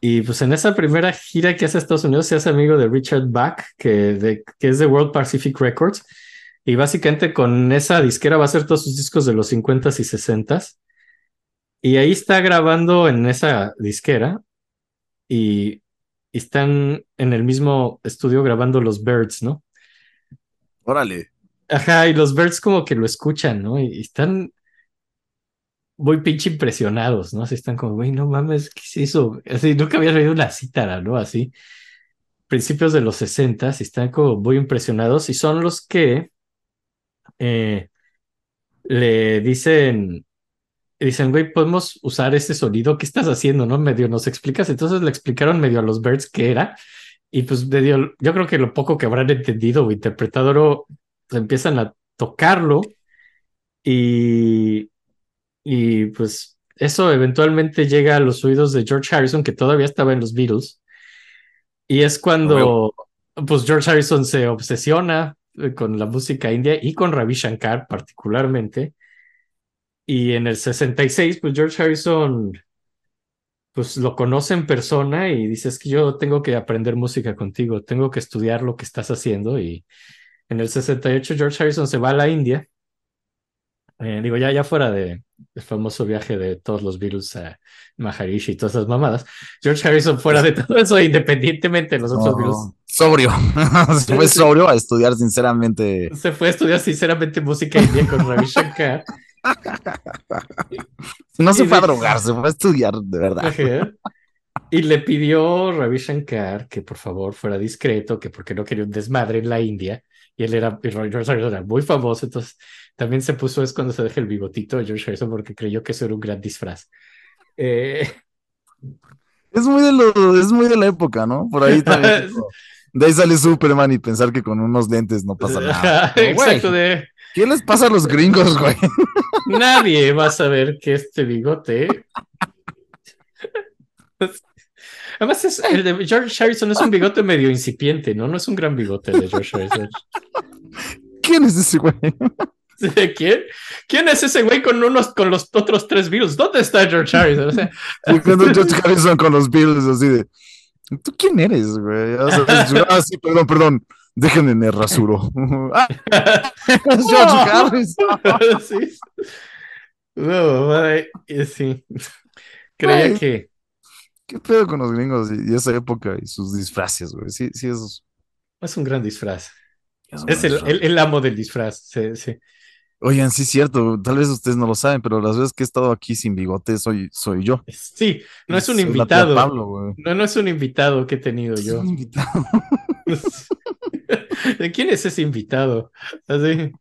S3: y pues en esa primera gira que hace a Estados Unidos se hace amigo de Richard Bach, que, de, que es de World Pacific Records, y básicamente con esa disquera va a hacer todos sus discos de los 50s y 60s. Y ahí está grabando en esa disquera y, y están en el mismo estudio grabando los Birds, ¿no?
S2: órale,
S3: Ajá, y los Birds como que lo escuchan, ¿no? Y, y están muy pinche impresionados, ¿no? Así están como, güey, no mames, ¿qué es eso? Así, nunca había oído una cítara, ¿no? Así, principios de los 60 y están como muy impresionados y son los que eh, le dicen, dicen, güey, podemos usar este sonido, ¿qué estás haciendo, no? Medio nos explicas, entonces le explicaron medio a los Birds qué era y pues medio, yo creo que lo poco que habrán entendido o interpretado, pues, empiezan a tocarlo y, y pues eso eventualmente llega a los oídos de George Harrison, que todavía estaba en los Beatles, y es cuando pues George Harrison se obsesiona eh, con la música india y con Ravi Shankar particularmente. Y en el 66, pues George Harrison pues lo conoce en persona y dice, es que yo tengo que aprender música contigo, tengo que estudiar lo que estás haciendo. Y en el 68 George Harrison se va a la India. Eh, digo, ya, ya fuera de el famoso viaje de todos los Beatles a Maharishi y todas esas mamadas. George Harrison fuera de todo eso, independientemente de los otros Beatles,
S2: no, sobrio, (laughs) se fue sobrio a estudiar sinceramente,
S3: se fue a estudiar sinceramente música india con Ravi Shankar. (laughs)
S2: no se fue a
S3: de-
S2: drogar, se fue a estudiar, de verdad.
S3: Y le pidió Ravi Shankar que por favor fuera discreto, que porque no quería un desmadre en la India. Y él era, y George Harrison era muy famoso, entonces también se puso es cuando se deja el bigotito de George Harrison porque creyó que eso era un gran disfraz. Eh,
S2: Es muy de lo, es muy de la época, ¿no? Por ahí también. (laughs) de ahí sale Superman y pensar que con unos lentes no pasa nada. (laughs) Como,
S3: exacto, de
S2: ¿Qué les pasa a los gringos, güey?
S3: nadie va a saber que este bigote. Además, es, el de George Harrison es un bigote medio incipiente, ¿no? No es un gran bigote el de George Harrison.
S2: ¿Quién es ese güey? (laughs)
S3: ¿De quién? ¿Quién es ese güey con unos con los otros tres virus? ¿Dónde está George Harrison? O sea,
S2: George Harrison con los Beatles así de, ¿tú quién eres, güey? O sea, es- ah, sí, perdón, perdón, déjenme me rasuro. (laughs) ah, es George (laughs) Harrison.
S3: sí. No, ay, eh, sí. Creía que
S2: ¿Qué pedo con los gringos y, y esa época y sus disfraces, güey? Sí, sí, es...
S3: es un gran disfraz.
S2: es
S3: el, el, el amo del disfraz. Sí, sí.
S2: Oigan, sí es cierto, tal vez ustedes no lo saben, pero las veces que he estado aquí sin bigote soy, soy yo.
S3: Sí, no es un invitado.
S2: Pablo.
S3: No, no es un invitado que he tenido
S2: Es
S3: yo.
S2: un invitado. (laughs)
S3: ¿De quién es ese invitado? Así.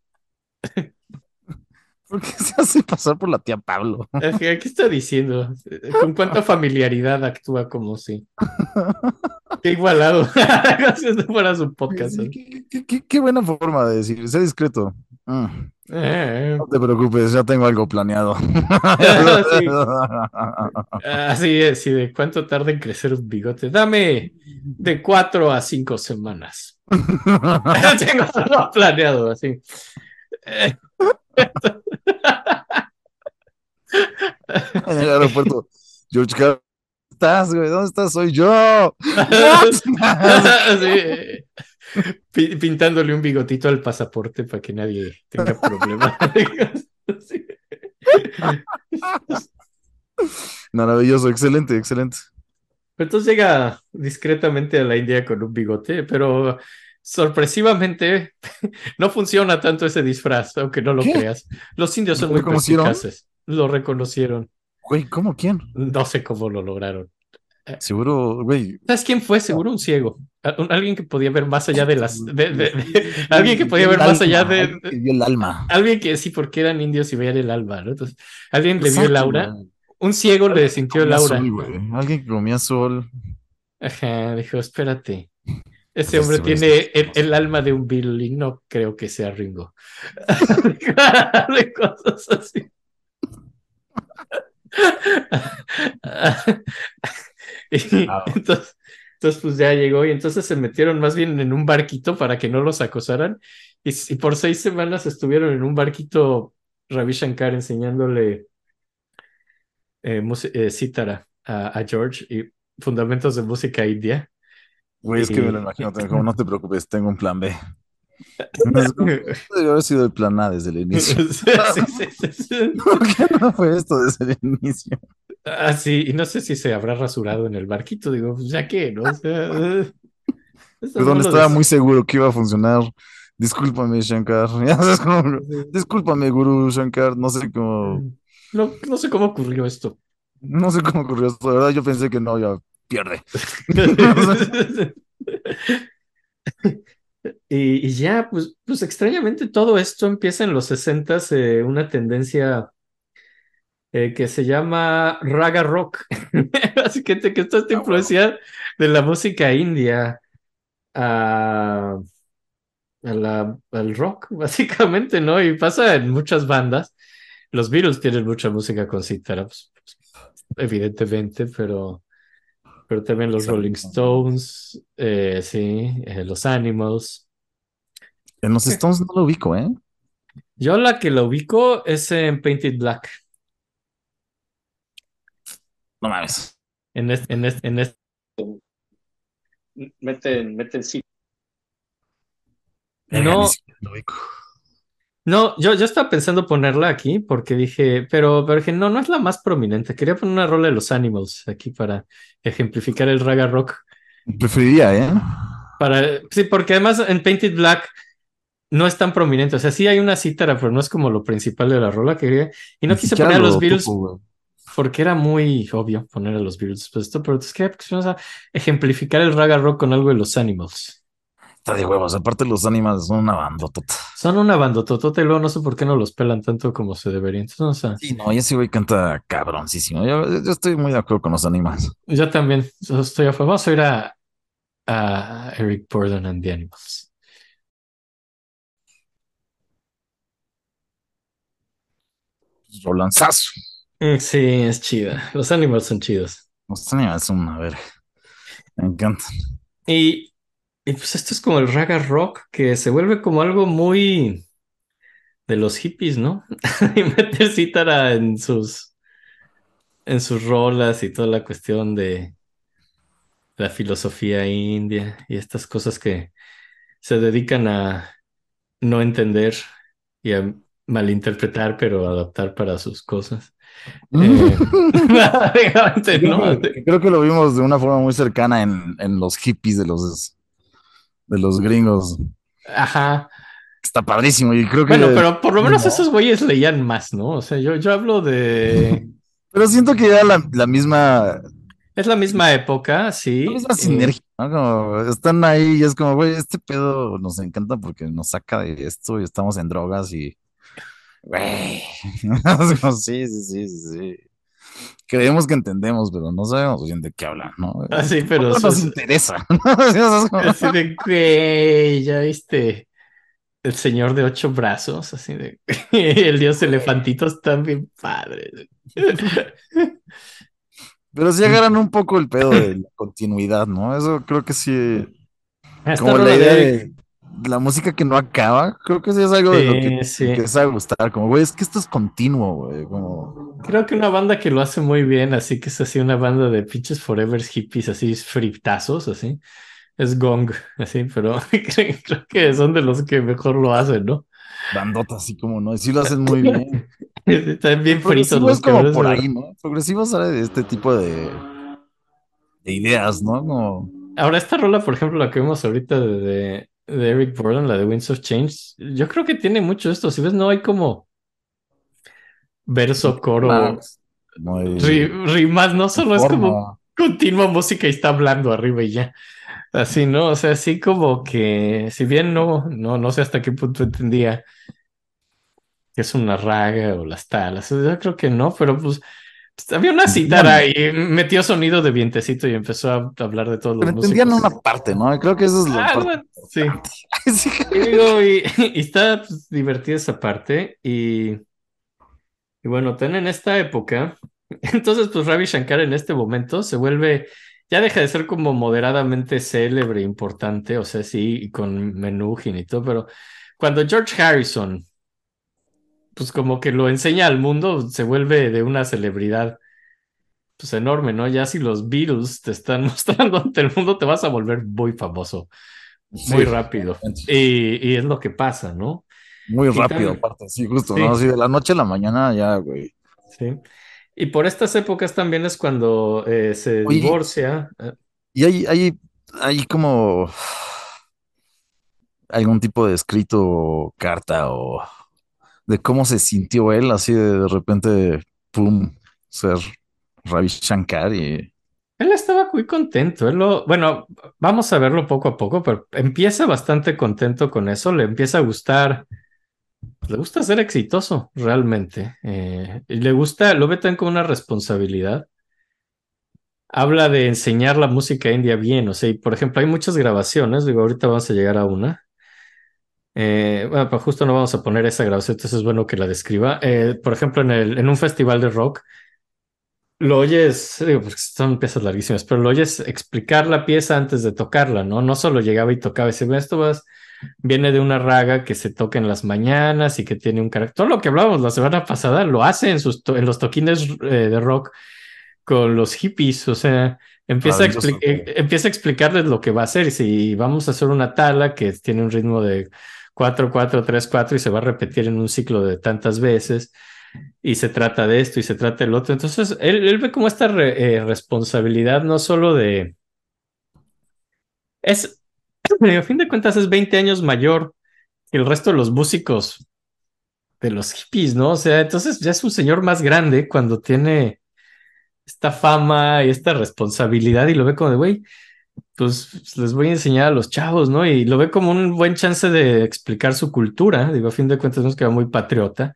S2: ¿Por qué se hace pasar por la tía Pablo?
S3: ¿Qué está diciendo? ¿Con cuánta familiaridad actúa como si? Qué igualado. (laughs) no fuera su podcast.
S2: Sí, qué, qué- qué- qué buena forma de decir, sé discreto. Mm,
S3: Eh,
S2: no te preocupes, ya tengo algo planeado. (laughs)
S3: Sí. Así es, y de cuánto tarda en crecer un bigote. Dame de cuatro a cinco semanas. (laughs) Tengo algo planeado, así. Eh,
S2: en el aeropuerto, George Harrison estás, güey? ¿Dónde estás? Soy yo. (laughs)
S3: Sí. Pintándole un bigotito al pasaporte para que nadie tenga problemas. (laughs) Sí.
S2: Maravilloso, excelente, excelente.
S3: Entonces llega discretamente a la India con un bigote, pero sorpresivamente (laughs) no funciona tanto ese disfraz, aunque no lo
S2: ¿Qué?
S3: creas. Los indios son
S2: ¿Lo
S3: muy perspicaces. Lo reconocieron.
S2: Güey, ¿cómo quién?
S3: No sé cómo lo lograron.
S2: Seguro, güey.
S3: ¿Sabes quién fue? Seguro un ciego. Alguien que podía ver más allá de las... (laughs) de- de- de- alguien que podía ver más allá de...
S2: alguien que vio el alma.
S3: Alguien que sí, porque eran indios y veían el alma, ¿no? Entonces, alguien le vio el aura. Un ciego le sintió el aura.
S2: sol. Alguien que comía sol.
S3: Ajá, dijo, espérate. Ese hombre tiene el, alma de un y no creo que sea Ringo. de (laughs) (laughs) cosas así. (laughs) Y
S2: Wow.
S3: entonces, entonces, pues ya llegó y entonces se metieron más bien en un barquito para que no los acosaran. Y, y por seis semanas estuvieron en un barquito Ravi Shankar enseñándole eh, eh, cítara a, a George y fundamentos de música india.
S2: Güey, es que me lo imagino. también como no te preocupes, tengo un plan B. (laughs) Debió haber sido el plan A desde el inicio. (laughs)
S3: Sí, sí, sí, sí. (laughs)
S2: ¿Por qué no fue esto desde el inicio?
S3: Ah, sí, y no sé si se habrá rasurado en el barquito, digo, pues ya que, ¿no? O sea,
S2: Perdón, estaba muy seguro que iba a funcionar. Discúlpame, Shankar. Discúlpame, Guru Shankar. No sé cómo.
S3: No, no sé cómo ocurrió esto.
S2: No sé cómo ocurrió esto. De verdad, yo pensé que no, ya pierde. (laughs)
S3: Y, y ya, pues, pues extrañamente todo esto empieza en los 60 una tendencia eh, que se llama raga rock. (laughs) Así que, te- que esta
S2: Ah,
S3: influencia de la música india a, a la, al rock, (laughs) básicamente, ¿no? Y pasa en muchas bandas. Los Beatles tienen mucha música con cítara, pues, pues, evidentemente, pero, pero también los. Rolling Stones, eh, sí, eh, los Animals.
S2: En los Stones no lo ubico, ¿eh?
S3: Yo la que la ubico es en Painted Black.
S2: No mames.
S3: En este, en este, en este. Meten, meten sí. No.
S2: lo ubico.
S3: No, yo, yo estaba pensando ponerla aquí porque dije, pero, pero dije, no, no es la más prominente. Quería poner una rola de los Animals aquí para ejemplificar el raga rock.
S2: Preferiría, ¿eh?
S3: Para, sí, porque además en Painted Black no es tan prominente. O sea, sí hay una cítara, pero no es como lo principal de la rola que quería. Y no quise poner a
S2: lo
S3: los Beatles porque era muy obvio poner a los Beatles. Pues esto, pero es que pues, vamos a ejemplificar el raga rock con algo de los Animals.
S2: Está de huevos. Aparte, los animales son una bandotota.
S3: Son una bandototota y luego no sé por qué no los pelan tanto como se debería. Entonces, o sea,
S2: Sí, no, y ese güey canta cabroncísimo. Yo, yo estoy muy de acuerdo con los animales.
S3: yo también yo estoy a favor. Vamos a ir a, a Eric Burdon and the Animals.
S2: Rolanzazo.
S3: Mm, Sí, es chida. Los Animals son chidos.
S2: Los animales son una verga. Me encanta.
S3: Y, y pues esto es como el raga rock que se vuelve como algo muy de los hippies, ¿no? (laughs) y meter cítara en sus en sus rolas y toda la cuestión de la filosofía india y estas cosas que se dedican a no entender y a malinterpretar, pero adaptar para sus cosas. Eh, (laughs) (laughs) básicamente, ¿no?
S2: Creo que- creo que lo vimos de una forma muy cercana en, en los hippies de los, de los gringos.
S3: Ajá.
S2: Está padrísimo. Y creo que.
S3: Bueno, pero por lo menos
S2: No.
S3: esos güeyes leían más, ¿no? O sea, yo, yo hablo de... (laughs)
S2: Pero siento que era la, la misma,
S3: Es la misma época, sí.
S2: la misma
S3: eh,
S2: sinergia, ¿no? Como están ahí y es como, güey, este pedo nos encanta porque nos saca de esto y estamos en drogas y. Güey. (laughs) Sí, sí, sí, sí. Creemos que entendemos, pero no sabemos bien de qué hablan, ¿no?
S3: Ah, sí, pero (laughs)
S2: No
S3: eso
S2: nos
S3: es-
S2: interesa.
S3: Así de, güey, ya viste. El señor de ocho brazos, así de. (laughs) El dios elefantito están bien padres. (laughs)
S2: Pero sí agarran un poco el pedo de la continuidad, ¿no? Eso creo que sí. Como la idea
S3: de
S2: la música que no acaba, creo que sí es algo de lo que
S3: Sí,
S2: empieza a gustar. Como, güey, es que esto es continuo, güey. Como,
S3: Creo que una banda que lo hace muy bien, así que es así una banda de pinches forever hippies, así fritazos, así. Es Gong, así, pero (laughs) creo que son de los que mejor lo hacen, ¿no?
S2: Bandota, así como, ¿no? Y sí lo hacen muy bien. (laughs)
S3: Están bien fritos los
S2: es como por ahí, ¿no? Progresivo sale de este tipo de, de ideas, ¿no? Como,
S3: Ahora, esta rola, por ejemplo, la que vemos ahorita de, de, de Eric Burdon, la de Winds of Change, yo creo que tiene mucho esto. Si ves, no hay como verso, coro,
S2: muy
S3: rimas, no solo es como continua música y está hablando arriba y ya. Así, ¿no? O sea, así como que, si bien no, no, no sé hasta qué punto entendía que es una raga o las talas, yo creo que no, pero pues, había una cítara y metió sonido de vientecito y empezó a hablar de todos los
S2: Pero entendían
S3: músicos.
S2: una parte, ¿no? Creo que eso es lo
S3: Ah, bueno, sí. (laughs)
S2: Sí.
S3: Y digo, y, y está pues, divertida esa parte. Y, y bueno, ten en esta época. (laughs) Entonces, pues Ravi Shankar en este momento se vuelve, ya deja de ser como moderadamente célebre, importante, o sea, sí, con Menuhin y todo, pero cuando George Harrison, pues como que lo enseña al mundo, se vuelve de una celebridad. Pues enorme, ¿no? Ya si los Beatles te están (laughs) mostrando ante el mundo, te vas a volver muy famoso, muy
S2: Sí,
S3: rápido. Y, y es lo que pasa, ¿no?
S2: Muy
S3: Y
S2: rápido,
S3: tan-
S2: aparte, sí, justo,
S3: Sí.
S2: ¿no? Así de la noche a la mañana ya, güey.
S3: Sí. Y por estas épocas también es cuando eh, se
S2: Oye.
S3: divorcia.
S2: Y hay, hay, hay como algún tipo de escrito, carta o de cómo se sintió él, así de, de repente, pum, ser Ravi Shankar y
S3: Él estaba muy contento. Él lo, bueno, vamos a verlo poco a poco, pero empieza bastante contento con eso. Le empieza a gustar, le gusta ser exitoso realmente. eh, le gusta, lo ve también como una responsabilidad. Habla de enseñar la música india bien. O sea, y por ejemplo, hay muchas grabaciones. Digo, ahorita vamos a llegar a una. Eh, bueno, pues justo no vamos a poner esa grabación, entonces es bueno que la describa. Eh, por ejemplo, en, el, en un festival de rock, lo oyes, digo, porque son piezas larguísimas, pero lo oyes explicar la pieza antes de tocarla, ¿no? No solo llegaba y tocaba, y "Ve, esto vas, viene de una raga que se toca en las mañanas y que tiene un carácter. Todo lo que hablábamos la semana pasada lo hace en, sus en los toquines eh, de rock con los hippies, o sea, empieza a, eh, empieza a explicarles lo que va a hacer. Y si vamos a hacer una tala que tiene un ritmo de 4, 4, 3, 4 y se va a repetir en un ciclo de tantas veces y se trata de esto y se trata del otro. Entonces, él, ve como esta eh, responsabilidad no solo de... Es, (clears throat) a fin de cuentas, es 20 años mayor que el resto de los músicos de los hippies, ¿no? O sea, entonces ya es un señor más grande cuando tiene esta fama y esta responsabilidad y lo ve como de, güey, pues les voy a enseñar a los chavos, ¿no? Y lo ve como un buen chance de explicar su cultura, digo, a fin de cuentas nos queda muy patriota,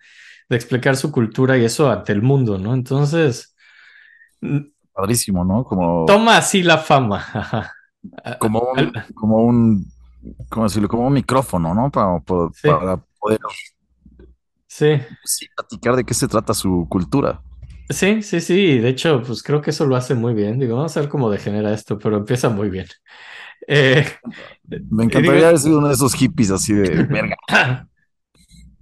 S3: de explicar su cultura y eso ante el mundo, ¿no? Entonces,
S2: padrísimo, ¿no? Como,
S3: toma así la fama, (laughs) ajá.
S2: como un, como un, ¿cómo decirlo? Como un micrófono, ¿no? Para, para,
S3: Sí.
S2: para poder
S3: Sí,
S2: sí, platicar de qué se trata su cultura.
S3: Sí, sí, sí, de hecho, pues creo que eso lo hace muy bien, digo, vamos a ver cómo degenera esto, pero empieza muy bien. Eh,
S2: Me encantaría haber sido uno de esos hippies así de verga. (laughs)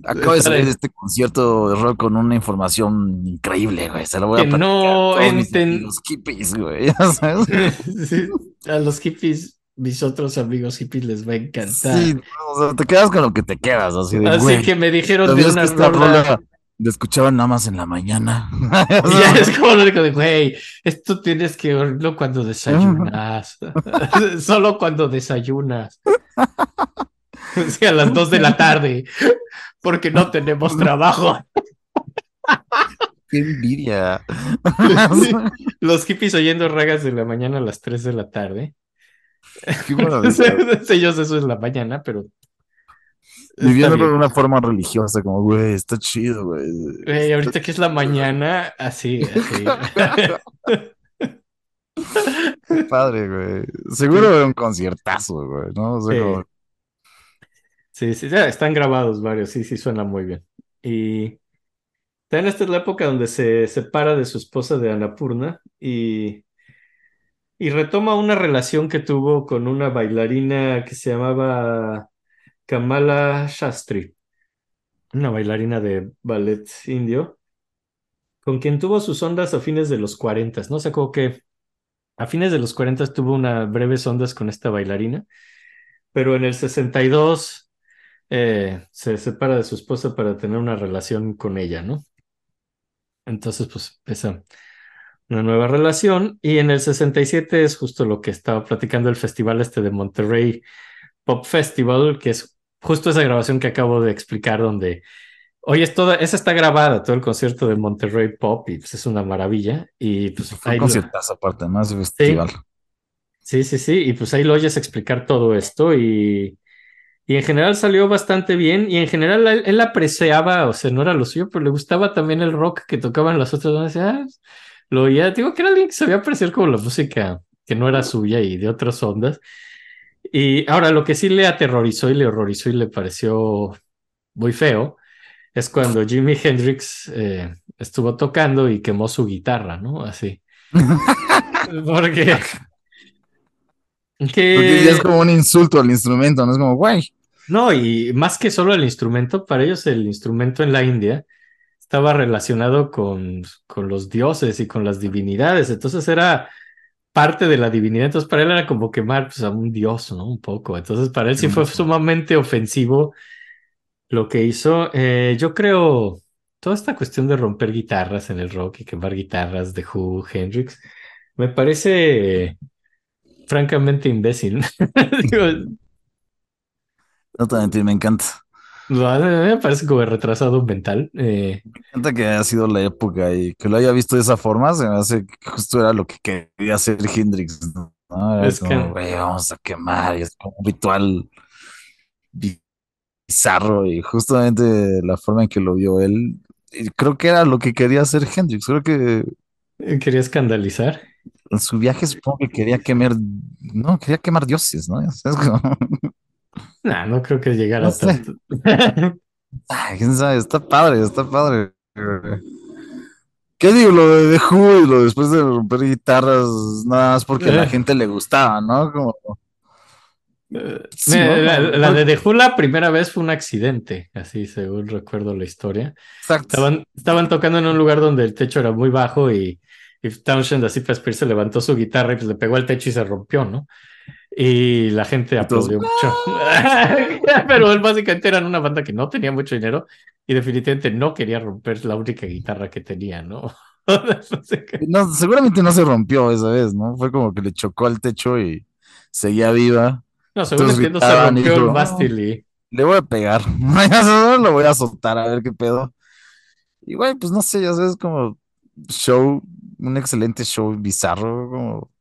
S2: Acabo de salir de este concierto de rock con una información increíble, güey. Se lo voy a
S3: Que no enten-
S2: amigos hippies, güey. (laughs) ya sabes. (laughs)
S3: Sí, a los hippies, mis otros amigos hippies les va a encantar.
S2: Sí, o sea, te quedas con lo que te quedas, así de
S3: Así
S2: güey.
S3: que me dijeron de
S2: ¿Sabías
S3: una rola.
S2: La escuchaban nada más en la mañana? (laughs) (laughs)
S3: Ya es como lo digo de, güey, esto tienes que oírlo cuando desayunas. (laughs) Solo cuando desayunas. Sí, a las dos de la tarde. Porque no tenemos trabajo.
S2: Qué envidia.
S3: Sí, Los hippies oyendo ragas de la mañana a las 3 de la tarde.
S2: Qué.
S3: Ellos eso es la mañana, pero.
S2: Viviéndolo de una forma religiosa, como, güey, está chido, güey.
S3: Güey, ahorita que es la mañana, así, así.
S2: Qué padre, güey. Seguro era un conciertazo, güey, ¿no? O sea,
S3: Sí.
S2: como-
S3: Sí, sí, ya están grabados varios, sí, sí, suena muy bien. Y también esta es la época donde se separa de su esposa de Annapurna y, y retoma una relación que tuvo con una bailarina que se llamaba Kamala Shastri, una bailarina de ballet indio. con quien tuvo sus ondas a fines de los 40, ¿no? O sea, que a fines de los 40 tuvo unas breves ondas con esta bailarina, pero en el 62 eh, se separa de su esposa para tener una relación con ella, ¿no? Entonces, pues empieza una nueva relación y en el 67 es justo lo que estaba platicando el festival este de Monterrey Pop Festival, que es justo esa grabación que acabo de explicar donde Oye, es toda, esa está grabada, todo el concierto de Monterrey Pop, y pues es una maravilla. Y pues
S2: Fue
S3: ahí
S2: conciertazo aparte, más festival.
S3: Sí, sí, sí, y pues ahí lo oyes explicar todo esto y, y en general salió bastante bien y en general él, él apreciaba, o sea, no era lo suyo, pero le gustaba también el rock que tocaban las otras bandas. "Ah, lo oía, digo que era alguien que sabía apreciar como la música que no era suya y de otras ondas. Y ahora lo que sí le aterrorizó y le horrorizó y le pareció muy feo es cuando Jimi Hendrix eh, estuvo tocando y quemó su guitarra, ¿no? Así. (laughs) Porque... que-
S2: Porque ya es como un insulto al instrumento, no es como, güey.
S3: No, y más que solo el instrumento, para ellos el instrumento en la India estaba relacionado con, con los dioses y con las divinidades, entonces era parte de la divinidad, entonces para él era como quemar pues, a un dios, ¿no? Un poco, entonces para él sí fue sumamente ofensivo lo que hizo. Eh, yo creo, toda esta cuestión de romper guitarras en el rock y quemar guitarras de Who, Hendrix, me parece francamente imbécil. (laughs) Digo,
S2: No te voy a mentir, me encanta.
S3: Me parece como retrasado mental. Eh,
S2: Me encanta que haya sido la época y que lo haya visto de esa forma, se me hace que justo era lo que quería hacer Hendrix,
S3: Es
S2: como,
S3: que-
S2: vamos a quemar, y es como un ritual bizarro y justamente la forma en que lo vio él, creo que era lo que quería hacer Hendrix, creo que
S3: quería escandalizar.
S2: en su viaje supongo que quería quemar, no, quería quemar dioses, ¿no? (laughs) Es como,
S3: Nah, no creo que llegara
S2: No sé.
S3: tanto. (laughs)
S2: ay, quién sabe, está padre, está padre. ¿Qué digo? Lo de The Who y lo después de romper guitarras, nada más porque a la
S3: Eh.
S2: gente le gustaba, ¿no? Como,
S3: Eh,
S2: Sí,
S3: mira,
S2: ¿no?
S3: la, la de The Who la primera vez fue un accidente, así según recuerdo la historia.
S2: exacto.
S3: Estaban, estaban tocando en un lugar donde el techo era muy bajo y, y Townshend así para se levantó su guitarra y pues le pegó al techo y se rompió, ¿no? Y la gente aplaudió mucho. (laughs) Pero él básicamente eran una banda que no tenía mucho dinero y definitivamente no quería romper la única guitarra que tenía, ¿no? (laughs) No.
S2: No, seguramente no se rompió esa vez, ¿no? Fue como que le chocó al techo y seguía viva.
S3: No, según
S2: Todos
S3: entiendo, se rompió el
S2: dijo,
S3: mástil y
S2: Le voy a pegar, (laughs) lo voy a soltar a ver qué pedo. Y güey, pues no sé, ya sabes, como show, un excelente show bizarro, como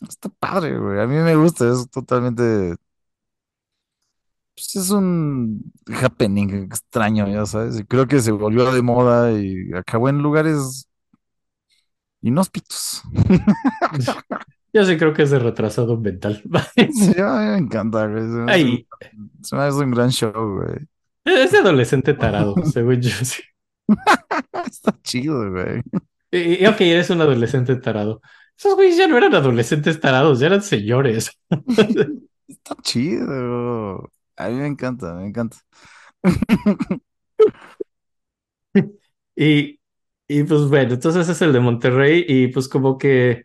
S2: está padre, güey. A mí me gusta, es totalmente. Pues es un happening extraño, ya sabes. Y creo que se volvió de moda y acabó en lugares inhóspitos. (laughs)
S3: yo sí creo que es de retrasado mental. (laughs)
S2: Sí, (laughs) a mí me encanta, güey. Se me hace
S3: Ay,
S2: un- se me hace un gran show, güey.
S3: es de adolescente tarado, según yo. sí.
S2: Está chido, güey.
S3: Y, ok, eres un adolescente tarado. Esos güeyes ya no eran adolescentes tarados, ya eran señores. (laughs)
S2: Está chido. A mí me encanta, me encanta. (laughs)
S3: Y, y pues bueno, entonces es el de Monterrey y pues como que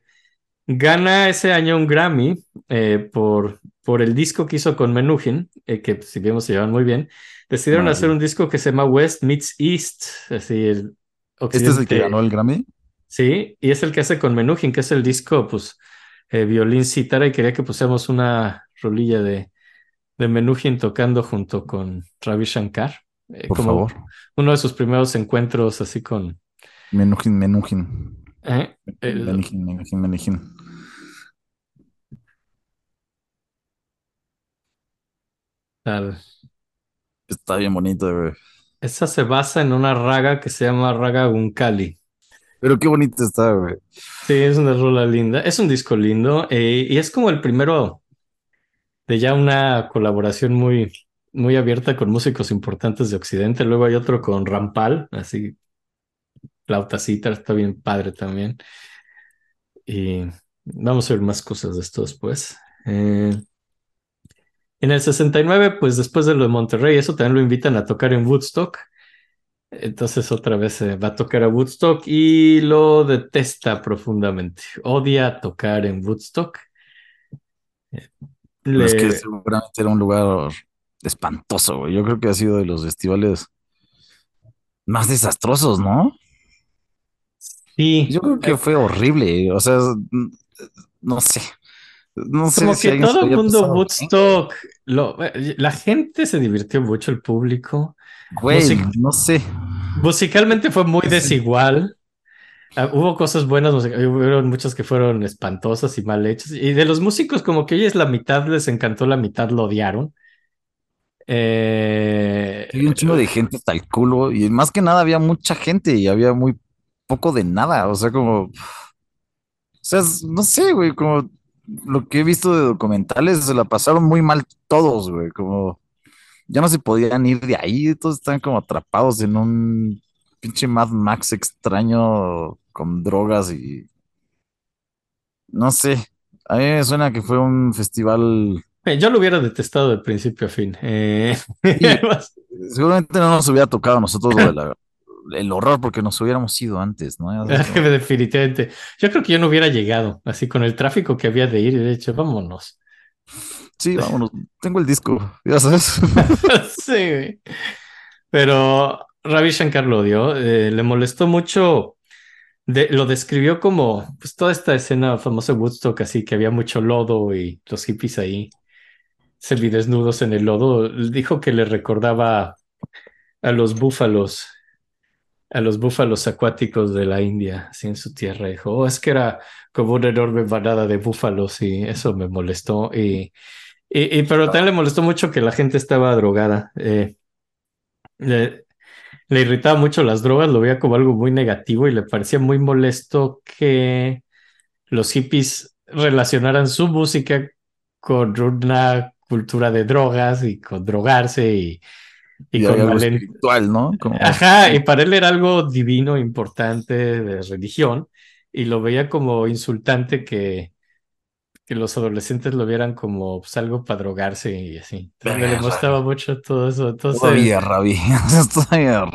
S3: gana ese año un Grammy eh, por, por el disco que hizo con Menuhin, eh, que si vemos se llevan muy bien. Decidieron hacer un disco que se llama West Meets East, así el
S2: Este es el que ganó el Grammy.
S3: Sí, y es el que hace con Menuhin, que es el disco, pues, eh, violín, cítara, y quería que pusiéramos una rolilla de, de Menuhin tocando junto con Ravi Shankar, eh,
S2: Por
S3: como
S2: favor.
S3: uno de sus primeros encuentros así con...
S2: Menuhin, Menuhin.
S3: eh, el-
S2: Menuhin, Menuhin, Menuhin.
S3: tal.
S2: Está bien bonito, güey.
S3: Esa se basa en una raga que se llama Raga Gunkali.
S2: Pero qué bonito está, güey.
S3: Sí, es una rola linda. Es un disco lindo eh, y es como el primero de ya una colaboración muy, muy abierta con músicos importantes de Occidente. Luego hay otro con Rampal, así, flauta cítara, está bien padre también. Y vamos a ver más cosas de esto después. Eh, en el 69, pues después de lo de Monterrey, eso también lo invitan a tocar en Woodstock. Entonces otra vez eh, va a tocar a Woodstock y lo detesta profundamente. Odia tocar en Woodstock. Eh,
S2: es que seguramente era un lugar espantoso, güey. Yo creo que ha sido de los festivales más desastrosos, ¿no?
S3: sí,
S2: Yo creo que fue horrible. O sea, no sé. No sé
S3: como
S2: si
S3: que
S2: se
S3: todo el mundo
S2: pasado bien.
S3: Woodstock, lo, eh, la gente se divirtió mucho, el público.
S2: Güey, no sé.
S3: Musicalmente fue muy desigual. Ah, hubo cosas buenas, hubo muchas que fueron espantosas y mal hechas. Y de los músicos, como que ellos la mitad les encantó, la mitad lo odiaron. Eh,
S2: Había un chingo de gente hasta el culo. Y más que nada había mucha gente y había muy poco de nada. O sea, como. O sea, no sé, güey. Como lo que he visto de documentales, se la pasaron muy mal todos, güey. Como. Ya no se podían ir de ahí. Todos están como atrapados en un pinche Mad Max extraño con drogas y. No sé. A mí me suena que fue un festival.
S3: eh, yo lo hubiera detestado de principio a fin. Eh, (laughs)
S2: Seguramente no nos hubiera tocado a nosotros lo de la- (laughs) el horror porque nos hubiéramos ido antes, ¿no? (laughs)
S3: Definitivamente. Yo creo que yo no hubiera llegado, así con el tráfico que había de ir, y de hecho, vámonos.
S2: Sí, vámonos. Tengo el disco, ya sabes. (laughs)
S3: Sí. Pero Ravi Shankar lo odió, eh, le molestó mucho, lo describió como pues, toda esta escena famosa de Woodstock, así que había mucho lodo y los hippies ahí semidesnudos en el lodo. Dijo que le recordaba a los búfalos, a los búfalos acuáticos de la India, así en su tierra. Dijo, "Oh, es que era como una enorme manada de búfalos y eso me molestó. Y, y, y- pero también le molestó mucho que la gente estaba drogada. Eh, le, le irritaba mucho las drogas, lo veía como algo muy negativo y le parecía muy molesto que los hippies relacionaran su música con una cultura de drogas y con drogarse y, y
S2: Y
S3: con
S2: algo
S3: malen-
S2: espiritual, ¿no? Como,
S3: Ajá, y para él era algo divino, importante de religión, y lo veía como insultante que, que los adolescentes lo vieran como pues, algo para drogarse y así. Entonces me
S2: Verga.
S3: gustaba mucho todo eso. Entonces,
S2: todavía, Ravi. (laughs) todavía,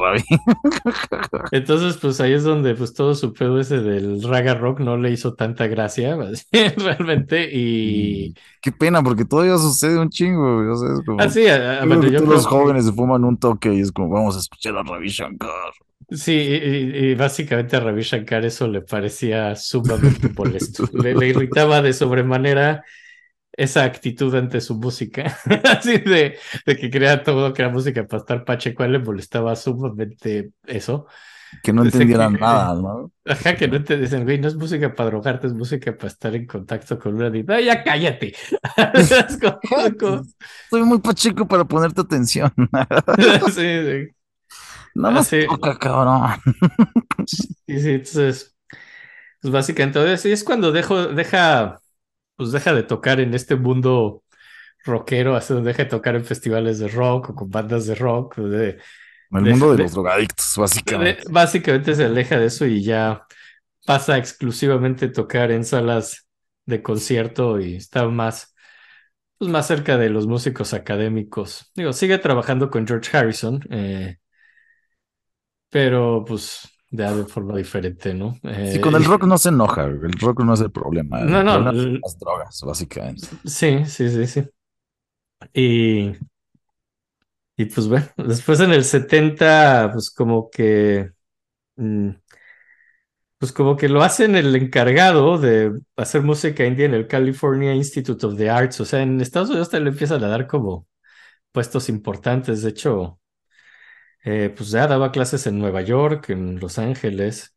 S3: entonces, pues ahí es donde pues todo su pedo ese del raga rock no le hizo tanta gracia, (laughs) realmente, y
S2: Qué pena, porque todavía sucede un chingo, güey, o sea, es como...
S3: así, a- a-
S2: yo creo que
S3: yo creo
S2: los
S3: que-
S2: jóvenes se fuman un toque y es como, vamos a escuchar a Ravi Shankar.
S3: Sí, y, y- básicamente a Ravi Shankar eso le parecía sumamente molesto. (laughs) Le, le irritaba de sobremanera esa actitud ante su música. (laughs) Así de, de que crea todo que era música para estar pacheco, a él le molestaba sumamente eso.
S2: Que no entendieran
S3: que- (laughs)
S2: nada, ¿no?
S3: Ajá, que no te dicen, güey, no es música para drogarte, es música para estar en contacto con una diva. ya cállate!
S2: Estoy muy pacheco para ponerte atención.
S3: sí, sí.
S2: Nada más
S3: sí.
S2: toca, cabrón.
S3: Y sí, entonces, pues básicamente entonces, sí, es cuando dejo, deja, pues deja de tocar en este mundo rockero, así donde deja de tocar en festivales de rock o con bandas de rock. de-
S2: El
S3: De-
S2: mundo de
S3: de-
S2: los drogadictos,
S3: de-
S2: básicamente.
S3: básicamente se aleja de eso y ya pasa exclusivamente a tocar en salas de concierto y está más, pues más cerca de los músicos académicos. Digo, sigue trabajando con George Harrison, eh, pero pues ya de forma diferente, ¿no?
S2: Sí,
S3: Eh,
S2: con el rock no se enoja, el rock no es el problema. el
S3: No, no,
S2: problema son
S3: el-
S2: las drogas, básicamente.
S3: Sí, sí, sí, sí. Y, y pues bueno, después en el 70, pues como que, mm, pues como que lo hacen el encargado de hacer música india en el California Institute of the Arts. O sea, en Estados Unidos te le empiezan a dar como puestos importantes. De hecho, eh, pues ya daba clases en Nueva York, en Los Ángeles,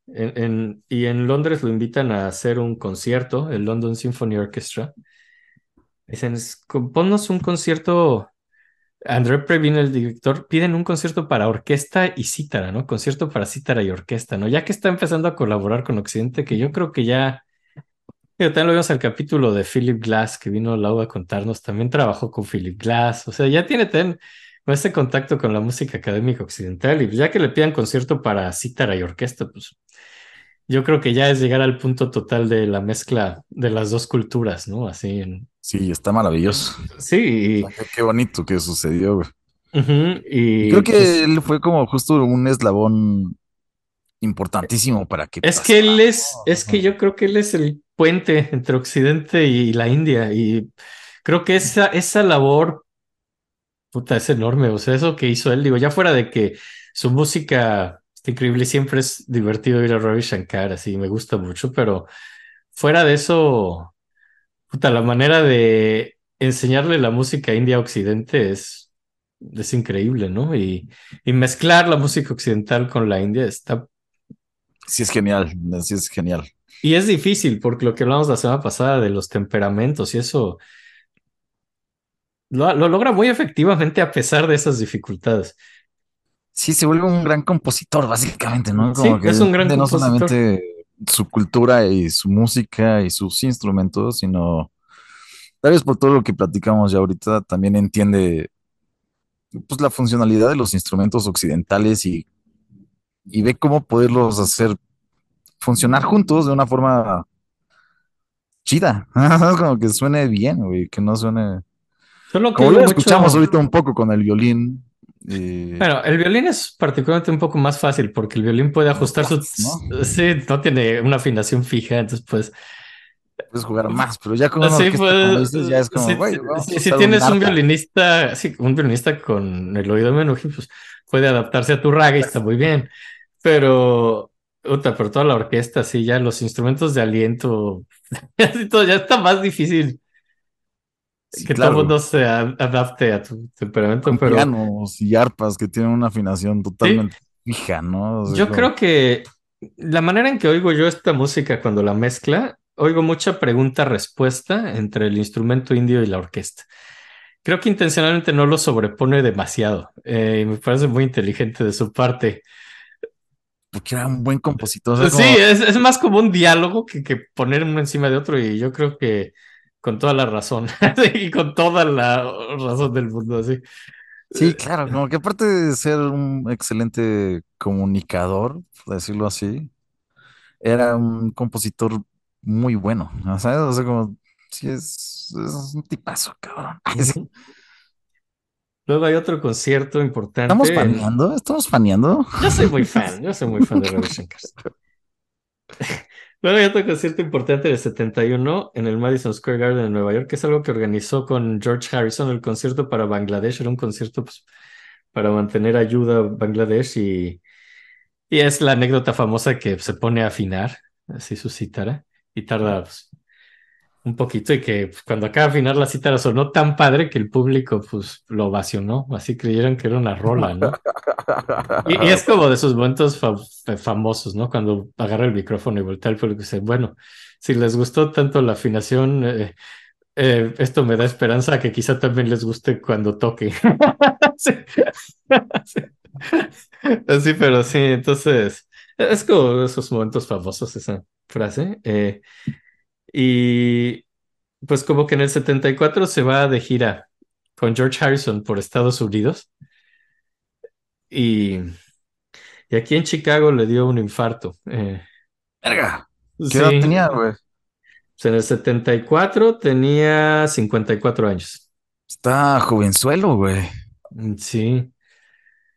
S3: y en Londres lo invitan a hacer un concierto, el London Symphony Orchestra. Dicen, "Es- ponnos un concierto. André Previn, el director, piden un concierto para orquesta y cítara, ¿no? Concierto para cítara y orquesta, ¿no? Ya que está empezando a colaborar con Occidente, que yo creo que ya. Digo, también lo vimos al capítulo de Philip Glass, que vino Lau a contarnos, también trabajó con Philip Glass, o sea, ya tiene ese contacto con la música académica occidental, y ya que le pidan concierto para cítara y orquesta, pues yo creo que ya es llegar al punto total de la mezcla de las dos culturas, ¿no? Así en,
S2: Sí, está maravilloso.
S3: Sí,
S2: Qué, bonito que sucedió, güey.
S3: Y
S2: Creo que
S3: pues,
S2: él fue como justo un eslabón importantísimo para que
S3: es que él es, es que yo creo que él es el puente entre Occidente y la India. Y creo que esa, esa labor, puta, es enorme. O sea, eso que hizo él, digo, ya fuera de que su música está increíble siempre es divertido ir a Ravi Shankar, así me gusta mucho, pero fuera de eso. Puta, la manera de enseñarle la música india a Occidente es, es increíble, ¿no? Y, y mezclar la música occidental con la india está...
S2: Sí es genial, sí es genial.
S3: Y es difícil, porque lo que hablamos la semana pasada de los temperamentos y eso lo, lo logra muy efectivamente a pesar de esas dificultades.
S2: Sí, se vuelve un gran compositor, básicamente, ¿no?
S3: Sí,
S2: que
S3: es un gran
S2: no solamente su cultura y su música y sus instrumentos, sino tal vez por todo lo que platicamos ya ahorita, también entiende pues la funcionalidad de los instrumentos occidentales y, y ve cómo poderlos hacer funcionar juntos de una forma chida, (laughs) como que suene bien, güey, que no suene
S3: Solo que
S2: como lo escuchamos
S3: mucho...
S2: ahorita un poco con el violín. eh,
S3: Bueno, el violín es particularmente un poco más fácil porque el violín puede ajustar su...
S2: ¿no? (laughs)
S3: Sí, no tiene una afinación fija, entonces pues
S2: Puedes jugar más, pero ya con
S3: Sí,
S2: como
S3: pues,
S2: dices, ya es como,
S3: si,
S2: güey,
S3: si- si tienes un
S2: arpa.
S3: violinista, sí, un violinista con el oído menuji, pues puede adaptarse a tu raga y está muy bien. Pero, puta, pero toda la orquesta, sí, ya los instrumentos de aliento, todo, (laughs) ya está más difícil
S2: Sí,
S3: que todo el mundo se adapte a tu temperamento, pero
S2: pianos y arpas que tienen una afinación
S3: sí,
S2: totalmente fija, ¿no? O sea,
S3: yo
S2: como-
S3: creo que la manera en que oigo yo esta música cuando la mezcla, oigo mucha pregunta-respuesta entre el instrumento indio y la orquesta. Creo que intencionalmente no lo sobrepone demasiado. eh, y me parece muy inteligente de su parte.
S2: porque era un buen compositor, o sea,
S3: Sí, es, es más como un diálogo que, que poner uno encima de otro. Y yo creo que con toda la razón. (laughs) y con toda la razón del mundo, así.
S2: sí, claro, como que aparte de ser un excelente comunicador, por decirlo así, era un compositor muy bueno, ¿no? ¿sabes? O sea, como, sí, es, es un tipazo, cabrón. (laughs) Sí.
S3: Luego hay otro concierto
S2: ¿Estamos
S3: importante. en-
S2: faneando? ¿Estamos faneando?
S3: Yo soy muy fan, (laughs) yo soy muy fan de Shankar. Luego hay otro concierto importante del 71 en el Madison Square Garden en Nueva York, que es algo que organizó con George Harrison, el concierto para Bangladesh. Era un concierto pues, para mantener ayuda a Bangladesh y, y es la anécdota famosa que se pone a afinar, así su cítara, y tarda pues, un poquito y que pues, cuando acaba de afinar la cítara sonó tan padre que el público pues lo ovacionó, así creyeron que era una rola, ¿no? Y, es como de esos momentos fa- famosos, ¿no? Cuando agarra el micrófono y voltea al público y dice, bueno, si les gustó tanto la afinación, eh, eh, esto me da esperanza que quizá también les guste cuando toque. (laughs) Sí. Sí. Pero sí, entonces, es como esos momentos famosos esa frase. eh, y pues como que en el 74 se va de gira con George Harrison por Estados Unidos y... Y aquí en Chicago le dio un infarto. Eh,
S2: Verga, ¿qué edad tenía, güey?
S3: pues en el 74 tenía 54 años.
S2: Está jovenzuelo, güey.
S3: Mm, Sí,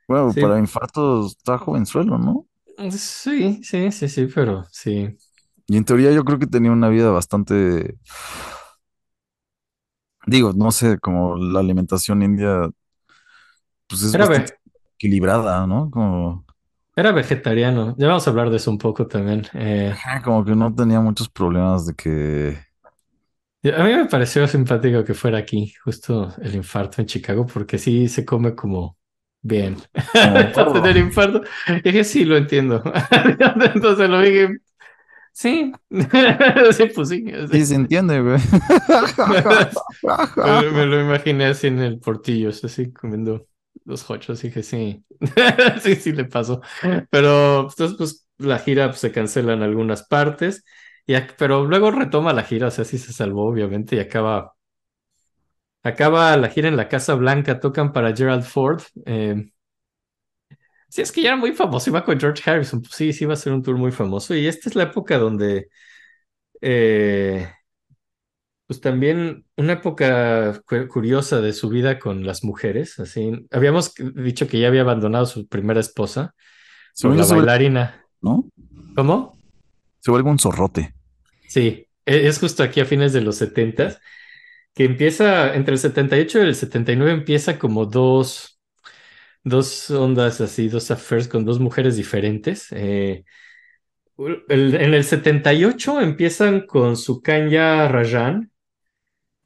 S2: Bueno, para
S3: sí,
S2: infartos está jovenzuelo, ¿no?
S3: sí, sí, sí, sí, pero sí.
S2: Y en teoría yo creo que tenía una vida bastante, digo, no sé, como la alimentación india, pues es
S3: Era,
S2: bastante
S3: ve-
S2: equilibrada, ¿no? Como,
S3: era vegetariano. Ya vamos a hablar de eso un poco también. Eh,
S2: ajá, como que no tenía muchos problemas de que,
S3: a mí me pareció simpático que fuera aquí, justo el infarto en Chicago, porque sí se come como bien.
S2: como
S3: Para
S2: gordo.
S3: tener infarto. Y dije, sí, lo entiendo. (laughs) Entonces lo dije, sí, (laughs) sí, pues sí.
S2: Sí, se entiende, güey. (laughs)
S3: Me, me lo imaginé así en el portillo, así comiendo los hochos, y dije, sí, (laughs) sí, sí le pasó. Pero entonces, pues la gira pues, se cancela en algunas partes, y, pero luego retoma la gira, o sea, sí se salvó, obviamente, y acaba, acaba la gira en la Casa Blanca, tocan para Gerald Ford. eh, sí, es que ya era muy famoso, iba con George Harrison, pues sí, sí iba a ser un tour muy famoso, y esta es la época donde... eh, pues también una época cu- curiosa de su vida con las mujeres, así. Habíamos dicho que ya había abandonado a su primera esposa la
S2: se vuelve-
S3: bailarina.
S2: ¿no?
S3: ¿Cómo?
S2: Se vuelve un zorrote.
S3: Sí, e- es justo aquí a fines de los 70 que empieza entre el 78 y el 79 empieza como dos, dos ondas así, dos affairs con dos mujeres diferentes. Eh, el- en el 78 empiezan con Sukanya Rajan,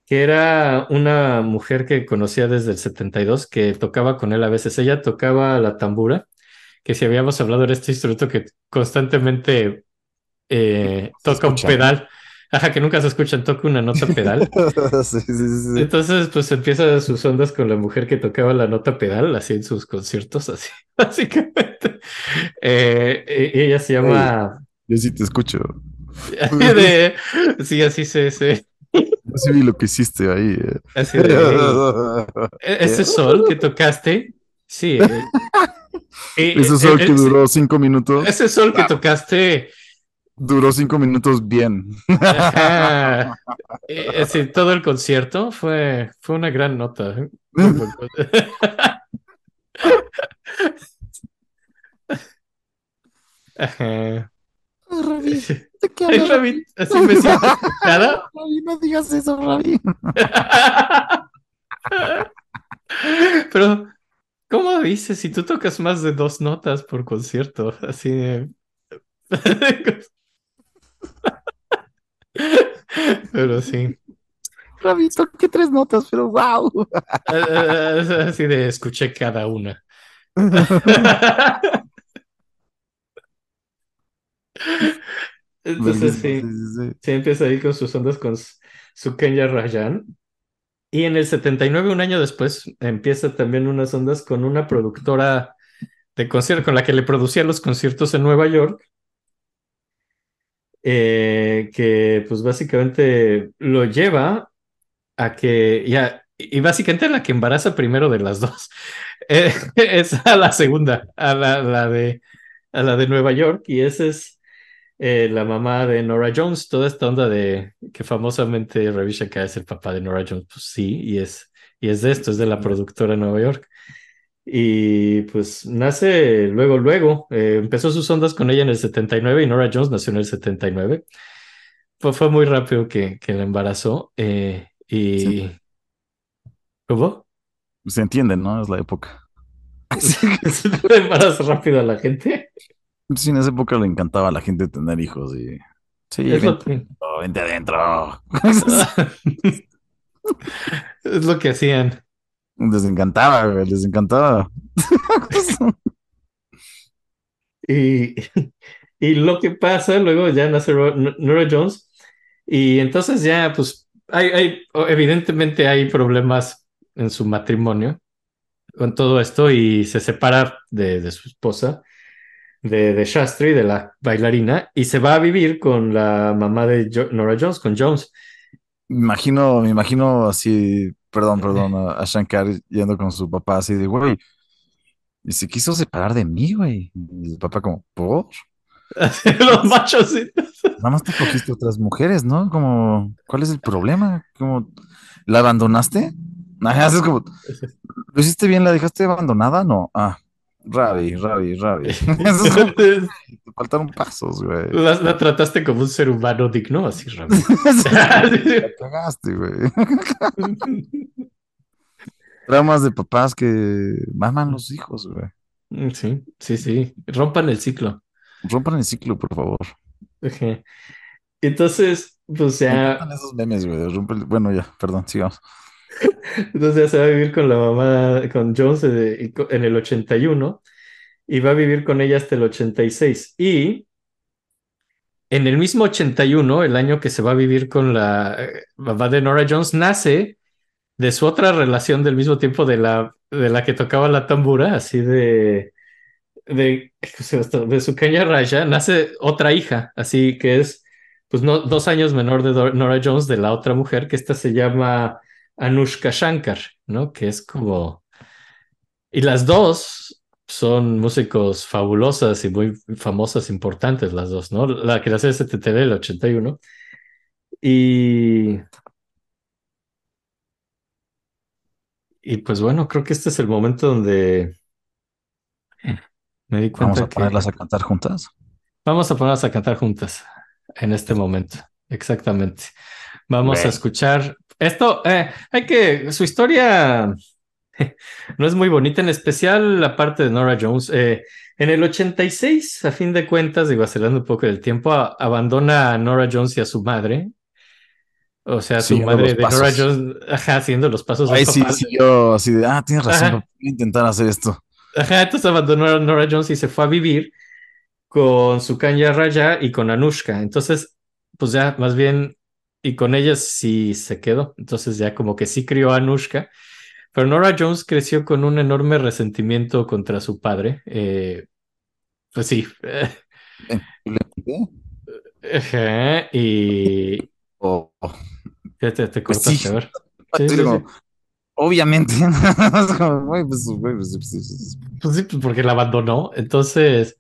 S3: que era una mujer que conocía desde el 72, que tocaba con él a veces. Ella tocaba la tambura, que si habíamos hablado era este instrumento que constantemente eh, toca un pedal. Ajá, que nunca se escuchan, toca una nota pedal. (laughs)
S2: sí, sí, sí, sí.
S3: Entonces, pues empieza sus ondas con la mujer que tocaba la nota pedal, así en sus conciertos, así, (laughs) básicamente. Eh, ella se llama...
S2: Yo sí te escucho. (laughs)
S3: de- sí, así se... se-
S2: Yo sí vi lo que hiciste ahí. eh.
S3: así de... "E- Ese sol que tocaste, sí. eh,
S2: Ese sol
S3: eh,
S2: que
S3: eh,
S2: duró cinco minutos,
S3: Ese sol que tocaste,
S2: duró cinco minutos bien.
S3: ajá, (laughs) eh, sí, todo el concierto fue, fue una gran nota. ¿eh? Ajá.
S2: Ravi. ¿de qué hablas,
S3: Ravi, así me siento escuchada.
S2: Ravi? No digas eso, Ravi. (laughs)
S3: Pero, ¿cómo dices si tú tocas más de dos notas por concierto? Así de... (laughs) Pero sí.
S2: Ravi, toqué tres notas, pero wow.
S3: Eh, Así de escuché cada una. Entonces sí, sí empieza ahí con sus ondas con su- Kenya Rajan. Y en el 79, un año después, empieza también unas ondas con una productora de conciertos, con la que le producía los conciertos en Nueva York, eh, que pues básicamente lo lleva a que, ya, y básicamente la que embaraza primero de las dos, (laughs) eh, es a la segunda, a la, la de, a la de Nueva York, y esa es eh, la mamá de Nora Jones, toda esta onda de que famosamente Ravi Shankar es el papá de Nora Jones, pues sí, y es, y es de esto, es de la productora de Nueva York. Y pues nace luego, luego, eh, empezó sus ondas con ella en el 79 y Nora Jones nació en el 79. Fue, fue muy rápido que, que la embarazó. eh, y...
S2: Sí.
S3: ¿Cómo?
S2: Se entiende, ¿no? Es la época. (laughs)
S3: ¿Embarazó rápido a la gente?
S2: Sí, en esa época le encantaba a la gente tener hijos y... Sí,
S3: Es
S2: vente,
S3: que,
S2: vente adentro. (laughs) (laughs)
S3: es lo que hacían.
S2: Les encantaba, güey, les encantaba. (laughs)
S3: Y, y lo que pasa, luego ya nace Nora Jones, y entonces ya, pues, hay, hay, evidentemente hay problemas en su matrimonio con todo esto, y se separa de, de su esposa, de, de Shastri, de la bailarina, y se va a vivir con la mamá de Jo- Nora Jones, con Jones.
S2: Imagino, me imagino así, perdón, perdón, a, a Shankar yendo con su papá así de, güey, y se quiso separar de mí, güey. Y el papá como, ¿por? (laughs)
S3: Los machos, sí.
S2: Nada más te cogiste otras mujeres, ¿no? Como, ¿cuál es el problema? Como, ¿la abandonaste? (laughs) Ajá, es como, ¿lo hiciste bien? ¿La dejaste abandonada? No. Ah, Ravi, Ravi, Ravi. Faltaron pasos, güey.
S3: La, la trataste como un ser humano digno, así, Rami. (laughs) (laughs)
S2: La cagaste, güey. Traumas de papás que maman los hijos, güey.
S3: Sí, sí, sí. Rompan el ciclo.
S2: Rompan el ciclo, por favor.
S3: Entonces, pues ya,
S2: encantan esos memes, güey. Bueno, ya, perdón, sigamos.
S3: Entonces ya se va a vivir con la mamá, con Jones en el 81 y va a vivir con ella hasta el 86. Y en el mismo 81, el año que se va a vivir con la eh, mamá de Nora Jones, nace de su otra relación del mismo tiempo de la, de la que tocaba la tambura, así de, de, de su Kenya Raya, nace otra hija, así que es, pues, no, dos años menor de Nora Jones, de la otra mujer, que esta se llama Anushka Shankar, ¿no? Que es como... Y las dos son músicos fabulosas y muy famosas, importantes las dos, ¿no? La que la hace STTV, el 81. Y... Y pues bueno, creo que este es el momento donde me di cuenta.
S2: Vamos
S3: a
S2: ponerlas a cantar juntas.
S3: Vamos a ponerlas a cantar juntas en este momento. Exactamente. Vamos Bien.
S2: a
S3: escuchar esto. eh, hay que, su historia (laughs) no es muy bonita, en especial la parte de Nora Jones. Eh, en el 86, a fin de cuentas, digo, acelerando un poco del tiempo, a- abandona a Nora Jones y a su madre. O sea, su
S2: Siguiendo
S3: madre de Nora. Jones, ajá, haciendo los pasos
S2: Ahí sí, sí, yo así de, ah, tienes razón, voy a intentar hacer esto.
S3: Ajá, entonces abandonó a Nora Jones y se fue a vivir con su Kanya Raya y con Anushka. Entonces, pues ya más bien, y con ellas sí se quedó. Entonces ya como que sí crió a Anushka. Pero Nora Jones creció con un enorme resentimiento contra su padre. Eh, pues sí. (laughs) Ajá, y
S2: O- o-
S3: ya te, te
S2: Pues
S3: cortaste,
S2: sí.
S3: a ver. Sí, sí,
S2: como. Obviamente. (laughs) Pues, pues, sí, sí, sí.
S3: Pues sí, pues porque la abandonó. Entonces,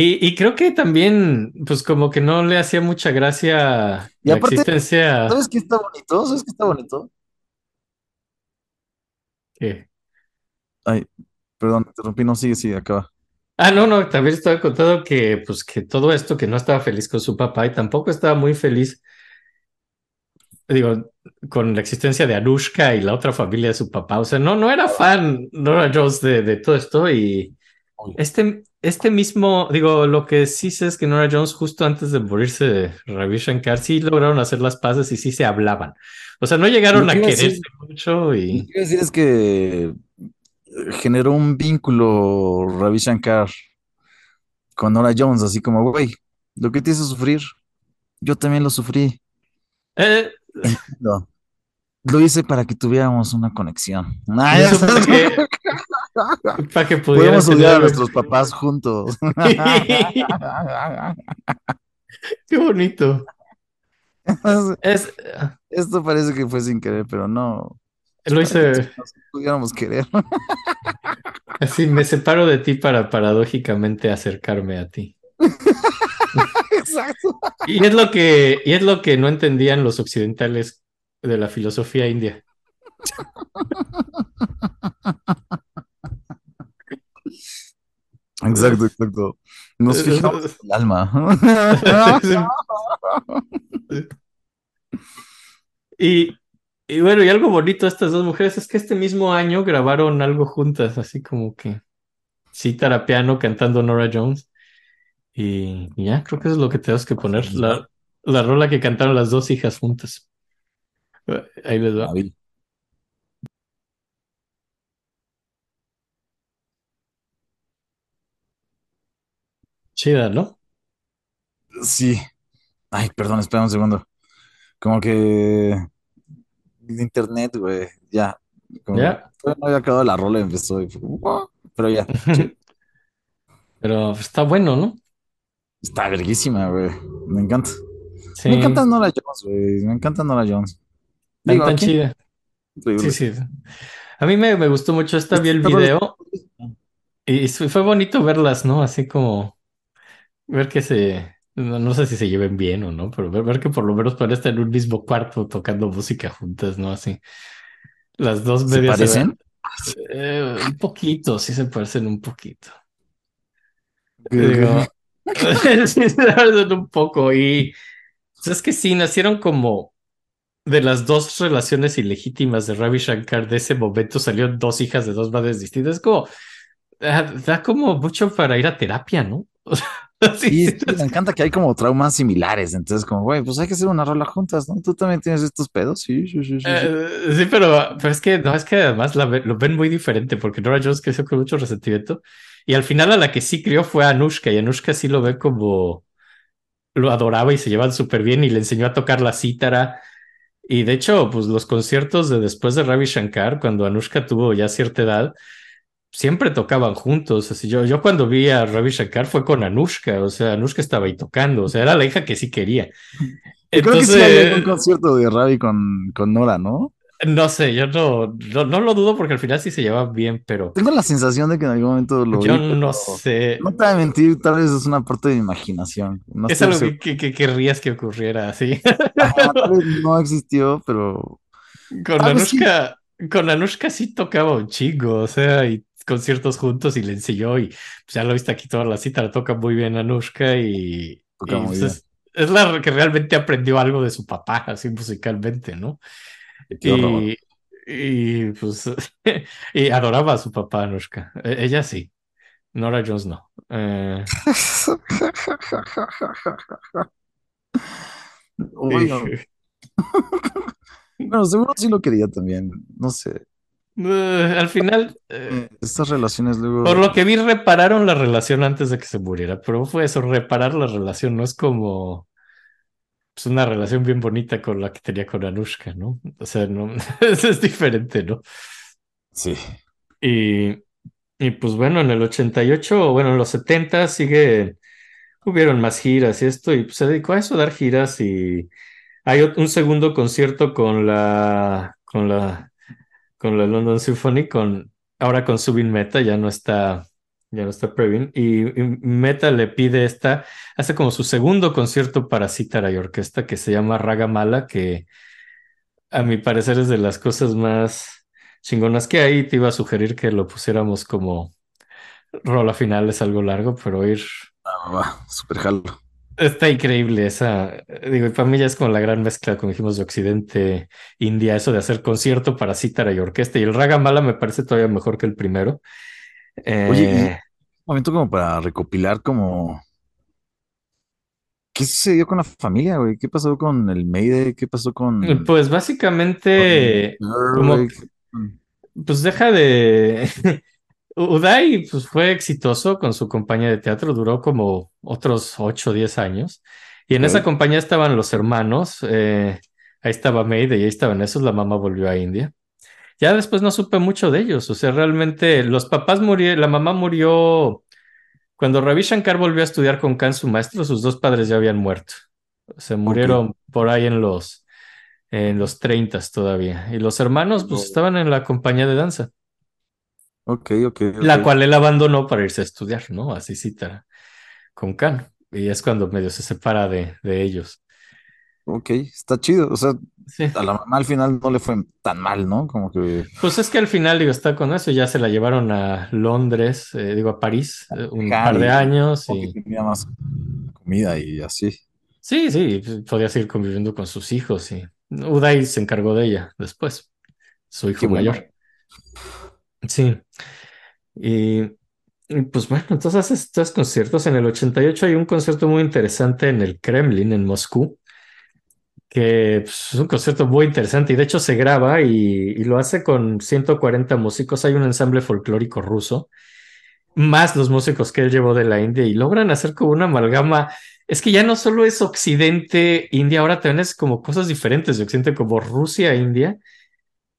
S3: y, y creo que también, pues como que no le hacía mucha gracia
S2: Y
S3: la
S2: aparte,
S3: existencia.
S2: ¿Sabes qué está bonito? ¿Sabes qué está bonito?
S3: ¿Qué?
S2: Ay, perdón, te interrumpí, no, sigue, sigue, acaba.
S3: Ah, no, no, también estaba contando que, pues, que todo esto, que no estaba feliz con su papá y tampoco estaba muy feliz, digo, con la existencia de Anushka y la otra familia de su papá. O sea, no, no era fan Nora Jones de, de todo esto y este, este mismo, digo, lo que sí sé es que Nora Jones justo antes de morirse de Ravi Shankar sí lograron hacer las paces y sí se hablaban. O sea, no llegaron a quererse
S2: decir-
S3: mucho
S2: Lo que
S3: y...
S2: decir es que eh, generó un vínculo Ravi Shankar con Nora Jones, así como, güey, lo que te hizo sufrir, yo también lo sufrí.
S3: Eh,
S2: Lo, lo hice para que tuviéramos una conexión.
S3: para (laughs) que, (laughs) para que pudieran
S2: Podemos odiar a nuestros papás juntos. (laughs) (laughs)
S3: Qué bonito. Es,
S2: Esto parece que fue sin querer, pero no.
S3: lo hice
S2: pudiéramos querer.
S3: así, me separo de ti para paradójicamente acercarme a ti.
S2: Exacto.
S3: Y es lo que, y es lo que no entendían los occidentales de la filosofía india.
S2: Exacto, exacto. Nos fijamos en el alma. (laughs)
S3: Y, y bueno, y algo bonito de estas dos mujeres es que este mismo año grabaron algo juntas, así como que cítara piano cantando Nora Jones. Y ya, creo que eso es lo que tenemos que poner, la, la rola que cantaron las dos hijas juntas. Ahí les va.
S2: Hábil.
S3: Chida, ¿no?
S2: Sí. Ay, perdón, espera un segundo. Como que el internet, güey, ya. Como
S3: Ya.
S2: todavía no había acabado la rola y empezó. y fue como, "What?". Pero ya, (laughs) sí,
S3: Pero está bueno, ¿no?
S2: está verguísima, güey. Me encanta.
S3: Sí,
S2: Me encanta Nora Jones, güey. Me encanta Nora Jones.
S3: tan,
S2: Digo,
S3: tan
S2: aquí,
S3: chida.
S2: increíble.
S3: Sí, sí. A mí me, me gustó mucho esta, vi el
S2: Esta rola-
S3: video y fue fue bonito verlas, ¿no? Así como ver que se, no, no sé si se lleven bien o no, pero ver, ver que por lo menos pueden estar en un mismo cuarto tocando música juntas, ¿no? Así. Las dos
S2: ¿Se parecen?
S3: Eh, un poquito, sí se parecen un poquito. Digo, (laughs) sí, se parecen un poco. Y pues, es que sí, nacieron como de las dos relaciones ilegítimas de Ravi Shankar. De ese momento salieron dos hijas de dos madres distintas. Es como, da, da como mucho para ir a terapia, ¿no? (laughs) (laughs) Sí,
S2: Sí, me encanta que hay como traumas similares. Entonces, como, güey, pues hay que hacer una rola juntas, ¿no? ¿Tú también tienes estos pedos? Sí, sí, sí, sí.
S3: Eh, sí, pero, pero es que no, es que además la lo ven muy diferente porque Nora Jones creció con mucho resentimiento y al final a la que sí crió fue a Anushka y Anushka sí lo ve como lo adoraba y se llevan súper bien y le enseñó a tocar la cítara y de hecho pues los conciertos de después de Ravi Shankar cuando Anushka tuvo ya cierta edad siempre tocaban juntos así yo, yo cuando vi a Ravi Shankar fue con Anushka o sea Anushka estaba ahí tocando o sea era la hija que sí quería
S2: Yo creo que sí
S3: entonces
S2: un concierto de Ravi con, con Nora, ¿no?
S3: no sé, yo no, no, no lo dudo porque al final sí se llevan bien, pero
S2: Tengo la sensación de que en algún momento lo
S3: yo
S2: vi,
S3: no sé.
S2: No te voy a mentir, tal vez es una parte de mi imaginación. No
S3: Es algo que, que, que querrías que ocurriera así.
S2: Ajá, (laughs) no existió, pero
S3: Con
S2: sí.
S3: Anushka, con Anushka sí tocaba un chingo, o sea, y conciertos juntos y le enseñó y pues, ya lo viste aquí toda la cita, la toca muy bien Anushka y,
S2: Toca
S3: y,
S2: muy
S3: pues,
S2: bien.
S3: es, es la que realmente aprendió algo de su papá, así musicalmente, ¿no? Y, y pues (laughs) y adoraba a su papá Anushka. E- Ella sí, Nora Jones no. Eh, (laughs) (laughs)
S2: bueno, seguro sí lo quería también. No sé.
S3: Eh, al final, eh,
S2: Eh, Estas relaciones luego.
S3: por lo que vi, repararon la relación antes de que se muriera, pero fue eso, reparar la relación, no es como pues, una relación bien bonita con la que tenía con Anushka, ¿no? O sea, no, (laughs) es diferente, ¿no?
S2: Sí.
S3: Y, y pues bueno, en el 88, o bueno, en los 70 sigue, hubieron más giras y esto, y pues, se dedicó a eso, a dar giras y hay un segundo concierto con la, con la, con la London Symphony, con, ahora con Subin Meta, ya no está, ya no está Previn, y, Meta le pide esta, hace como su segundo concierto para cítara y orquesta que se llama Raga Mala, que a mi parecer es de las cosas más chingonas que hay. Te iba a sugerir que lo pusiéramos como rola final, es algo largo, pero ir.
S2: Ah, va, super jalo.
S3: Está increíble esa. Digo, para mí ya es como la gran mezcla, como dijimos, de Occidente, India, eso de hacer concierto para cítara y orquesta. Y el Raga Mala me parece todavía mejor que el primero.
S2: Oye,
S3: Eh,
S2: un momento como para recopilar como. ¿Qué sucedió con la familia, güey? ¿Qué pasó con el Mayday? ¿Qué pasó con,
S3: pues
S2: con
S3: básicamente, como pues deja de. (laughs) Uday pues, fue exitoso con su compañía de teatro, duró como otros 8 o 10 años. Y en esa compañía estaban los hermanos, eh, ahí estaba Maid y ahí estaban esos, la mamá volvió a India. Ya después no supe mucho de ellos, o sea, realmente los papás murieron, la mamá murió cuando Ravi Shankar volvió a estudiar con Khan, su maestro, sus dos padres ya habían muerto. Se murieron por ahí en los, en los 30 todavía. Y los hermanos pues
S2: No.
S3: estaban en la compañía de danza
S2: Ok, ok,
S3: la cual él abandonó para irse a estudiar, ¿no? Así cita con Khan. Y es cuando medio se separa de, de ellos.
S2: Ok, está chido. O sea,
S3: Sí.
S2: a la mamá al final no le fue tan mal, ¿no? Como que
S3: Pues es que al final, digo, está con eso. Ya se la llevaron a Londres, eh, digo, a París, eh, un par de años. Y
S2: tenía más comida y así.
S3: sí, sí, pues, podía seguir conviviendo con sus hijos. Y Uday se encargó de ella después, su hijo
S2: Qué bueno.
S3: mayor. Sí. Y, pues bueno, entonces haces estos conciertos. En el 88 hay un concierto muy interesante en el Kremlin, en Moscú, que pues, es un concierto muy interesante y de hecho se graba y, y lo hace con 140 músicos. Hay un ensamble folclórico ruso, más los músicos que él llevó de la India y logran hacer como una amalgama. Es que ya no solo es Occidente, India, ahora también es como cosas diferentes de Occidente, como Rusia, India.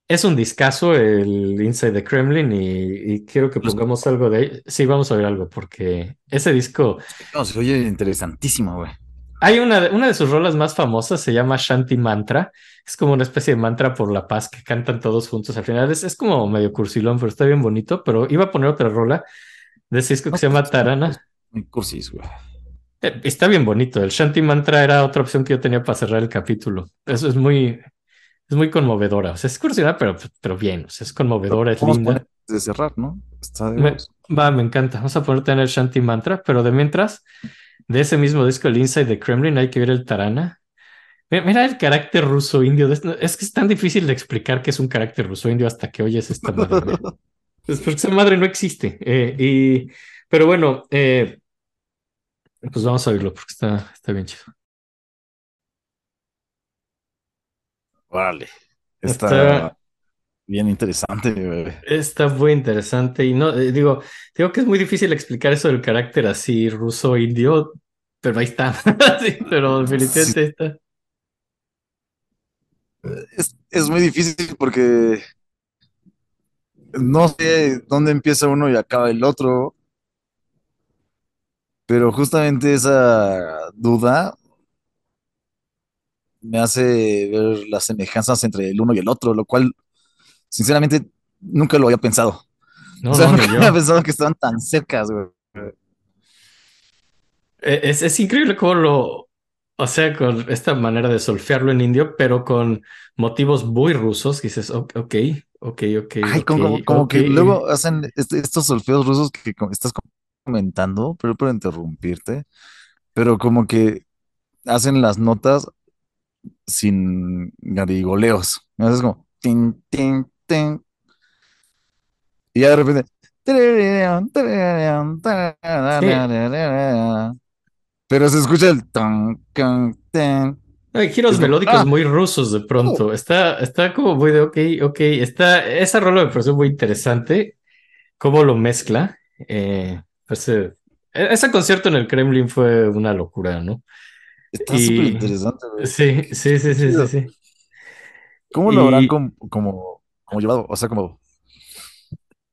S3: Es un discazo el Inside the Kremlin y, y quiero que
S2: Los-
S3: pongamos algo de ahí. Sí, vamos a ver algo porque ese disco,
S2: No, se oye interesantísimo, güey.
S3: hay una, de- una de sus rolas más famosas, se llama Shanti Mantra. Es como una especie de mantra por la paz que cantan todos juntos al final. Es, es como medio cursilón, pero está bien bonito. Pero iba a poner otra rola de ese disco que se llama Tarana.
S2: Cursis, güey.
S3: Eh, Está bien bonito. El Shanti Mantra era otra opción que yo tenía para cerrar el capítulo. Eso es muy, es muy conmovedora. O sea, es curiosidad, pero, pero bien. O sea, es conmovedora, es linda.
S2: poner de cerrar, ¿no? Está de
S3: Me- va, me encanta. Vamos a ponerte en el Shanti Mantra, pero de mientras, de ese mismo disco, el Inside the Kremlin, hay que ver el Tarana. Mira, mira el carácter ruso-indio. de esto. Es que es tan difícil de explicar que es un carácter ruso-indio hasta que oyes esta (laughs) madre. ¿eh? Es porque esa madre no existe. Eh, y, pero bueno, eh, pues vamos a oírlo porque está, está bien chido.
S2: Órale. Está
S3: Está-
S2: bien interesante, güey.
S3: Está muy interesante y no, eh, digo, digo que es muy difícil explicar eso del carácter así ruso-indio, pero ahí está. (laughs) Sí, pero definitivamente ahí está.
S2: Es, es muy difícil porque no sé dónde empieza uno y acaba el otro, pero justamente esa duda me hace ver las semejanzas entre el uno y el otro, lo cual, sinceramente, nunca lo había pensado.
S3: No,
S2: o sea,
S3: no,
S2: nunca había pensado que estaban tan cercas, güey.
S3: Eh, Es, es increíble cómo lo, O sea, con esta manera de solfearlo en indio, pero con motivos muy rusos, que dices, ok, ok, ok, ok.
S2: Ay, como, como que luego hacen este, estos solfeos rusos que estás comentando, pero por interrumpirte, pero como que hacen las notas sin garigoleos. Es como tin, tin, tin. Y ya de repente. Pero se escucha el tan,
S3: Hay giros melódicos ah. muy rusos de pronto. Oh. Está, está como muy de ok, ok. Está, esa rola me pareció muy interesante. Cómo lo mezcla. Eh, pues, eh, ese concierto en el Kremlin fue una locura, ¿no?
S2: Está súper interesante,
S3: Sí, sí, sí, sí, sí,
S2: ¿Cómo lo habrán como, como, llevado? O sea, como,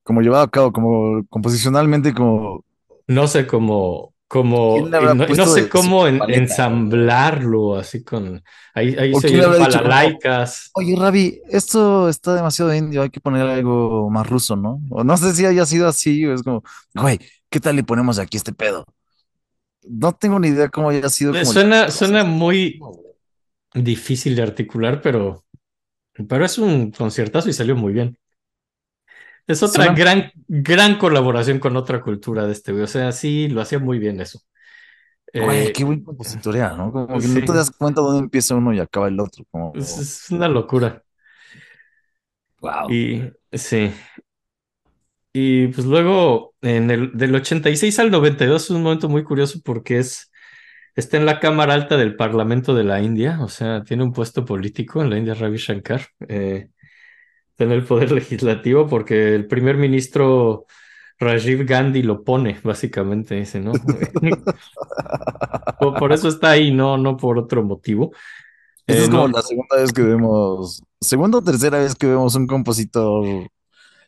S2: como llevado a cabo, como composicionalmente, como.
S3: No sé cómo, como no, sé cómo ensamblarlo así con ahí, ahí se palalaicas.
S2: Oye, Ravi, esto está demasiado indio, hay que poner algo más ruso, ¿no? O no sé si haya sido así, es como, güey, ¿qué tal le ponemos aquí este pedo? No tengo ni idea cómo haya sido.
S3: suena, suena muy difícil de articular, pero, pero es un conciertazo y salió muy bien. Es otra gran, gran colaboración con otra cultura de este güey. O sea, sí, lo hacía muy bien eso.
S2: Güey, eh, qué buen compositor ¿no? Como que no te das cuenta dónde empieza uno y acaba el otro. Como...
S3: Es, una locura.
S2: Wow.
S3: Y sí. Y pues luego, en el, del 86 al 92 es un momento muy curioso porque es, está en la Cámara Alta del Parlamento de la India, o sea, tiene un puesto político en la India Ravi Shankar. Eh, está en el poder (laughs) legislativo porque el primer ministro Rajiv Gandhi lo pone, básicamente, dice, ¿no? (laughs) por, eso está ahí, no, no por otro motivo.
S2: es eh, como la segunda vez que vemos, segunda o tercera vez que vemos un compositor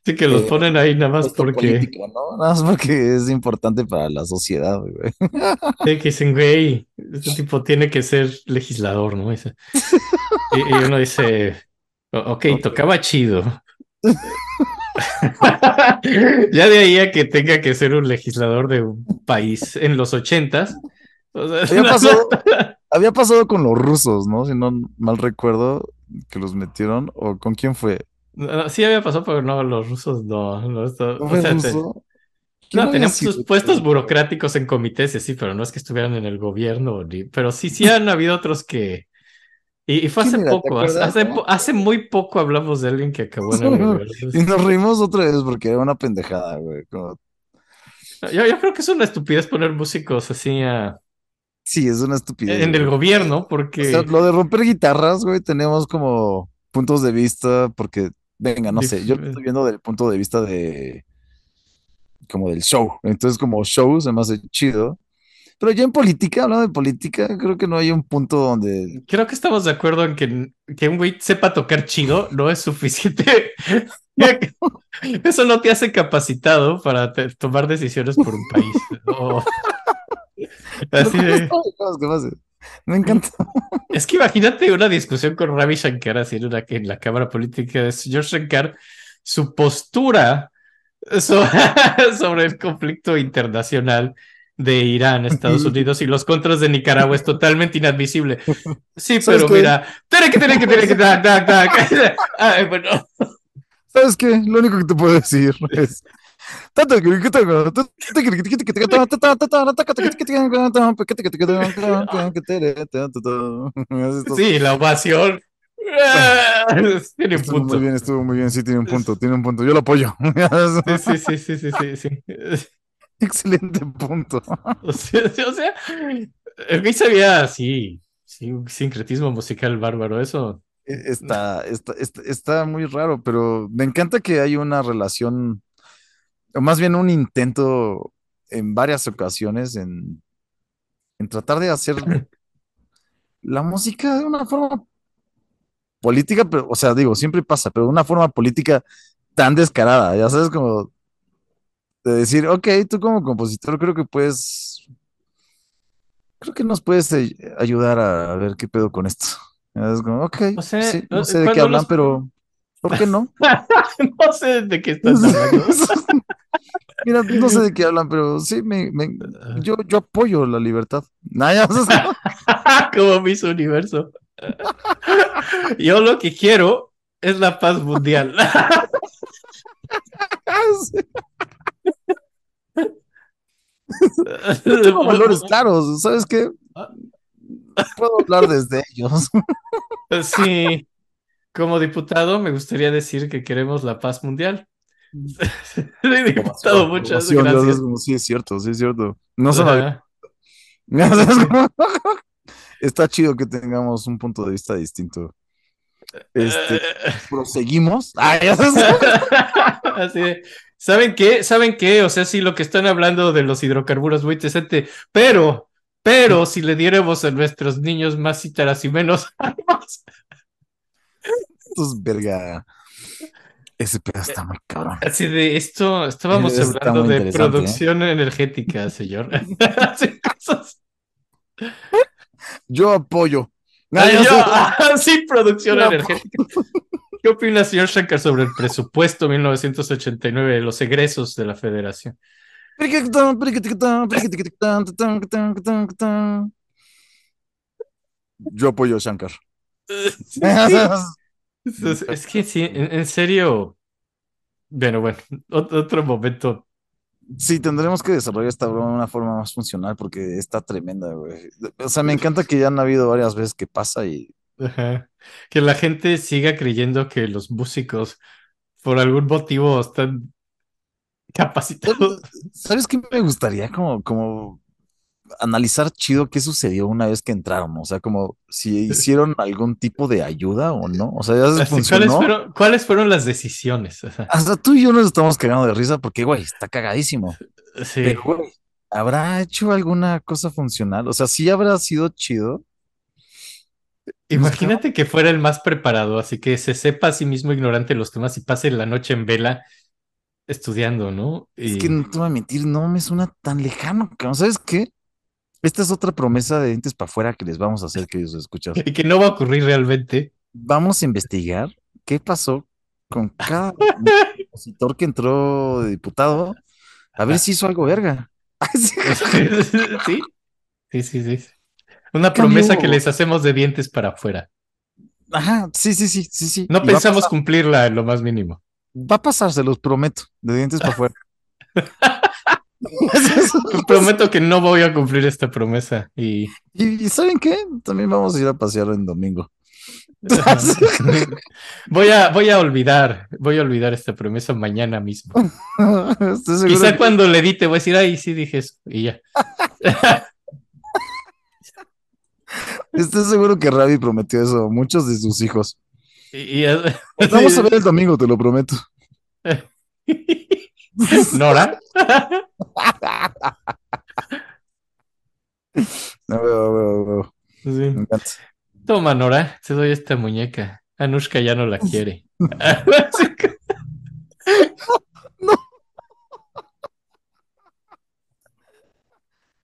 S3: Sí, que los eh, ponen ahí nada más porque.
S2: Nada más porque es importante para la sociedad, güey.
S3: Sí, que dicen, güey, este (laughs) tipo tiene que ser legislador, ¿no? Y, uno dice, ok, tocaba chido. (laughs) ya de ahí a que tenga que ser un legislador de un país en los ochentas. (laughs)
S2: había pasado con los rusos, ¿no? Si no mal recuerdo que los metieron, o con quién fue.
S3: Sí había pasado, pero no, los rusos no. o sea, no, tenían sus puestos burocráticos en comités, sí, pero no es que estuvieran en el gobierno, pero sí, sí han habido otros que... Y, fue hace poco, hace, hace, muy poco hablamos de alguien que acabó en el (laughs) gobierno.
S2: Y nos reímos otra vez porque era una pendejada, güey. Yo,
S3: yo creo que es una estupidez poner músicos así a...
S2: Sí, es una estupidez.
S3: En el gobierno, porque...
S2: lo de romper guitarras, güey, tenemos como puntos de vista porque Venga, no sé, yo estoy viendo del punto de vista de como del show. Entonces, como show se me hace chido. Pero ya en política, hablando de política, creo que no hay un punto donde.
S3: Creo que estamos de acuerdo en que, que un güey sepa tocar chido no es suficiente. (laughs) (laughs) Eso no te hace capacitado para tomar decisiones por un país. (laughs)
S2: Así de... (laughs) Me encanta.
S3: Es que imagínate una discusión con Ravi Shankar así en, en la Cámara Política de George Shankar, su postura (laughs) sobre, el conflicto internacional de Irán, Estados Unidos y los contras de Nicaragua es totalmente inadmisible. (laughs) Sí, pero mira, tiene que, tiene que, tiene que, Ay, bueno.
S2: ¿Sabes qué? Lo único que te puedo decir es
S3: Sí, la ovación. (laughs)
S2: Tiene un punto. Muy bien, estuvo muy bien, sí, tiene un punto, tiene un punto. Yo lo apoyo.
S3: Sí, sí, sí, sí, sí, sí. (laughs)
S2: Excelente punto.
S3: O sea, o sea el güey sabía así, sí, un sincretismo musical bárbaro, eso.
S2: Está, está, está, está muy raro, pero me encanta que hay una relación o más bien un intento en varias ocasiones en, en tratar de hacer (laughs) la música de una forma política, pero, o sea, digo, siempre pasa, pero de una forma política tan descarada, ya sabes, como de decir, ok, tú como compositor creo que puedes, creo que nos puedes eh, ayudar a ver qué pedo con esto. Es como, ok, no sé de qué hablan, pero ¿por qué no? (laughs)
S3: no sé de qué estás (laughs) hablando.
S2: Mira, no sé de (laughs) qué hablan, pero sí, me, me yo, yo apoyo la libertad. (laughs) (laughs)
S3: como Miss Universo. Yo lo que quiero es la paz mundial.
S2: Tengo valores claros, ¿sabes qué? Puedo hablar desde ellos.
S3: Sí, como diputado me gustaría decir que queremos la paz mundial. (laughs) Soy diputado, muchas
S2: Aprobación, ya
S3: gracias.
S2: Sí, es cierto, sí es cierto. No cómo- (laughs) Está chido que tengamos un punto de vista distinto. Este, (laughs) proseguimos. Ah, ya sabes.
S3: Así de, ¿saben qué? ¿Saben qué? O sea, sí, lo que están hablando de los hidrocarburos muy interesante, pero, pero si le diéramos a nuestros niños más cítaras y menos armas,
S2: Estos verga. Ese pedo está muy cabrón.
S3: así de esto, estábamos
S2: Eso
S3: hablando de
S2: ¿eh?
S3: producción energética, señor. (laughs) Cosas.
S2: Yo apoyo.
S3: Ay, yo- (laughs) ah, sí, producción
S2: Yo
S3: energética. ¿Qué opina, señor Shankar, sobre el presupuesto 1989 de los egresos de la federación?
S2: Yo apoyo a Shankar. (laughs)
S3: Es, es que sí, en, en serio. Bueno, bueno, ot- otro momento.
S2: Sí, tendremos que desarrollar esta broma de una forma más funcional porque está tremenda, güey. O sea, me encanta que ya han habido varias veces que pasa y
S3: Ajá. Que la gente siga creyendo que los músicos, por algún motivo, están capacitados.
S2: ¿Sabes qué me gustaría como, como analizar chido qué sucedió una vez que entraron? O sea, como si hicieron algún tipo de ayuda o no. O sea, ya se
S3: ¿cuáles,
S2: funcionó.
S3: fueron, ¿Cuáles fueron las decisiones?
S2: Hasta tú y yo nos estamos cagando de risa porque, güey, está cagadísimo.
S3: Sí.
S2: Pero, güey, ¿habrá hecho alguna cosa funcional? O sea, sí habrá sido chido.
S3: Imagínate que fuera el más preparado, así que se sepa a sí mismo ignorante los temas y pase la noche en vela estudiando, ¿no?
S2: Es que no te voy a mentir, no me suena tan lejano. ¿Sabes qué? Esta es otra promesa de dientes para afuera que les vamos a hacer, (laughs) queridos escuchas.
S3: y que no va a ocurrir realmente.
S2: Vamos a investigar qué pasó con (laughs) cada opositor que entró de diputado, a ver si hizo algo verga. (laughs) Sí.
S3: sí, sí, sí. Una
S2: Cambió.
S3: promesa que les hacemos de dientes para afuera.
S2: Ajá, sí, sí, sí, sí, sí.
S3: No
S2: Y
S3: pensamos cumplirla en lo más mínimo.
S2: Va a pasar, se los prometo, de dientes para afuera. (laughs)
S3: Prometo que no voy a cumplir esta promesa y
S2: y, y ¿saben qué? También vamos a ir a pasear en domingo. (laughs)
S3: voy a voy a olvidar, voy a olvidar esta promesa mañana mismo. (laughs) Quizá
S2: que-
S3: cuando le edite voy a decir, ay, sí dije eso y ya.
S2: Estoy seguro que Ravi prometió eso a muchos de sus hijos.
S3: Y, y-
S2: Vamos a ver el domingo, te lo prometo. (laughs)
S3: Nora.
S2: A ver, a ver.
S3: Sí.
S2: Me encanta.
S3: Toma, Nora, te doy esta muñeca. Anushka ya no la (laughs) quiere. (laughs)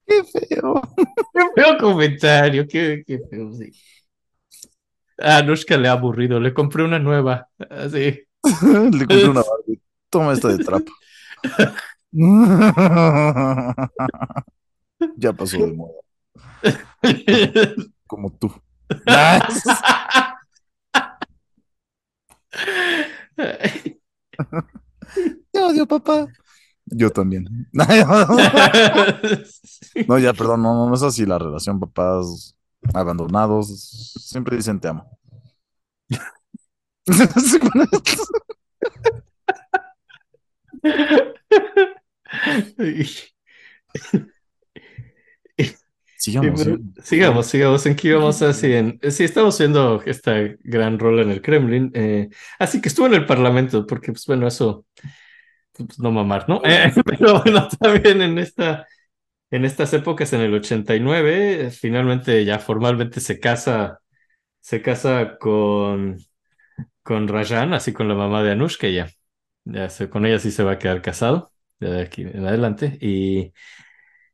S2: Qué feo.
S3: Qué feo comentario, qué, qué feo, sí. A Anushka le ha aburrido, le compré una nueva. Así.
S2: Le compré una Barbie. Toma esta de trapo. (laughs) ya pasó de moda, (laughs) como tú. Te odio, papá. Yo también. (laughs) No, ya, perdón, no, no, no es así la relación, papás abandonados. Siempre dicen te amo. Sigamos.
S3: Sí, pero sigamos, sigamos. ¿En qué íbamos así? En, sí, estamos viendo esta gran rol en el Kremlin. eh, así que estuvo en el Parlamento, porque, pues bueno, eso, pues, no mamar, ¿no? Eh, (laughs) pero bueno, también en esta, en estas épocas, en el 89, eh, finalmente ya formalmente se casa, se casa con, con Rajan, así con la mamá de Anushka, ya. Ya se- con ella sí se va a quedar casado, ya de aquí en adelante. Y,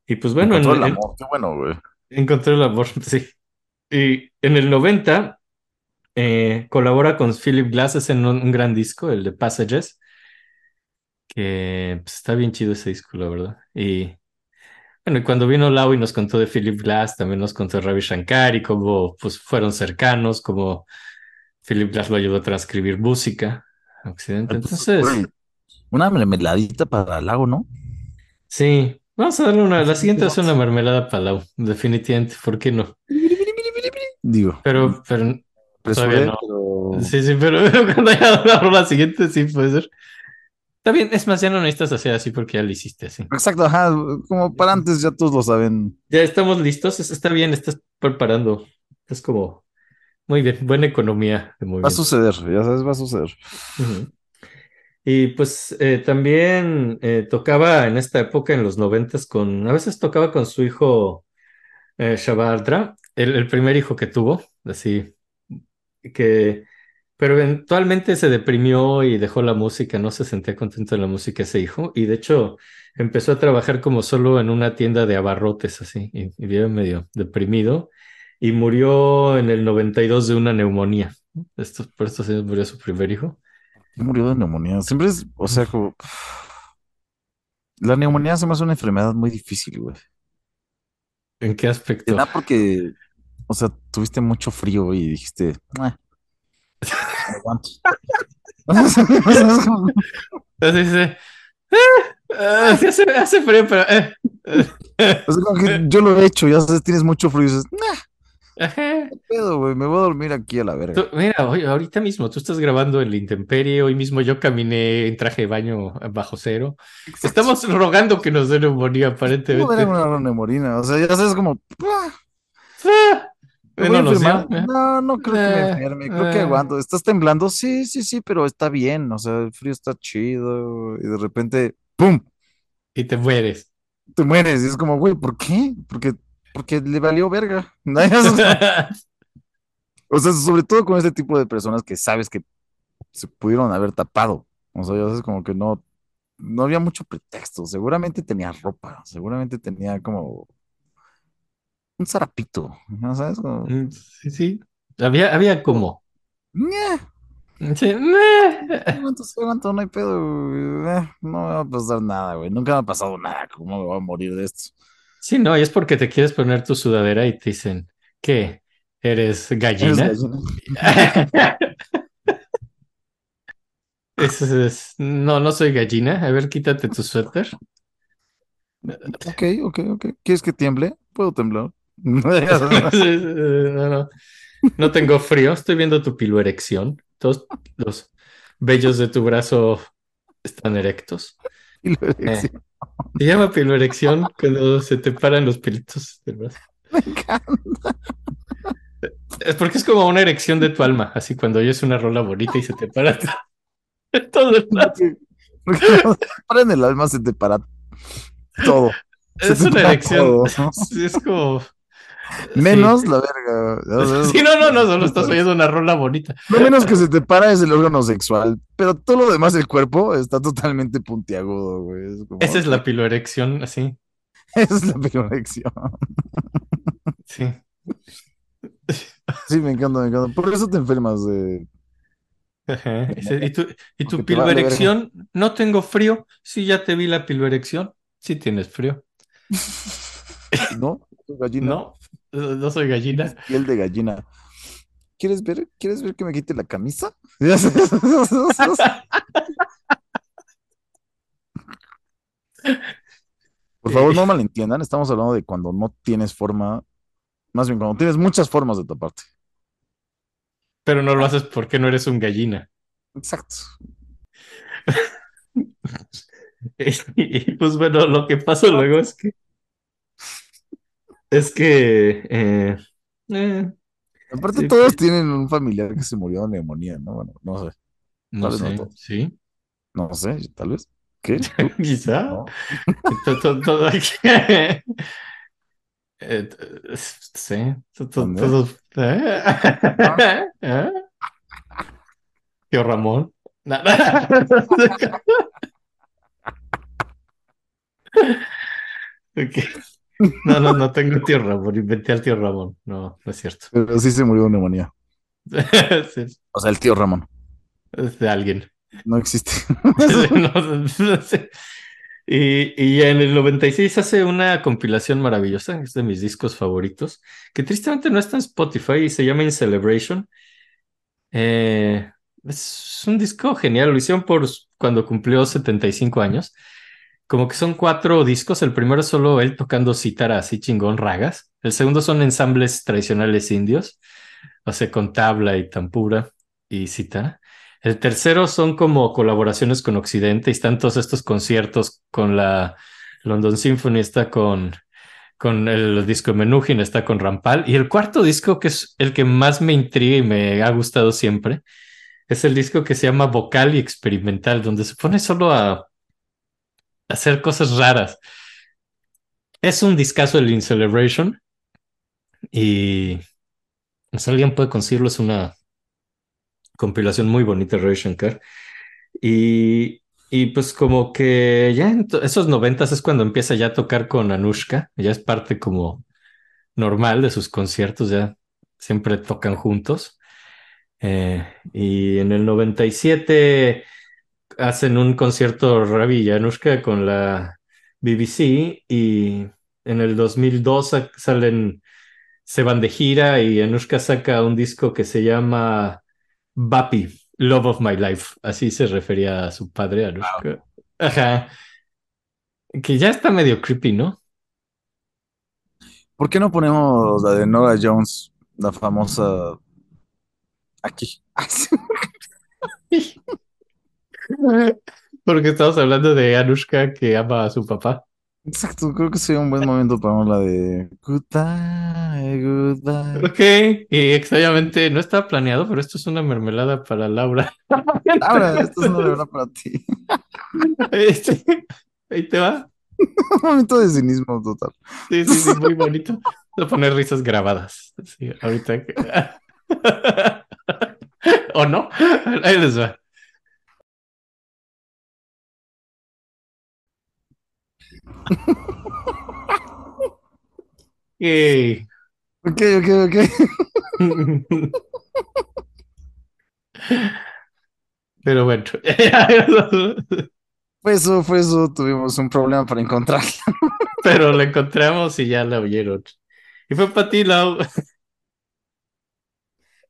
S3: y pues bueno, en-
S2: Encontró el amor, qué bueno, güey.
S3: Encontré el amor, (laughs) sí. Y en el 90 eh, colabora con Philip Glass en un, un gran disco, el de Passages, que pues, está bien chido ese disco, la verdad. Y Bueno, y cuando vino Lau y nos contó de Philip Glass, también nos contó de Ravi Shankar y cómo pues, fueron cercanos, como Philip Glass lo ayudó a transcribir música Occidente. Entonces,
S2: Una mermeladita para el lago, ¿no?
S3: sí, vamos a darle una. La siguiente es una mermelada para Lau, definitivamente, ¿por qué no?
S2: Digo,
S3: Pero, pero
S2: apresuré,
S3: no.
S2: pero-
S3: Sí, sí, pero (laughs) cuando haya la rola siguiente, sí puede ser. Está bien, es más, ya no necesitas hacer así porque ya lo hiciste así.
S2: Exacto, ajá, como para antes ya todos lo saben.
S3: Ya estamos listos, es- está bien, estás preparando. Es como, muy bien, buena economía de
S2: Va a suceder, ya sabes, va a suceder.
S3: Y pues eh, también eh, tocaba en esta época, en los noventas, con, a veces tocaba con su hijo eh, Shabardra, el, el primer hijo que tuvo, así, que, pero eventualmente se deprimió y dejó la música, no se sentía contento de la música ese hijo, y de hecho empezó a trabajar como solo en una tienda de abarrotes, así, y, y vive medio deprimido, y murió en el 92 de una neumonía. Esto, por estos años murió su primer hijo.
S2: Murió de neumonía. Siempre es, o sea, como. La neumonía se me hace una enfermedad muy difícil, güey.
S3: ¿En qué aspecto?
S2: Te da porque, o sea, tuviste mucho frío y dijiste, "Ah, me aguanto. (laughs)
S3: Así se. Ah, sí hace, hace frío, pero. eh,
S2: O sea, como que yo lo he hecho, ya sabes, tienes mucho frío y dices, nah,
S3: ajá.
S2: qué pedo, güey, me voy a dormir aquí a la verga.
S3: Tú- mira, hoy, ahorita mismo, tú estás grabando en la intemperie, hoy mismo yo caminé en traje de baño bajo cero. Estamos rogando que nos dé neumonía,
S2: ¿Cómo
S3: aparentemente.
S2: era una neumonía? O sea, ya sabes, como, "Ah,
S3: Ah,
S2: ¿me
S3: eh, no?
S2: No, no creo que me
S3: Eh,
S2: enferme, creo que
S3: eh.
S2: aguanto. ¿Estás temblando? Sí, sí, sí, pero está bien, o sea, el frío está chido y de repente, ¡pum!
S3: Y te mueres.
S2: te mueres. Y es como, güey, ¿por qué? Porque, porque le valió verga. (laughs) O sea, sobre todo con este tipo de personas que sabes que se pudieron haber tapado. O sea, sabes, como que no, no había mucho pretexto. Seguramente tenía ropa, seguramente tenía como un zarapito, ¿no sabes? Como,
S3: Mm, Sí, sí. Había, había como.
S2: "Ñe,
S3: Sí,
S2: no hay pedo, güey, eh, no me va a pasar nada, güey. Nunca me ha pasado nada. ¿Cómo me voy a morir de esto?
S3: Sí, no, y es porque te quieres poner tu sudadera y te dicen, ¿qué? ¿Eres
S2: Eres
S3: gallina? (laughs) es- No, no soy gallina. A ver, quítate tu suéter.
S2: Ok, ok, ok. ¿Quieres que tiemble? Puedo temblar. (laughs) (laughs)
S3: No, no. No tengo frío. Estoy viendo tu piloerección. Todos los vellos de tu brazo están erectos.
S2: Lo
S3: Eh, Se llama piloerección cuando se te paran los pelitos del brazo. (laughs)
S2: Me encanta.
S3: Es porque es como una erección de tu alma, así cuando oyes una rola bonita y se te para (laughs) todo el brazo.
S2: Porque, porque para en el alma se te para todo. Se
S3: Es
S2: te
S3: una erección.
S2: todo. (laughs)
S3: Es como.
S2: Menos la verga. ya sabes.
S3: Sí, no, no, no, solo estás oyendo una rola bonita.
S2: Lo menos que se te para es el órgano sexual, pero todo lo demás del cuerpo está totalmente puntiagudo, güey. Es como,
S3: Esa es la piloerección, así. (laughs)
S2: esa es la piloerección.
S3: Sí.
S2: Sí, me encanta, me encanta. Por eso te enfermas de...
S3: Ajá. ¿Y tu, y tu
S2: vale?
S3: No tengo frío. Sí, ya te vi la piloerección. Sí tienes frío. (laughs)
S2: ¿No? Gallina.
S3: No, no soy gallina.
S2: Piel de gallina. ¿Quieres ver? ¿Quieres ver que me quite la camisa? Por favor, no malentiendan. Estamos hablando de cuando no tienes forma, más bien cuando tienes muchas formas de taparte.
S3: Pero no lo haces porque no eres un gallina.
S2: Exacto. (laughs)
S3: Y pues bueno, lo que pasa luego es que es que eh, eh,
S2: Aparte,
S3: Sí,
S2: todos tienen un familiar que se murió de neumonía, ¿no? Bueno, no sé.
S3: no
S2: no
S3: sé,
S2: todos.
S3: sí,
S2: No sé, tal vez. ¿Qué? (laughs)
S3: Quizá.
S2: No. (laughs)
S3: To- to- todo- eh, sí, to- to-
S2: ¿Dónde?
S3: todos. ¿eh? (laughs) ¿Eh? Tío Ramón. Ok. No, no, no tengo tío Ramón, inventé al tío Ramón. No, no es cierto. (laughs)
S2: Pero sí se murió de neumonía.
S3: Sí,
S2: O sea, el tío Ramón.
S3: Es de alguien.
S2: No existe. (laughs) (laughs)
S3: No, no sé. Y, y en el 96 hace una compilación maravillosa, es de mis discos favoritos, que tristemente no está en Spotify y se llama In Celebration. Eh, es un disco genial, lo hicieron por cuando cumplió 75 años. Como que son cuatro discos, el primero es solo él tocando cítara así chingón, ragas. El segundo son ensambles tradicionales indios, o sea, con tabla y tampura y cítara. El tercero son como colaboraciones con Occidente y están todos estos conciertos con la London Symphony, está con, con el disco Menuhin, está con Rampal. Y el cuarto disco, que es el que más me intriga y me ha gustado siempre, es el disco que se llama Vocal y Experimental, donde se pone solo a hacer cosas raras. Es un discazo el In Celebration y si alguien puede conseguirlo, es una compilación muy bonita de Ray Shankar. Y, y pues como que ya en esos noventas es cuando empieza ya a tocar con Anushka, ya es parte como normal de sus conciertos, ya siempre tocan juntos. Eh, y en el 97 hacen un concierto Ravi y Anushka con la BBC y en el 2002 salen, se van de gira y Anushka saca un disco que se llama Bapi, Love of My Life. Así se refería a su padre, Anushka. Ajá. Que ya está medio creepy, ¿no?
S2: ¿Por qué no ponemos la de Nora Jones, la famosa, aquí? (laughs) (laughs)
S3: Porque estamos hablando de Anushka que ama a su papá.
S2: Exacto, creo que sería un buen momento para la de Goodbye, goodbye.
S3: Ok, y extrañamente no estaba planeado, pero esto es una mermelada para Laura. (laughs)
S2: Laura, esto es una mermelada para ti.
S3: Este, ahí te va.
S2: un momento de cinismo total.
S3: Sí, sí, sí, muy bonito. Voy a poner risas grabadas. Sí, ahorita. Que... (laughs) ¿O no? Ahí les va. Yay.
S2: Ok, ok, ok.
S3: Pero bueno. (laughs)
S2: Fue eso, fue eso. Tuvimos un problema para encontrarla.
S3: Pero la encontramos y ya la oyeron. Y fue para ti, Lau.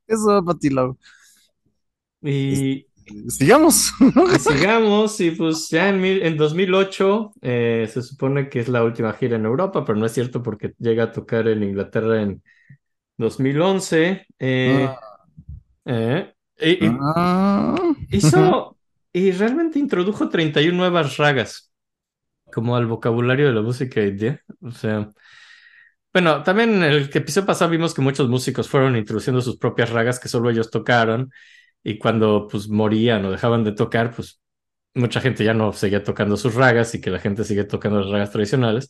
S2: Eso, para ti, Lau.
S3: Y
S2: sigamos.
S3: sigamos, y pues ya en, en 2008 eh, se supone que es la última gira en Europa, pero no es cierto porque llega a tocar en Inglaterra en 2011. eh, eh, y- y
S2: Ah.
S3: hizo, (laughs) y realmente introdujo 31 nuevas ragas, como al vocabulario de la música india. O sea, bueno, también en el episodio pasado vimos que muchos músicos fueron introduciendo sus propias ragas que solo ellos tocaron, y cuando pues morían o dejaban de tocar, pues mucha gente ya no seguía tocando sus ragas y que la gente sigue tocando las ragas tradicionales.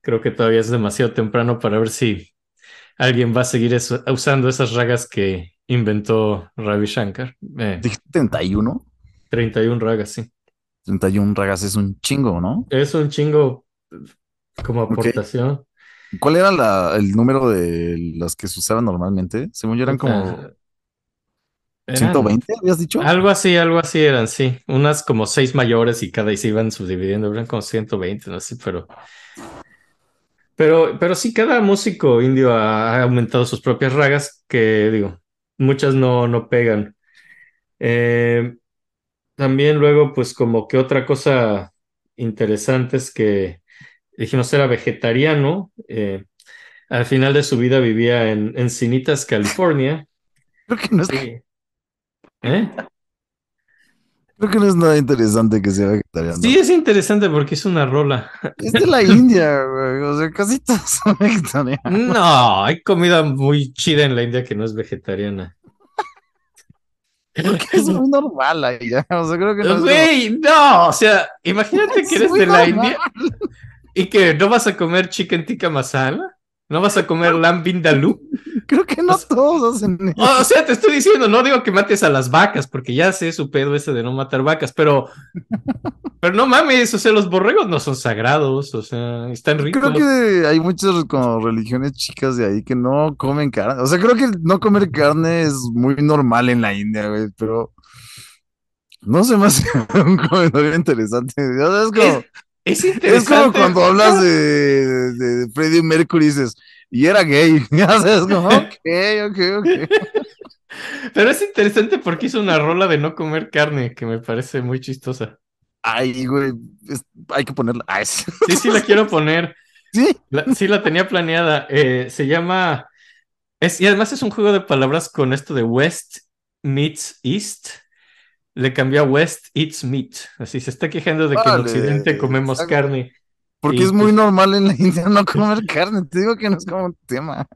S3: Creo que todavía es demasiado temprano para ver si alguien va a seguir eso- usando esas ragas que inventó Ravi Shankar. Eh,
S2: ¿Dijiste 31?
S3: 31 ragas, sí.
S2: 31 ragas es un chingo, ¿no?
S3: Es un chingo como aportación.
S2: ¿Cuál era la- el número de las que se usaban normalmente? Según yo eran como
S3: eran
S2: 120, ¿habías dicho?
S3: Algo así, algo así eran, sí. Unas como seis mayores y cada y se iban subdividiendo, eran como 120, no sé, pero. Pero, pero sí, cada músico indio ha, aumentado sus propias ragas, que digo, muchas no, no pegan. Eh, también luego, pues como que otra cosa interesante es que dijimos era vegetariano. eh, al final de su vida vivía en Encinitas, California.
S2: Creo que no es,
S3: Sí. ¿Eh?
S2: creo que no es nada interesante que sea vegetariano.
S3: Sí, es interesante porque es una rola.
S2: Es de la India, güey. O sea, casi todos son vegetarianos.
S3: No, hay comida muy chida en la India que no es vegetariana.
S2: Porque es muy normal allá. O sea, creo que no es como-
S3: Güey, no, o sea, imagínate que
S2: Es
S3: eres de la. India y que no vas a comer chicken tikka masala, no vas a comer lamb vindaloo.
S2: Creo que no todos hacen eso.
S3: O sea, te estoy diciendo, no digo que mates a las vacas, porque ya sé su pedo ese de no matar vacas, pero, (laughs) pero no mames, o sea, los borregos no son sagrados, o sea, están ricos.
S2: Creo que hay muchas como religiones chicas de ahí que no comen carne. O sea, creo que no comer carne es muy normal en la India, güey, pero no se me hace (laughs) un comentario interesante. O sea, es como,
S3: Es
S2: Es
S3: interesante.
S2: como cuando hablas de, de Freddie Mercury y dices, y era gay. (laughs) Sabes, como, (laughs) ok, ok, ok.
S3: Pero es interesante porque hizo una rola de no comer carne que me parece muy chistosa.
S2: Ay, güey, es- hay que ponerla. Ay, sí.
S3: Sí, sí, la quiero poner. (laughs)
S2: Sí,
S3: La- sí, la tenía planeada. Eh, se llama. Es, y además es un juego de palabras con esto de West meets East. Le cambió a West eats meat. Así se está quejando de que en Occidente comemos carne.
S2: porque
S3: Y,
S2: es muy
S3: pues-
S2: normal en la (laughs) India no (laughs) comer carne. Te digo que no es como un tema.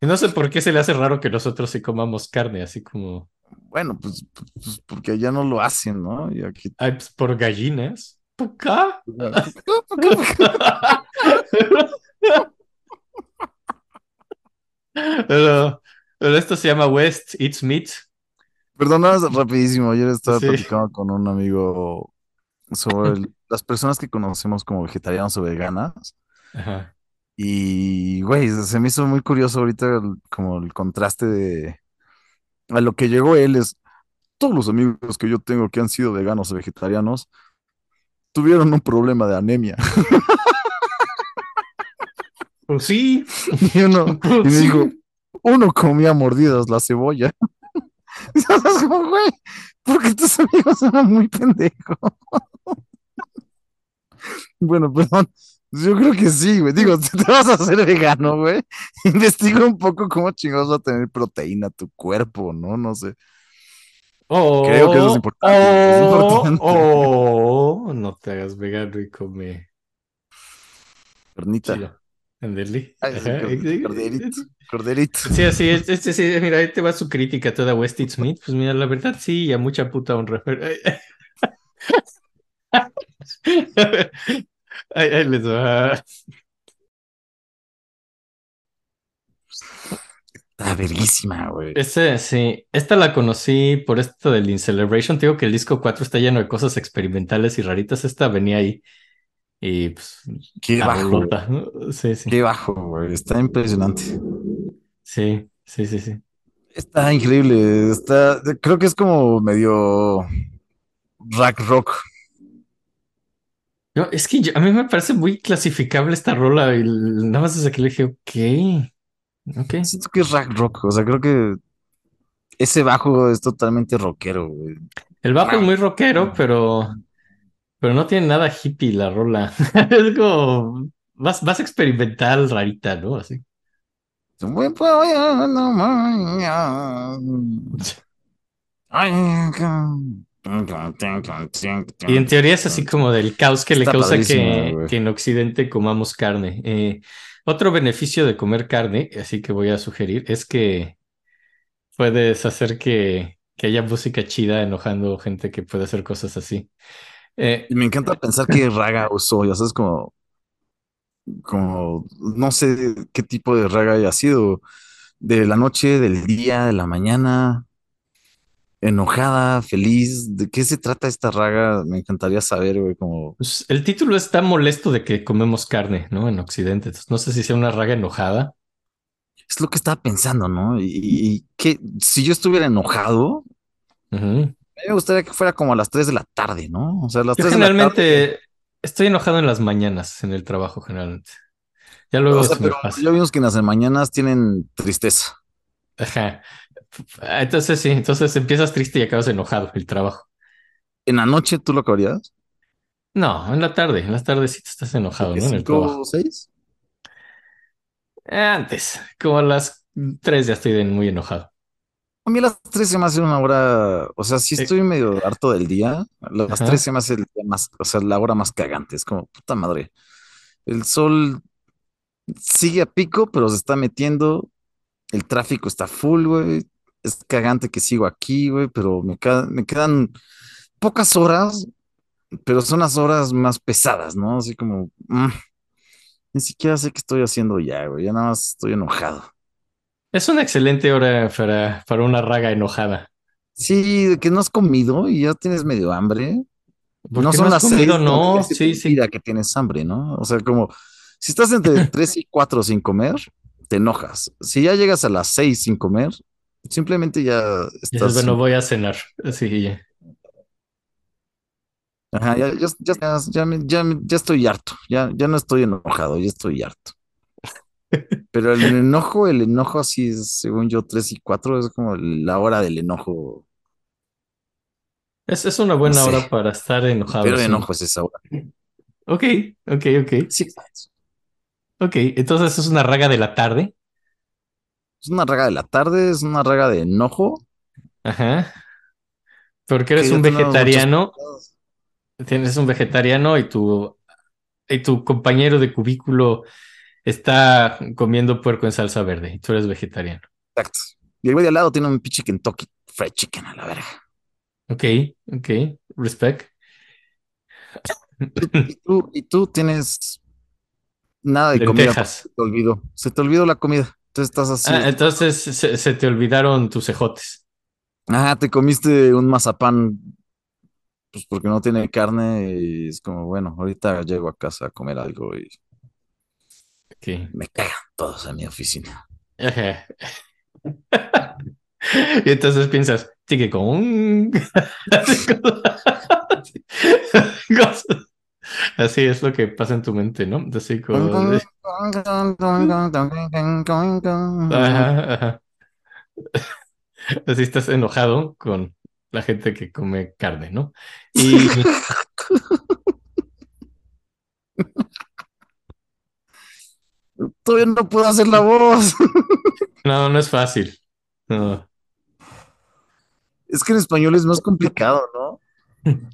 S3: Y no sé por qué se le hace raro que nosotros sí comamos carne, así como.
S2: Bueno, pues, pues porque allá no lo hacen, ¿no? Y aquí.
S3: Ay, pues por gallinas. (laughs) Pero, pero esto se llama West Eats Meat.
S2: Perdona, rapidísimo. Ayer estaba
S3: Sí.
S2: platicando con un amigo sobre el- las personas que conocemos como vegetarianos o veganas.
S3: Ajá.
S2: Y, güey, se me hizo muy curioso ahorita el- como el contraste de a lo que llegó él es todos los amigos que yo tengo que han sido veganos o vegetarianos tuvieron un problema de anemia.
S3: Pues sí. (laughs)
S2: Y uno,
S3: pues
S2: y me
S3: sí.
S2: dijo, uno comía mordidas la cebolla. Sabes como, güey, porque tus amigos eran muy pendejos. Bueno, perdón. Yo creo que sí, güey. Digo, si (laughs) te vas a hacer vegano, güey, investiga un poco cómo chingados va a tener proteína tu cuerpo, ¿no? No sé. Creo que eso es importante, es importante.
S3: oh, no te hagas vegano y come chilo. Ajá.
S2: cor- corderito. Corderito.
S3: Sí, así es. Este, sí, mira, ahí te va su crítica toda Eats Meat. Pues mira, la verdad sí, y a mucha puta honra. Ahí, (laughs) ahí les va.
S2: Está verguísima, güey.
S3: Ese, sí, esta la conocí por esto del In Celebration. Te digo que el disco 4 está lleno de cosas experimentales y raritas. Esta venía ahí. Y pues.
S2: Qué bajo. (laughs)
S3: Sí, sí.
S2: Qué bajo, güey. Está impresionante.
S3: Sí, sí, sí, sí.
S2: Está increíble. Está, creo que es como medio rack rock.
S3: No, es que yo- a mí me parece muy clasificable esta rola. Y nada más desde que le dije, ok. Ok.
S2: Siento que es rack rock. O sea, creo que ese bajo es totalmente rockero, güey.
S3: El bajo es muy rockero, pero. Pero no tiene nada hippie la rola. (laughs) Es como. Más, más experimental, rarita, ¿no? Así. Y en teoría es así como del caos que le causa que, que en Occidente comamos carne. Eh, otro beneficio de comer carne, así que voy a sugerir, es que puedes hacer que, que haya música chida enojando gente que puede hacer cosas así. Eh,
S2: Y me encanta pensar que raga usó, ya sabes, como, como, no sé qué tipo de raga haya sido, de la noche, del día, de la mañana, enojada, feliz, ¿de qué se trata esta raga? Me encantaría saber, güey, como,
S3: pues, el título está molesto de que comemos carne, ¿no? En Occidente. Entonces, no sé si sea una raga enojada.
S2: es lo que estaba pensando, ¿no? Y, que si yo estuviera enojado. A mí me gustaría que fuera como a las 3 de la tarde, ¿no? O sea, a las
S3: Yo
S2: 3 de la tarde.
S3: generalmente estoy enojado en las mañanas en el trabajo, generalmente. Ya luego
S2: O sea,
S3: se
S2: pero ya vimos que en las mañanas tienen tristeza.
S3: Ajá. Entonces sí, entonces empiezas triste y acabas enojado el trabajo.
S2: En la noche, ¿tú lo acabarías?
S3: No, en la tarde, en las tardes sí te estás enojado, ¿no? En el
S2: ¿Cinco
S3: trabajo.
S2: seis?
S3: Antes, como a las tres ya estoy muy enojado.
S2: A mí las 3 se me hace una hora, o sea, si estoy medio harto del día, las
S3: Ajá.
S2: 3 se me hace el día más, o sea, la hora más cagante, es como, puta madre, el sol sigue a pico, pero se está metiendo, el tráfico está full, güey, es cagante que sigo aquí, güey, pero me, me quedan pocas horas, pero son las horas más pesadas, ¿no? Así como, mm, ni siquiera sé qué estoy haciendo ya, güey, ya nada más estoy enojado.
S3: Es una excelente hora para, para una raga enojada.
S2: Sí, de que no has comido y ya tienes medio hambre.
S3: ¿Por
S2: No son
S3: has
S2: las seis,
S3: comido? No, sí, sí.
S2: que tienes hambre, ¿no? O sea, como si estás entre (laughs) 3 y 4 sin comer, te enojas. Si ya llegas a las 6 sin comer, simplemente ya estás.
S3: bueno, voy a cenar. Así ya.
S2: Ajá, ya, ya, ya, ya, ya me- ya me- ya estoy harto, ya, ya no estoy enojado, ya estoy harto. (laughs) Pero el enojo, el enojo así, es, según yo, 3 y 4 es como la hora del enojo.
S3: Es, es una buena
S2: No sé.
S3: hora para estar enojado.
S2: Pero
S3: sí.
S2: enojo es esa hora.
S3: Ok, ok, ok.
S2: Sí.
S3: Ok, entonces es una raga de la tarde.
S2: Es una raga de la tarde, es una raga de enojo.
S3: Ajá. Porque eres un vegetariano, tienes un vegetariano y tu, y tu compañero de cubículo está comiendo puerco en salsa verde y tú eres vegetariano.
S2: Exacto. Y el güey de al lado tiene un pinche Kentucky Fried Chicken a la verga.
S3: Ok, ok, respect.
S2: Y tú, y tú tienes nada de comida. Se te olvidó. Se te olvidó la comida. Entonces estás así.
S3: Ah, entonces se, se te olvidaron tus ejotes.
S2: Ah, te comiste un mazapán, pues porque no tiene carne y es como, bueno, ahorita llego a casa a comer algo y Me cagan todos en mi oficina.
S3: Ajá. Y entonces piensas, sigue (laughs) con. Así es lo que pasa en tu mente, ¿no? Así como. Ajá, ajá. Así estás enojado con la gente que come carne, ¿no? Y (laughs)
S2: Todavía no puedo hacer la voz. (laughs)
S3: no, no es fácil. No.
S2: Es que en español es más complicado, ¿no? (laughs)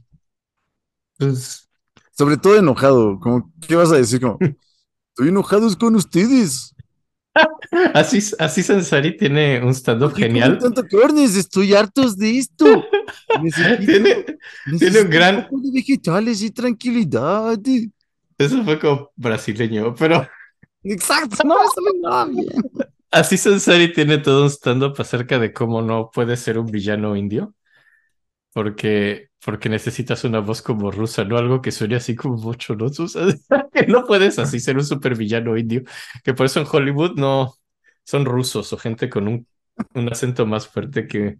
S3: Pues,
S2: Sobre todo enojado. Como, ¿qué vas a decir? Como, estoy enojado con ustedes. (laughs)
S3: así, así Sansari tiene un stand-up
S2: ¿Por qué
S3: genial.
S2: tanta carne? Estoy hartos de esto. Necesito,
S3: Tiene,
S2: necesito
S3: un gran-
S2: poco de vegetales y tranquilidad.
S3: eso fue como brasileño, pero
S2: Exacto, no, eso me va bien.
S3: así Sansari tiene todo un stand-up acerca de cómo no puedes ser un villano indio. Porque, porque necesitas una voz como rusa, no algo que suene así como mucho, ¿no? (laughs) Que no puedes así ser un supervillano indio. Que por eso en Hollywood no son rusos o gente con un, un acento más fuerte que.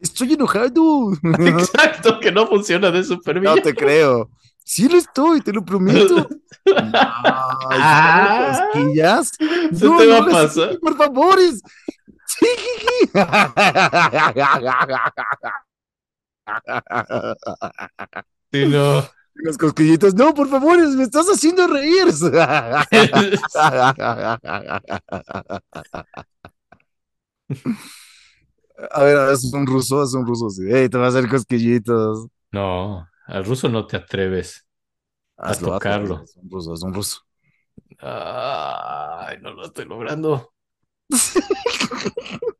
S2: Estoy enojado. (laughs)
S3: Exacto, que no funciona de
S2: No
S3: supervillano.
S2: te creo. Sí lo estoy, te lo prometo. (laughs)
S3: Ah.
S2: cosquillas.
S3: Se
S2: No,
S3: te va
S2: no
S3: a pasar.
S2: por favor. es- Sí.
S3: Sí, no.
S2: Las cosquillitas. No, por favor, me estás haciendo reír. (laughs) A ver, es un ruso, es un ruso. Sí. Ey, te va a hacer cosquillitos.
S3: No, al ruso no te atreves.
S2: Hazlo, hazlo,
S3: tocarlo.
S2: hazlo. Es un ruso, es un ruso.
S3: Ay, no lo estoy logrando. (laughs)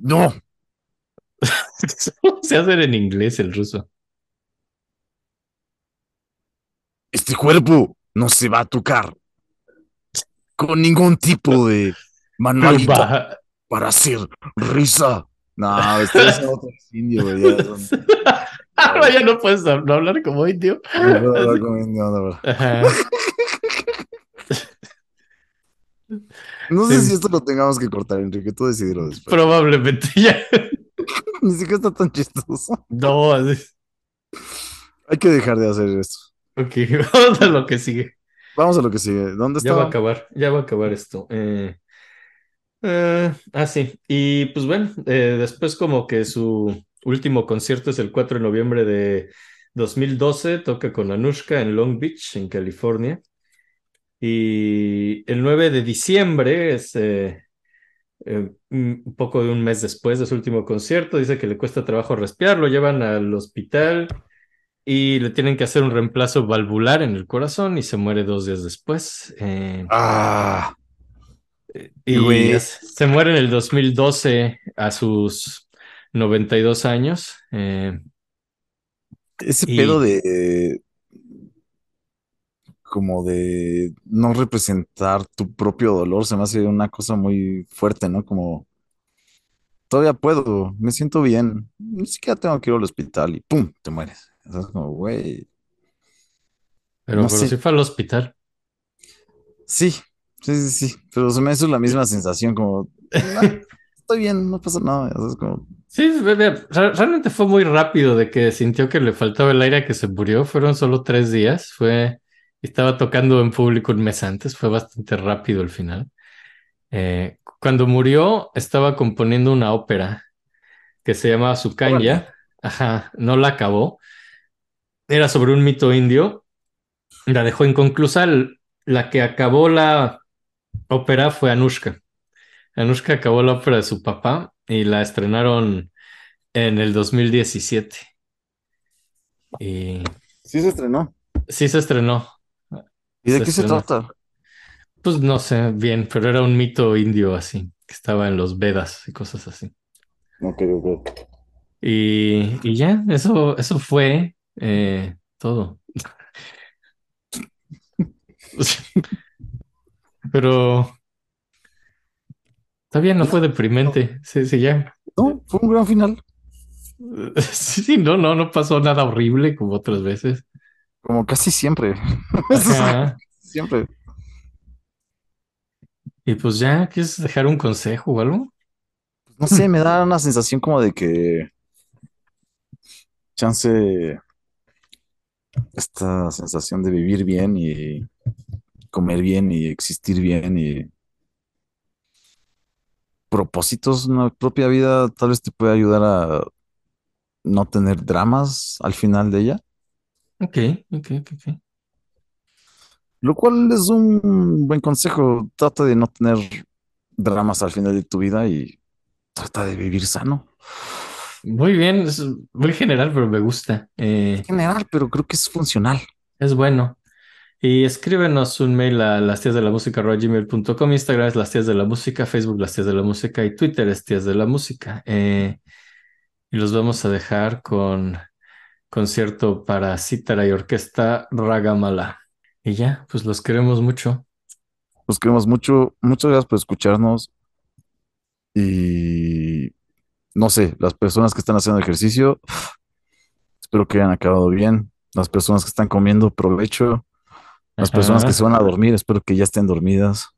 S2: No, (laughs)
S3: se hacer en inglés el ruso.
S2: este cuerpo no se va a tocar con ningún tipo de (laughs) manualito
S3: Va.
S2: para hacer risa. No, este es otro indio, güey. ya son- (laughs)
S3: Ahora ya no puedes no hablar como indio.
S2: no puedo hablar con indio.
S3: Ajá.
S2: No sé si esto lo tengamos que cortar, Enrique. Tú decidirlo después.
S3: Probablemente ya. (laughs)
S2: Ni siquiera está tan chistoso.
S3: No, así-
S2: Hay que dejar de hacer esto.
S3: ok, (laughs) vamos a lo que sigue.
S2: Vamos a lo que sigue. ¿Dónde
S3: Ya va a
S2: está?
S3: acabar, ya va a acabar esto. Eh, eh, ah, sí. Y pues bueno, eh, después como que su último concierto es el 4 de noviembre de 2012, toca con Anushka en Long Beach, en California. Y el 9 de diciembre es eh, un poco de un mes después de su último concierto, dice que le cuesta trabajo respirar, lo llevan al hospital y le tienen que hacer un reemplazo valvular en el corazón y se muere dos días después.
S2: Ah,
S3: y se muere en el 2012 a sus 92 años. Eh,
S2: ese
S3: Y-
S2: pedo de. Como de no representar tu propio dolor se me hace una cosa muy fuerte, ¿no? Como. Todavía puedo, me siento bien. Ni siquiera tengo que ir al hospital y ¡pum! te mueres. Es como, güey.
S3: pero
S2: No
S3: pero sí fue al hospital.
S2: Sí, sí, sí, sí. Pero se me hizo la misma sensación, como. "Ah, estoy bien, no pasa nada. O sea, es como.
S3: Sí, realmente fue muy rápido de que sintió que le faltaba el aire a que se murió. Fueron solo tres días. Fue, estaba tocando en público un mes antes. Fue bastante rápido el final. Eh, cuando murió, estaba componiendo una ópera que se llama Sukanya. Ajá, no la acabó. Era sobre un mito indio. La dejó inconclusa. La que acabó la ópera fue Anushka. Anushka acabó la ópera de su papá y la estrenaron en el 2017. Y
S2: Sí se estrenó.
S3: sí se estrenó.
S2: ¿Y de
S3: Se
S2: qué se trata?
S3: Pues no sé bien, pero era un mito indio así, que estaba en los Vedas y cosas así.
S2: Ok, ok.
S3: Y, y ya, eso, eso fue eh, todo. (laughs) Pero está bien, no fue deprimente. Sí, sí, ya.
S2: No, fue un gran final. (laughs)
S3: Sí, no, no, no pasó nada horrible como otras veces.
S2: Como casi siempre. (laughs) Siempre.
S3: Y pues ya, ¿quieres dejar un consejo o algo?
S2: No sé, me da una sensación como de que chance esta sensación de vivir bien y comer bien y existir bien y propósitos en la propia vida tal vez te puede ayudar a no tener dramas al final de ella,
S3: Ok, ok, ok, ok.
S2: lo cual es un buen consejo. Trata de no tener dramas al final de tu vida y trata de vivir sano.
S3: Muy bien, es muy general, pero me gusta. Eh,
S2: En general, pero creo que es funcional.
S3: es bueno. Y escríbenos un mail a las tías de la música gmail.com, Instagram es las tías de la música, Facebook las tías de la música y Twitter es tías de la música. Eh, y los vamos a dejar con concierto para cítara y orquesta Ragamala. Y ya, pues los queremos mucho.
S2: Los queremos mucho. Muchas gracias por escucharnos. Y no sé, las personas que están haciendo ejercicio, (sighs) espero que hayan acabado bien. Las personas que están comiendo, provecho. Las personas que se van a dormir, espero que ya estén dormidas.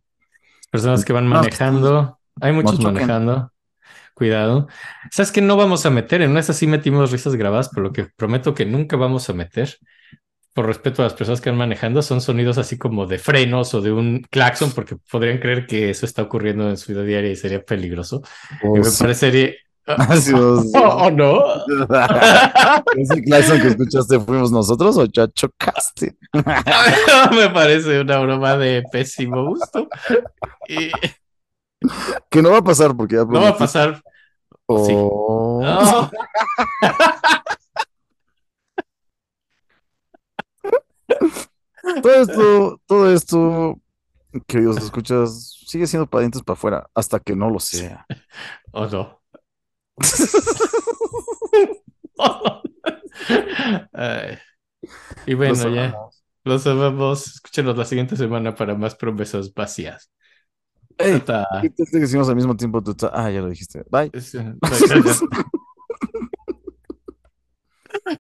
S3: Personas que van manejando. Hay muchos manejando. Cuidado. ¿Sabes que no vamos a meter? En esta sí metimos risas grabadas, pero lo que prometo que nunca vamos a meter, por respeto a las personas que van manejando, son sonidos así como de frenos o de un claxon, porque podrían creer que eso está ocurriendo en su vida diaria y sería peligroso. y
S2: Oh,
S3: me
S2: sí.
S3: parecería. (laughs)
S2: Sí, sí.
S3: ¿O no? (laughs)
S2: ¿Ese claxon que escuchaste fuimos nosotros o ya chocaste? (laughs)
S3: me parece una broma de pésimo gusto. Y
S2: Que no va a pasar porque ya
S3: no va a pasar. sí.
S2: Oh.
S3: No.
S2: Todo esto, todo esto, queridos escuchas, sigue siendo para dientes para afuera hasta que no lo sea.
S3: ¿O no? Ay. Y bueno,
S2: Los
S3: ya. Los amamos. Escúchenos la siguiente semana para más promesas vacías.
S2: Ey, ¿qué te decimos al mismo tiempo? Ah, ya lo dijiste. Bye.
S3: Gracias. (laughs)